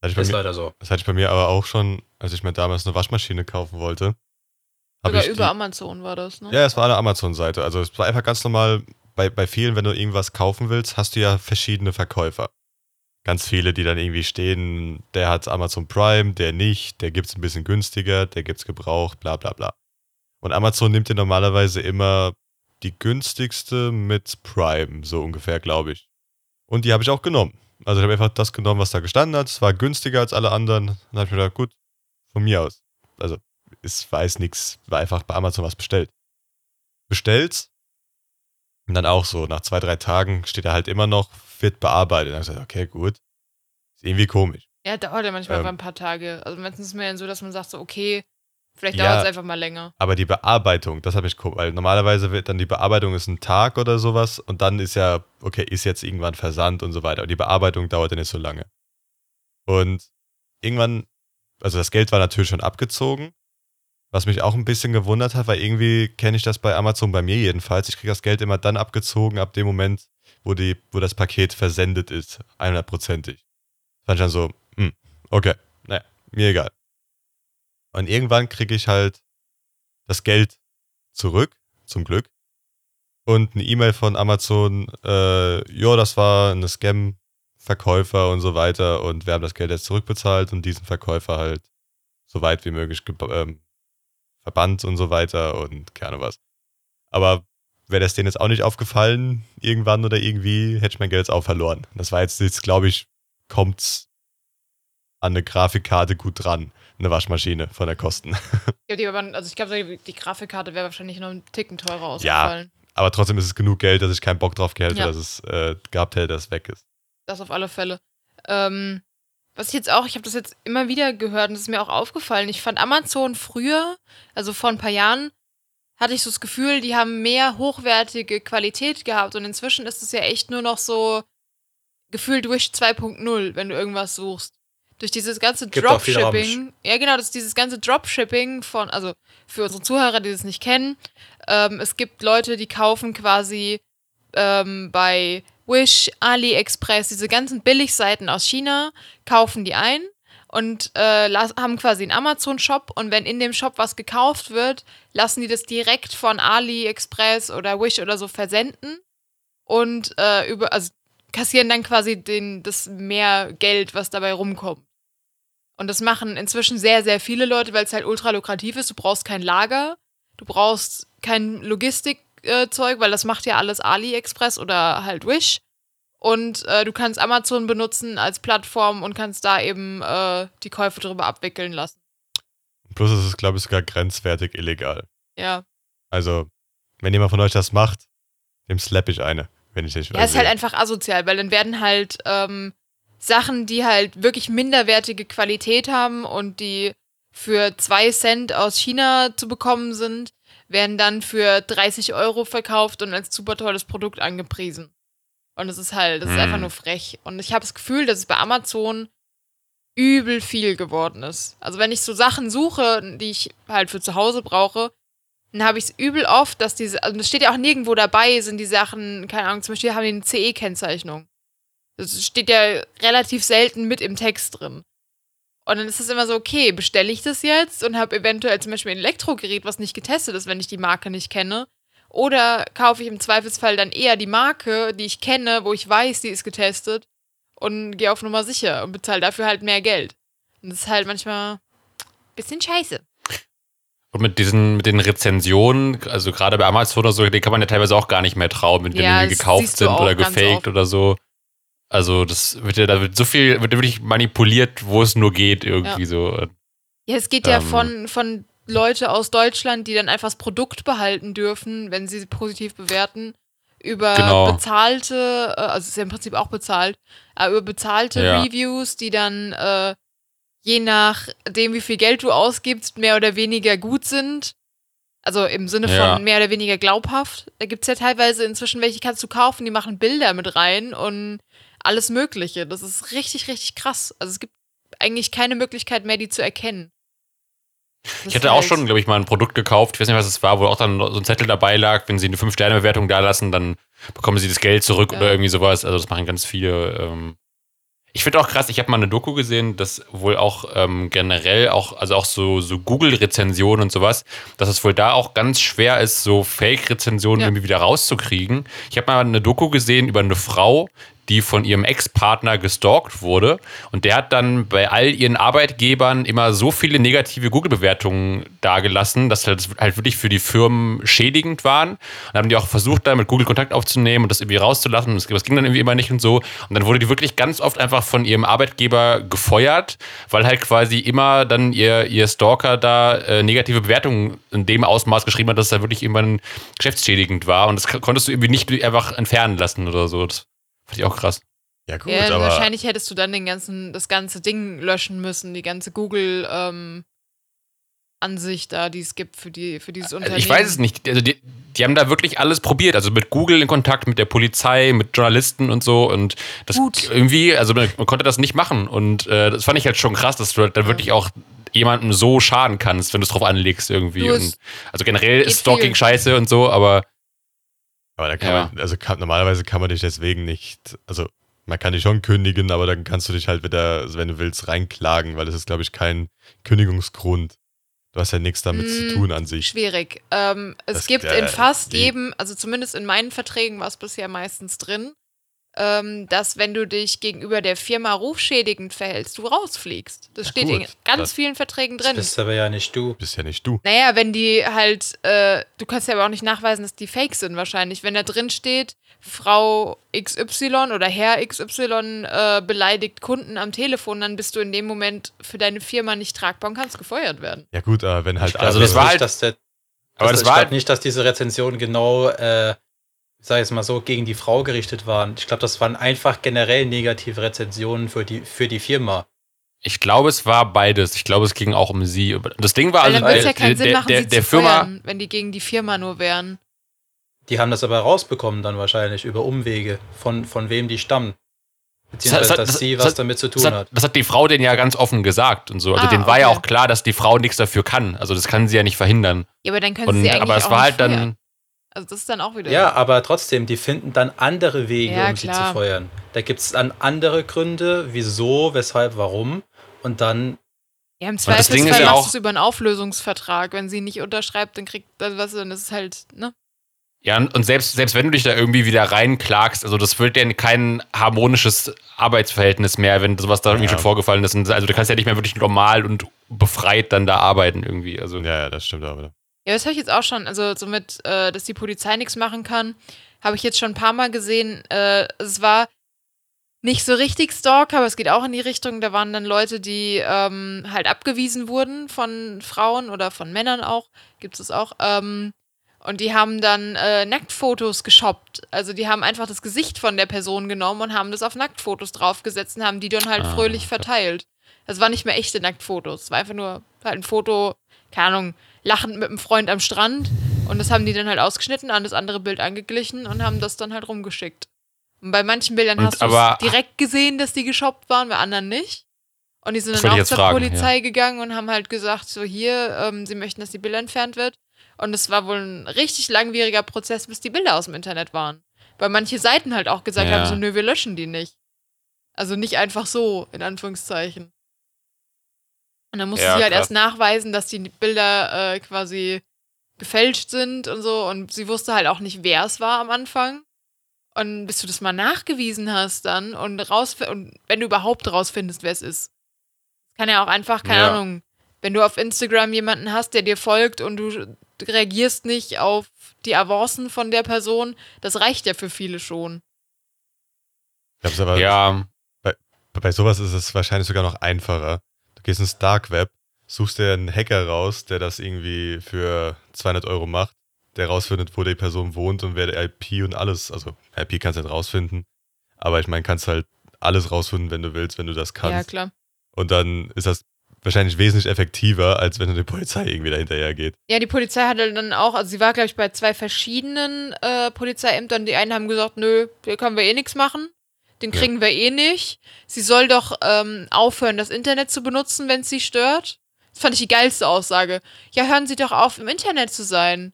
Das hatte, ich bei Ist mir, leider so. das hatte ich bei mir aber auch schon, als ich mir damals eine Waschmaschine kaufen wollte. Sogar ich über die, Amazon war das, ne? Ja, es war eine Amazon-Seite. Also es war einfach ganz normal, bei, bei vielen, wenn du irgendwas kaufen willst, hast du ja verschiedene Verkäufer. Ganz viele, die dann irgendwie stehen, der hat Amazon Prime, der nicht, der gibt's ein bisschen günstiger, der gibt's gebraucht, bla bla bla. Und Amazon nimmt dir normalerweise immer die günstigste mit Prime, so ungefähr, glaube ich. Und die habe ich auch genommen. Also ich habe einfach das genommen, was da gestanden hat. Es war günstiger als alle anderen. Dann habe ich mir gedacht, gut, von mir aus. Also es weiß nichts, war einfach bei Amazon was bestellt. Bestellt. Und dann auch so, nach zwei, drei Tagen steht er halt immer noch, wird bearbeitet. Dann habe ich gesagt, okay, gut. Ist irgendwie komisch. Ja, dauert ja manchmal Ähm. ein paar Tage. Also meistens ist es mir dann so, dass man sagt so, okay, vielleicht Ja. dauert es einfach mal länger. Aber die Bearbeitung, das habe ich komisch, weil normalerweise wird dann die Bearbeitung ist ein Tag oder sowas und dann ist ja, okay, ist jetzt irgendwann Versand und so weiter. Und die Bearbeitung dauert ja nicht so lange. Und irgendwann, also das Geld war natürlich schon abgezogen, was mich auch ein bisschen gewundert hat, weil irgendwie kenne ich das bei Amazon bei mir jedenfalls. Ich kriege das Geld immer dann abgezogen, ab dem Moment, wo, die, wo das Paket versendet ist, 100%ig. Fand ich dann so, hm, okay, naja, mir egal. Und irgendwann kriege ich halt das Geld zurück, zum Glück. Und eine E-Mail von Amazon, äh, ja, das war eine Scam-Verkäufer und so weiter und wir haben das Geld jetzt zurückbezahlt und diesen Verkäufer halt so weit wie möglich ähm, verbannt und so weiter und keine was. Aber wäre das denen jetzt auch nicht aufgefallen, irgendwann oder irgendwie, hätte ich mein Geld jetzt auch verloren. Das war jetzt, jetzt glaube ich, kommt's an eine Grafikkarte gut dran. Eine Waschmaschine von der Kosten. *laughs* Ja, die waren, also ich glaube, die, Grafikkarte wäre wahrscheinlich noch einen Ticken teurer Ja. ausgefallen. Aber trotzdem ist es genug Geld, dass ich keinen Bock drauf hätte, Ja. dass es äh, gehabt hätte, dass es weg ist. Das auf alle Fälle. Ähm, was ich jetzt auch, ich habe das jetzt immer wieder gehört und das ist mir auch aufgefallen. Ich fand Amazon früher, also vor ein paar Jahren, hatte ich so das Gefühl, die haben mehr hochwertige Qualität gehabt und inzwischen ist es ja echt nur noch so gefühlt Wish 2.0, wenn du irgendwas suchst. Durch dieses ganze Gibt Dropshipping, ja genau, das ist dieses ganze Dropshipping von, also für unsere Zuhörer, die das nicht kennen, ähm, es gibt Leute, die kaufen quasi ähm, bei Wish, AliExpress, diese ganzen Billigseiten aus China, kaufen die ein und äh, haben quasi einen Amazon-Shop und wenn in dem Shop was gekauft wird, lassen die das direkt von AliExpress oder Wish oder so versenden und äh, über, also kassieren dann quasi den, das mehr Geld, was dabei rumkommt. Und das machen inzwischen sehr, sehr viele Leute, weil es halt ultra lukrativ ist. Du brauchst kein Lager, du brauchst kein Logistikzeug, weil das macht ja alles AliExpress oder halt Wish. Und äh, du kannst Amazon benutzen als Plattform und kannst da eben äh, die Käufe drüber abwickeln lassen. Plus ist es, glaube ich, sogar grenzwertig illegal. Ja. Also, wenn jemand von euch das macht, dem slap ich eine, wenn ich nicht Ja, ist halt einfach asozial, weil dann werden halt ähm, Sachen, die halt wirklich minderwertige Qualität haben und die für zwei Cent aus China zu bekommen sind, werden dann für 30 Euro verkauft und als super tolles Produkt angepriesen. Und es ist halt, das ist Hm. einfach nur frech. Und ich habe das Gefühl, dass es bei Amazon übel viel geworden ist. Also wenn ich so Sachen suche, die ich halt für zu Hause brauche, dann habe ich es übel oft, dass diese, also es steht ja auch nirgendwo dabei, sind die Sachen, keine Ahnung, zum Beispiel haben die eine CE-Kennzeichnung. Das steht ja relativ selten mit im Text drin. Und dann ist es immer so, okay, bestelle ich das jetzt und habe eventuell zum Beispiel ein Elektrogerät, was nicht getestet ist, wenn ich die Marke nicht kenne. Oder kaufe ich im Zweifelsfall dann eher die Marke, die ich kenne, wo ich weiß, die ist getestet und gehe auf Nummer sicher und bezahle dafür halt mehr Geld. Und das ist halt manchmal ein bisschen scheiße. Und mit diesen, mit den Rezensionen, also gerade bei Amazon oder so, den kann man ja teilweise auch gar nicht mehr trauen, wenn Ja, die gekauft sind oder gefaked oft. oder so. Also das wird ja, da wird so viel, wird ja wirklich manipuliert, wo es nur geht, irgendwie so. Ja, es geht ja Ähm. von, von Leute aus Deutschland, die dann einfach das Produkt behalten dürfen, wenn sie positiv bewerten, über Genau. bezahlte, äh, also es ist ja im Prinzip auch bezahlt, aber über bezahlte Ja. Reviews, die dann äh, je nachdem, wie viel Geld du ausgibst, mehr oder weniger gut sind. Also im Sinne von Ja. mehr oder weniger glaubhaft. Da gibt es ja teilweise inzwischen welche, kannst du kaufen, die machen Bilder mit rein und alles Mögliche. Das ist richtig, richtig krass. Also es gibt eigentlich keine Möglichkeit mehr, die zu erkennen. Das Ich hatte auch schon, glaube ich, mal ein Produkt gekauft, ich weiß nicht, was es war, wo auch dann so ein Zettel dabei lag, wenn sie eine 5-Sterne-Bewertung da lassen, dann bekommen sie das Geld zurück Ja. oder irgendwie sowas. Also das machen ganz viele. Ähm ich finde auch krass, ich habe mal eine Doku gesehen, dass wohl auch ähm, generell auch, also auch so, so Google-Rezensionen und sowas, dass es wohl da auch ganz schwer ist, so Fake-Rezensionen Ja. irgendwie wieder rauszukriegen. Ich habe mal eine Doku gesehen über eine Frau, die von ihrem Ex-Partner gestalkt wurde. Und der hat dann bei all ihren Arbeitgebern immer so viele negative Google-Bewertungen dagelassen, dass das halt wirklich für die Firmen schädigend waren. Und dann haben die auch versucht, da mit Google Kontakt aufzunehmen und das irgendwie rauszulassen. Das, das ging dann irgendwie immer nicht und so. Und dann wurde die wirklich ganz oft einfach von ihrem Arbeitgeber gefeuert, weil halt quasi immer dann ihr, ihr Stalker da äh, negative Bewertungen in dem Ausmaß geschrieben hat, dass es da wirklich irgendwann geschäftsschädigend war. Und das konntest du irgendwie nicht einfach entfernen lassen oder so. Das fand ich auch krass. Ja, gut, Ja, aber wahrscheinlich hättest du dann den ganzen, das ganze Ding löschen müssen, die ganze Google ähm, Ansicht da, die es gibt für die, für dieses Unternehmen. Also ich weiß es nicht. Also die, die haben da wirklich alles probiert. Also mit Google in Kontakt, mit der Polizei, mit Journalisten und so. Und das Gut. irgendwie, also man, man konnte das nicht machen. Und äh, das fand ich halt schon krass, dass du halt da wirklich auch jemandem so schaden kannst, wenn du es drauf anlegst irgendwie. Und, also generell ist Stalking scheiße und so, aber Aber da kann Ja. man, also kann, normalerweise kann man dich deswegen nicht, also man kann dich schon kündigen, aber dann kannst du dich halt wieder, also wenn du willst, reinklagen, weil das ist, glaube ich, kein Kündigungsgrund. Du hast ja nichts damit Mm, zu tun an sich. Schwierig. Ähm, es Das- gibt äh, in fast jedem, also zumindest in meinen Verträgen war es bisher meistens drin, ähm, dass wenn du dich gegenüber der Firma rufschädigend verhältst, du rausfliegst. Das Ja, steht gut. in ganz Das- vielen Verträgen Das drin. bist aber ja nicht du. Bist ja nicht du. Naja, wenn die halt, äh, du kannst ja aber auch nicht nachweisen, dass die fake sind wahrscheinlich. Wenn da drin steht, Frau XY oder Herr XY äh, beleidigt Kunden am Telefon, dann bist du in dem Moment für deine Firma nicht tragbar und kannst gefeuert werden. Ja gut, aber wenn halt Ich Also das war halt- dass der, Aber dass, das ich war glaube halt, nicht, dass diese Rezensionen genau, äh, sag ich jetzt mal so, gegen die Frau gerichtet waren. Ich glaube, das waren einfach generell negative Rezensionen für die, für die Firma. ich glaube, es war beides. Ich glaube, es ging auch um sie. Das Ding war Weil also dann der, ja keinen Sinn machen, der, sie der zu Firma. feuern, wenn die gegen die Firma nur wären. Die haben das aber rausbekommen dann wahrscheinlich über Umwege, von, von wem die stammen. Das Beziehungsweise, hat- dass das- sie das was hat- damit zu Das tun hat, hat. das hat die Frau denen ja ganz offen gesagt und so. Also Ah, denen war ja auch klar, dass die Frau nichts dafür kann. Also das kann sie ja nicht verhindern. Ja, aber dann können Und, sie eigentlich aber es auch war halt feuern. dann. Also das ist dann auch wieder. Ja, aber trotzdem, die finden dann andere Wege, Ja, um sie klar. zu feuern. Da gibt es dann andere Gründe, wieso, weshalb, warum. Und dann, Ja, im das Zweifelsfall ja machst du es über einen Auflösungsvertrag. Wenn sie nicht unterschreibt, dann kriegt, also was, dann ist es halt, ne? Ja, und selbst, selbst wenn du dich da irgendwie wieder reinklagst, also das wird ja kein harmonisches Arbeitsverhältnis mehr, wenn sowas da irgendwie Ja. schon vorgefallen ist. Also du kannst ja nicht mehr wirklich normal und befreit dann da arbeiten irgendwie. Also Ja, ja, das stimmt aber. Ja, das habe ich jetzt auch schon. Also somit, äh, dass die Polizei nichts machen kann, habe ich jetzt schon ein paar Mal gesehen. Äh, es war nicht so richtig Stalk, aber es geht auch in die Richtung. Da waren dann Leute, die ähm, halt abgewiesen wurden von Frauen oder von Männern auch. Gibt es auch. Ähm, und die haben dann äh, Nacktfotos geshoppt. Also die haben einfach das Gesicht von der Person genommen und haben das auf Nacktfotos draufgesetzt und haben die dann halt Ah, fröhlich verteilt. Das war nicht mehr echte Nacktfotos. Es war einfach nur halt ein Foto, keine Ahnung, lachend mit einem Freund am Strand. Und das haben die dann halt ausgeschnitten, an das andere Bild angeglichen und haben das dann halt rumgeschickt. Und bei manchen Bildern Und hast du direkt gesehen, dass die geshoppt waren, bei anderen nicht. Und die sind dann auch zur fragen, Polizei gegangen und haben halt gesagt, so hier, ähm, sie möchten, dass die Bilder entfernt wird. Und es war wohl ein richtig langwieriger Prozess, bis die Bilder aus dem Internet waren. Weil manche Seiten halt auch gesagt Ja. haben, so nö, wir löschen die nicht. Also nicht einfach so, in Anführungszeichen. Und dann musste Ja, sie halt krass. erst nachweisen, dass die Bilder äh, quasi gefälscht sind und so. Und sie wusste halt auch nicht, wer es war am Anfang. Und bis du das mal nachgewiesen hast dann und raus und wenn du überhaupt rausfindest, wer es ist. Kann ja auch einfach, keine Ja. Ahnung, wenn du auf Instagram jemanden hast, der dir folgt und du reagierst nicht auf die Avancen von der Person, das reicht ja für viele schon. Ich glaub's aber, ja, bei sowas ist es wahrscheinlich sogar noch einfacher. Gehst ins Dark Web, suchst dir einen Hacker raus, der das irgendwie für 200 Euro macht, der rausfindet, wo die Person wohnt und wer der IP und alles, also IP kannst du nicht rausfinden, aber ich meine, kannst halt alles rausfinden, wenn du willst, wenn du das Ja, kannst. klar. und dann ist das wahrscheinlich wesentlich effektiver, als wenn du die Polizei irgendwie dahinterher geht. Ja, die Polizei hatte dann auch, also sie war, glaube ich, bei zwei verschiedenen äh, Polizeiämtern. Die einen haben gesagt, nö, hier können wir eh nichts machen. Den Ja. kriegen wir eh nicht. Sie soll doch ähm, aufhören, das Internet zu benutzen, wenn es sie stört. Das fand ich die geilste Aussage. Ja, hören Sie doch auf, im Internet zu sein.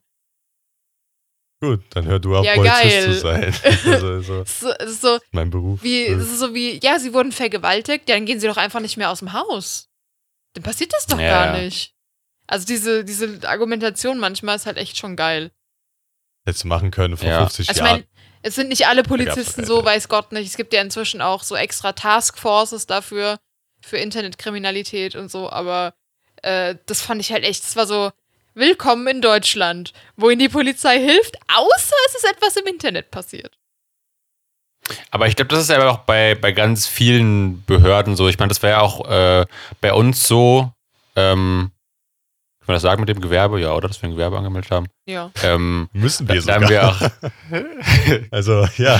Gut, dann hör du auf, Ja, Polizist geil. zu sein. *laughs* Also, so, ist so, mein Beruf. wie, so wie, ja, sie wurden vergewaltigt, ja, dann gehen sie doch einfach nicht mehr aus dem Haus. Dann passiert das doch Ja, gar ja. nicht. Also diese, diese Argumentation manchmal ist halt echt schon geil. Hättest du machen können vor Ja. 50 Also ich Jahren. Es sind nicht alle Polizisten so, weiß Gott nicht. Es gibt ja inzwischen auch so extra Taskforces dafür, für Internetkriminalität und so, aber äh, das fand ich halt echt, das war so, willkommen in Deutschland, wo ihnen die Polizei hilft, außer es ist etwas im Internet passiert. aber ich glaube, das ist ja auch bei, bei ganz vielen Behörden so. Ich meine, das wäre ja auch äh, bei uns so. Ähm, kann man das sagen mit dem Gewerbe? Ja, oder? Dass wir ein Gewerbe angemeldet haben. Ja. Ähm, Müssen wir sogar. haben wir auch. *laughs* *laughs* also, ja.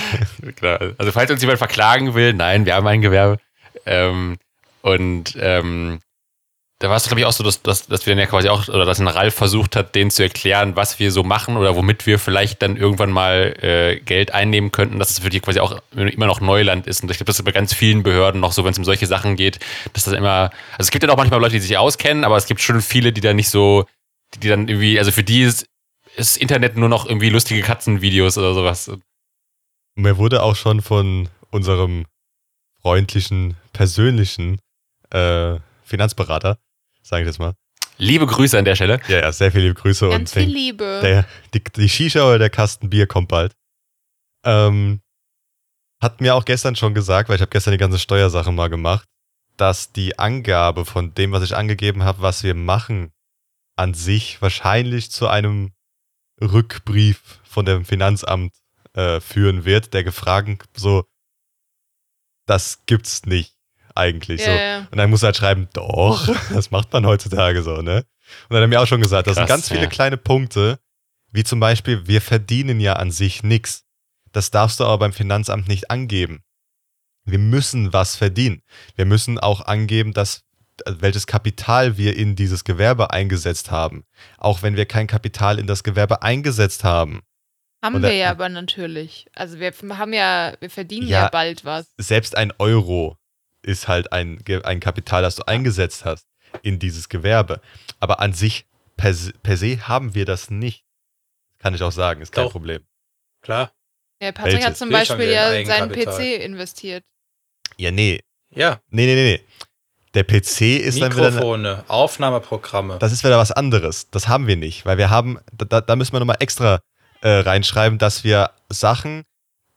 Klar. Also falls uns jemand verklagen will, nein, wir haben ein Gewerbe. Ähm, und ähm, da war es, glaube ich, auch so, dass, dass, dass wir dann ja quasi auch, oder dass ein Ralf versucht hat, denen zu erklären, was wir so machen oder womit wir vielleicht dann irgendwann mal äh, Geld einnehmen könnten, dass es für die quasi auch immer noch Neuland ist. Und ich glaube, das ist bei ganz vielen Behörden noch so, wenn es um solche Sachen geht, dass das immer, also es gibt ja auch manchmal Leute, die sich auskennen, aber es gibt schon viele, die dann nicht so, die, die dann irgendwie, also für die ist, ist Internet nur noch irgendwie lustige Katzenvideos oder sowas. Mir wurde auch schon von unserem freundlichen, persönlichen äh, Finanzberater, sage ich jetzt mal. Liebe Grüße an der Stelle. Ja, ja, sehr viele Grüße Ganz und viel Liebe. der, die, die Shisha oder der Kasten Bier kommt bald. Ähm, hat mir auch gestern schon gesagt, weil ich habe gestern die ganze Steuersache mal gemacht, dass die Angabe von dem, was ich angegeben habe, was wir machen, an sich wahrscheinlich zu einem Rückbrief von dem Finanzamt äh, führen wird, der gefragt so, das gibt's nicht eigentlich Ja, so. Und dann muss er halt schreiben, doch, *laughs* das macht man heutzutage so, ne? Und dann hat er mir auch schon gesagt, das sind Krass, ganz viele ja. kleine Punkte, wie zum Beispiel, wir verdienen ja an sich nichts. Das darfst du aber beim Finanzamt nicht angeben. Wir müssen was verdienen. Wir müssen auch angeben, dass welches Kapital wir in dieses Gewerbe eingesetzt haben. Auch wenn wir kein Kapital in das Gewerbe eingesetzt haben. Haben Und wir ja aber natürlich. Also wir haben ja, wir verdienen ja, Ja. bald was. Selbst ein Euro ist halt ein, ein Kapital, das du eingesetzt hast in dieses Gewerbe. Aber an sich, per, se- per se, haben wir das nicht. Kann ich auch sagen, ist kein Doch. Problem. Klar. Ja, Patrick Welches? hat zum Beispiel ja ein seinen. PC investiert. Ja, nee. Ja. Nee, nee, nee, nee. Der PC ist dann wieder. Mikrofone, Aufnahmeprogramme. Das ist wieder was anderes. Das haben wir nicht, weil wir haben, da, da müssen wir nochmal extra äh, reinschreiben, dass wir Sachen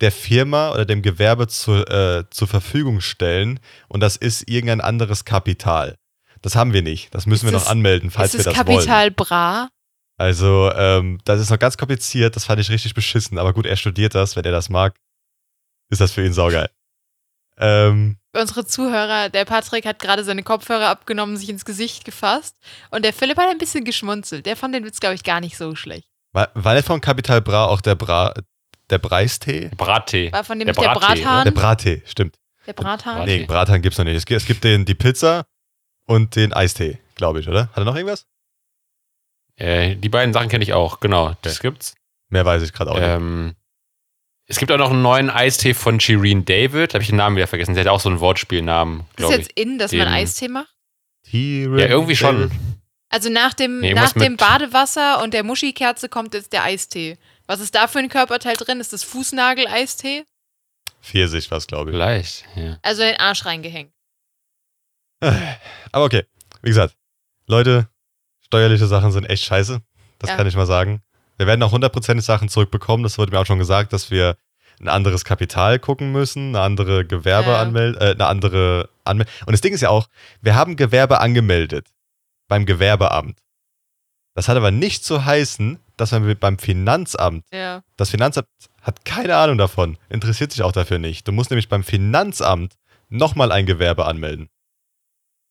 der Firma oder dem Gewerbe zu, äh, zur Verfügung stellen und das ist irgendein anderes Kapital. Das haben wir nicht. Das müssen Ist wir es- noch anmelden, falls ist wir es das wollen. Kapital Bra? Also, ähm, das ist noch ganz kompliziert, das fand ich richtig beschissen, aber gut, er studiert das, wenn er das mag, ist das für ihn saugeil. *laughs* Ähm, unsere Zuhörer, der Patrick hat gerade seine Kopfhörer abgenommen, sich ins Gesicht gefasst und der Philipp hat ein bisschen geschmunzelt. Der fand den Witz, glaube ich, gar nicht so schlecht. war, war nicht von Kapital Bra auch der Bra, der Breistee? Brattee. War von dem Der nicht der Brattee, Brathahn? Der Brattee, stimmt. der Brathahn? Brattee. Nee, Brathahn gibt's noch nicht. Es gibt, es gibt den, die Pizza und den Eistee, glaube ich, oder? Hat er noch irgendwas? Äh, die beiden Sachen kenne ich auch, genau. Das gibt's. Mehr weiß ich gerade auch nicht. Ähm, es gibt auch noch einen neuen Eistee von Shireen David. Habe ich den Namen wieder vergessen. Der hat auch so einen Wortspielnamen, Ist ich. jetzt in, dass man Den- Eistee macht? Ja, irgendwie schon. Also nach dem, Nee, nach dem Badewasser und der Muschikerze kommt jetzt der Eistee. Was ist da für ein Körperteil drin? Ist das Fußnagel-Eistee? Pfirsich was, glaube ich. Vielleicht, ja. Also in den Arsch reingehängt. Aber okay, wie gesagt, Leute, steuerliche Sachen sind echt scheiße. Das Ja. kann ich mal sagen. Wir werden auch hundertprozentig Sachen zurückbekommen. Das wurde mir auch schon gesagt, dass wir ein anderes Kapital gucken müssen, eine andere Gewerbe Ja. anmelden, äh, eine andere Anmeldung. Und das Ding ist ja auch, wir haben Gewerbe angemeldet beim Gewerbeamt. Das hat aber nicht zu heißen, dass wir beim Finanzamt Ja. das Finanzamt hat keine Ahnung davon, interessiert sich auch dafür nicht. Du musst nämlich beim Finanzamt nochmal ein Gewerbe anmelden.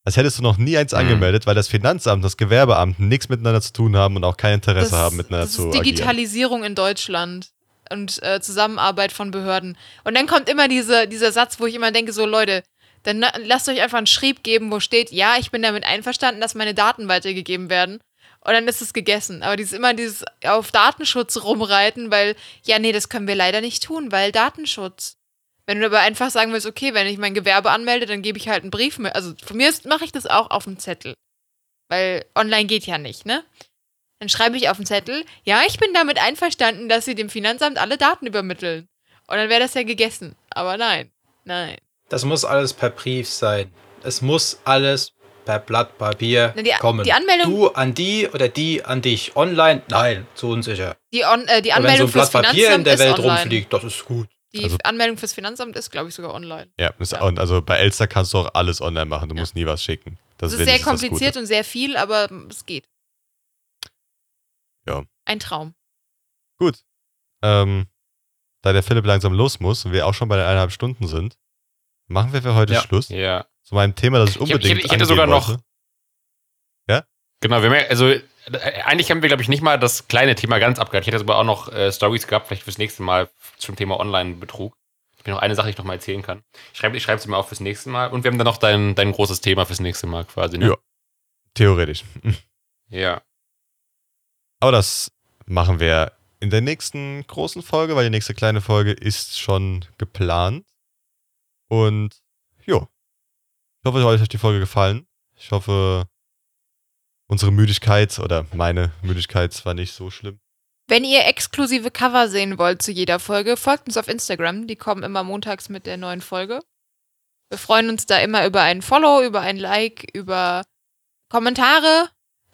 Als hättest du noch nie eins Mhm. angemeldet, weil das Finanzamt und das Gewerbeamt nichts miteinander zu tun haben und auch kein Interesse das, haben, miteinander das zu ist agieren. Digitalisierung in Deutschland und äh, Zusammenarbeit von Behörden. Und dann kommt immer diese, dieser Satz, wo ich immer denke, so Leute, dann lasst euch einfach einen Schrieb geben, wo steht, ja, ich bin damit einverstanden, dass meine Daten weitergegeben werden. Und dann ist es gegessen. Aber dieses immer dieses auf Datenschutz rumreiten, weil, ja, nee, das können wir leider nicht tun, weil Datenschutz. Wenn du aber einfach sagen willst, okay, wenn ich mein Gewerbe anmelde, dann gebe ich halt einen Brief mit. Also von mir mache ich das auch auf dem Zettel. Weil online geht ja nicht, ne? Dann schreibe ich auf den Zettel, ja, ich bin damit einverstanden, dass sie dem Finanzamt alle Daten übermitteln. Und dann wäre das ja gegessen. Aber nein, nein. Das muss alles per Brief sein. Es muss alles per Blatt Papier Na, die- kommen. die Anmeldung- Du an die oder die an dich. Online? Nein, zu unsicher. Die, on, äh, die wenn so Anmeldung ein Blatt Papier Finanzamt in der Welt online. rumfliegt, das ist gut. Die Also- Anmeldung fürs Finanzamt ist, glaube ich, sogar online. Ja, ist, Ja. Und also bei Elster kannst du auch alles online machen. Du Ja. musst nie was schicken. Das Das ist sehr kompliziert und sehr viel, aber es geht. Ja. Ein Traum. Gut. Ähm, da der Philipp langsam los muss und wir auch schon bei den eineinhalb Stunden sind, machen wir für heute Ja. Schluss. Ja. Zu meinem Thema, das ich hab- ich unbedingt hätte- ich hätte sogar noch- wollte. Genau, wir haben ja, also äh, eigentlich haben wir, glaube ich, nicht mal das kleine Thema ganz abgehakt. Ich hätte sogar auch noch äh, Stories gehabt, vielleicht fürs nächste Mal zum Thema Online-Betrug. Ich habe noch eine Sache, die ich noch mal erzählen kann. Ich schreibe ich sie mal auf fürs nächste Mal. Und wir haben dann noch dein, dein großes Thema fürs nächste Mal quasi. Ne? Ja. Theoretisch. *laughs* Ja. Aber das machen wir in der nächsten großen Folge, weil die nächste kleine Folge ist schon geplant. Und jo. Ich hoffe, euch hat die Folge gefallen. Ich hoffe, unsere Müdigkeit oder meine Müdigkeit war nicht so schlimm. Wenn ihr exklusive Cover sehen wollt zu jeder Folge, folgt uns auf Instagram. Die kommen immer montags mit der neuen Folge. Wir freuen uns da immer über ein Follow, über ein Like, über Kommentare.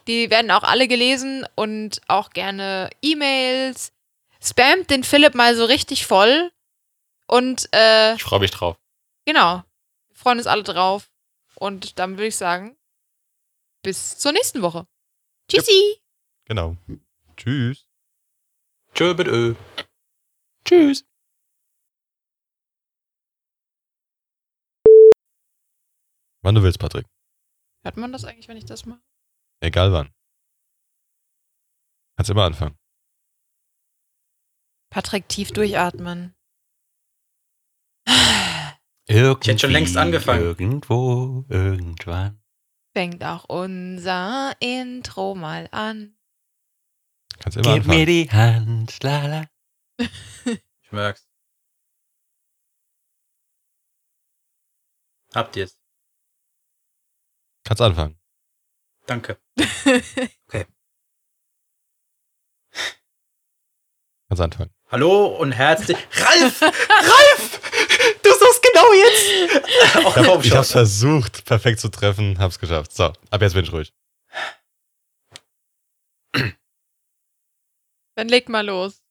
Die werden auch alle gelesen und auch gerne E-Mails. Spamt den Philipp mal so richtig voll. Und äh, Ich freue mich drauf. genau, wir freuen uns alle drauf. Und dann würde ich sagen, bis zur nächsten Woche. Tschüssi! Genau. Tschüss. Tschö, bitte. Tschüss. Wann du willst, Patrick. Hört man das eigentlich, wenn ich das mache? Egal wann. Kannst immer anfangen. Patrick, tief durchatmen. Irgendwie, hätte schon längst angefangen. Irgendwo, irgendwann. Fängt auch unser Intro mal an. Kannst immer Gib mir anfangen. die Hand, lala. *laughs* Ich merk's. Habt ihr's. Kannst anfangen. Danke. *laughs* Kannst anfangen. Hallo und herzlich. Ralf! Ralf! Du genau jetzt! Auch *laughs* Ich, hab's schon. versucht, perfekt zu treffen, hab's geschafft. So, ab jetzt bin ich ruhig. Dann leg mal los.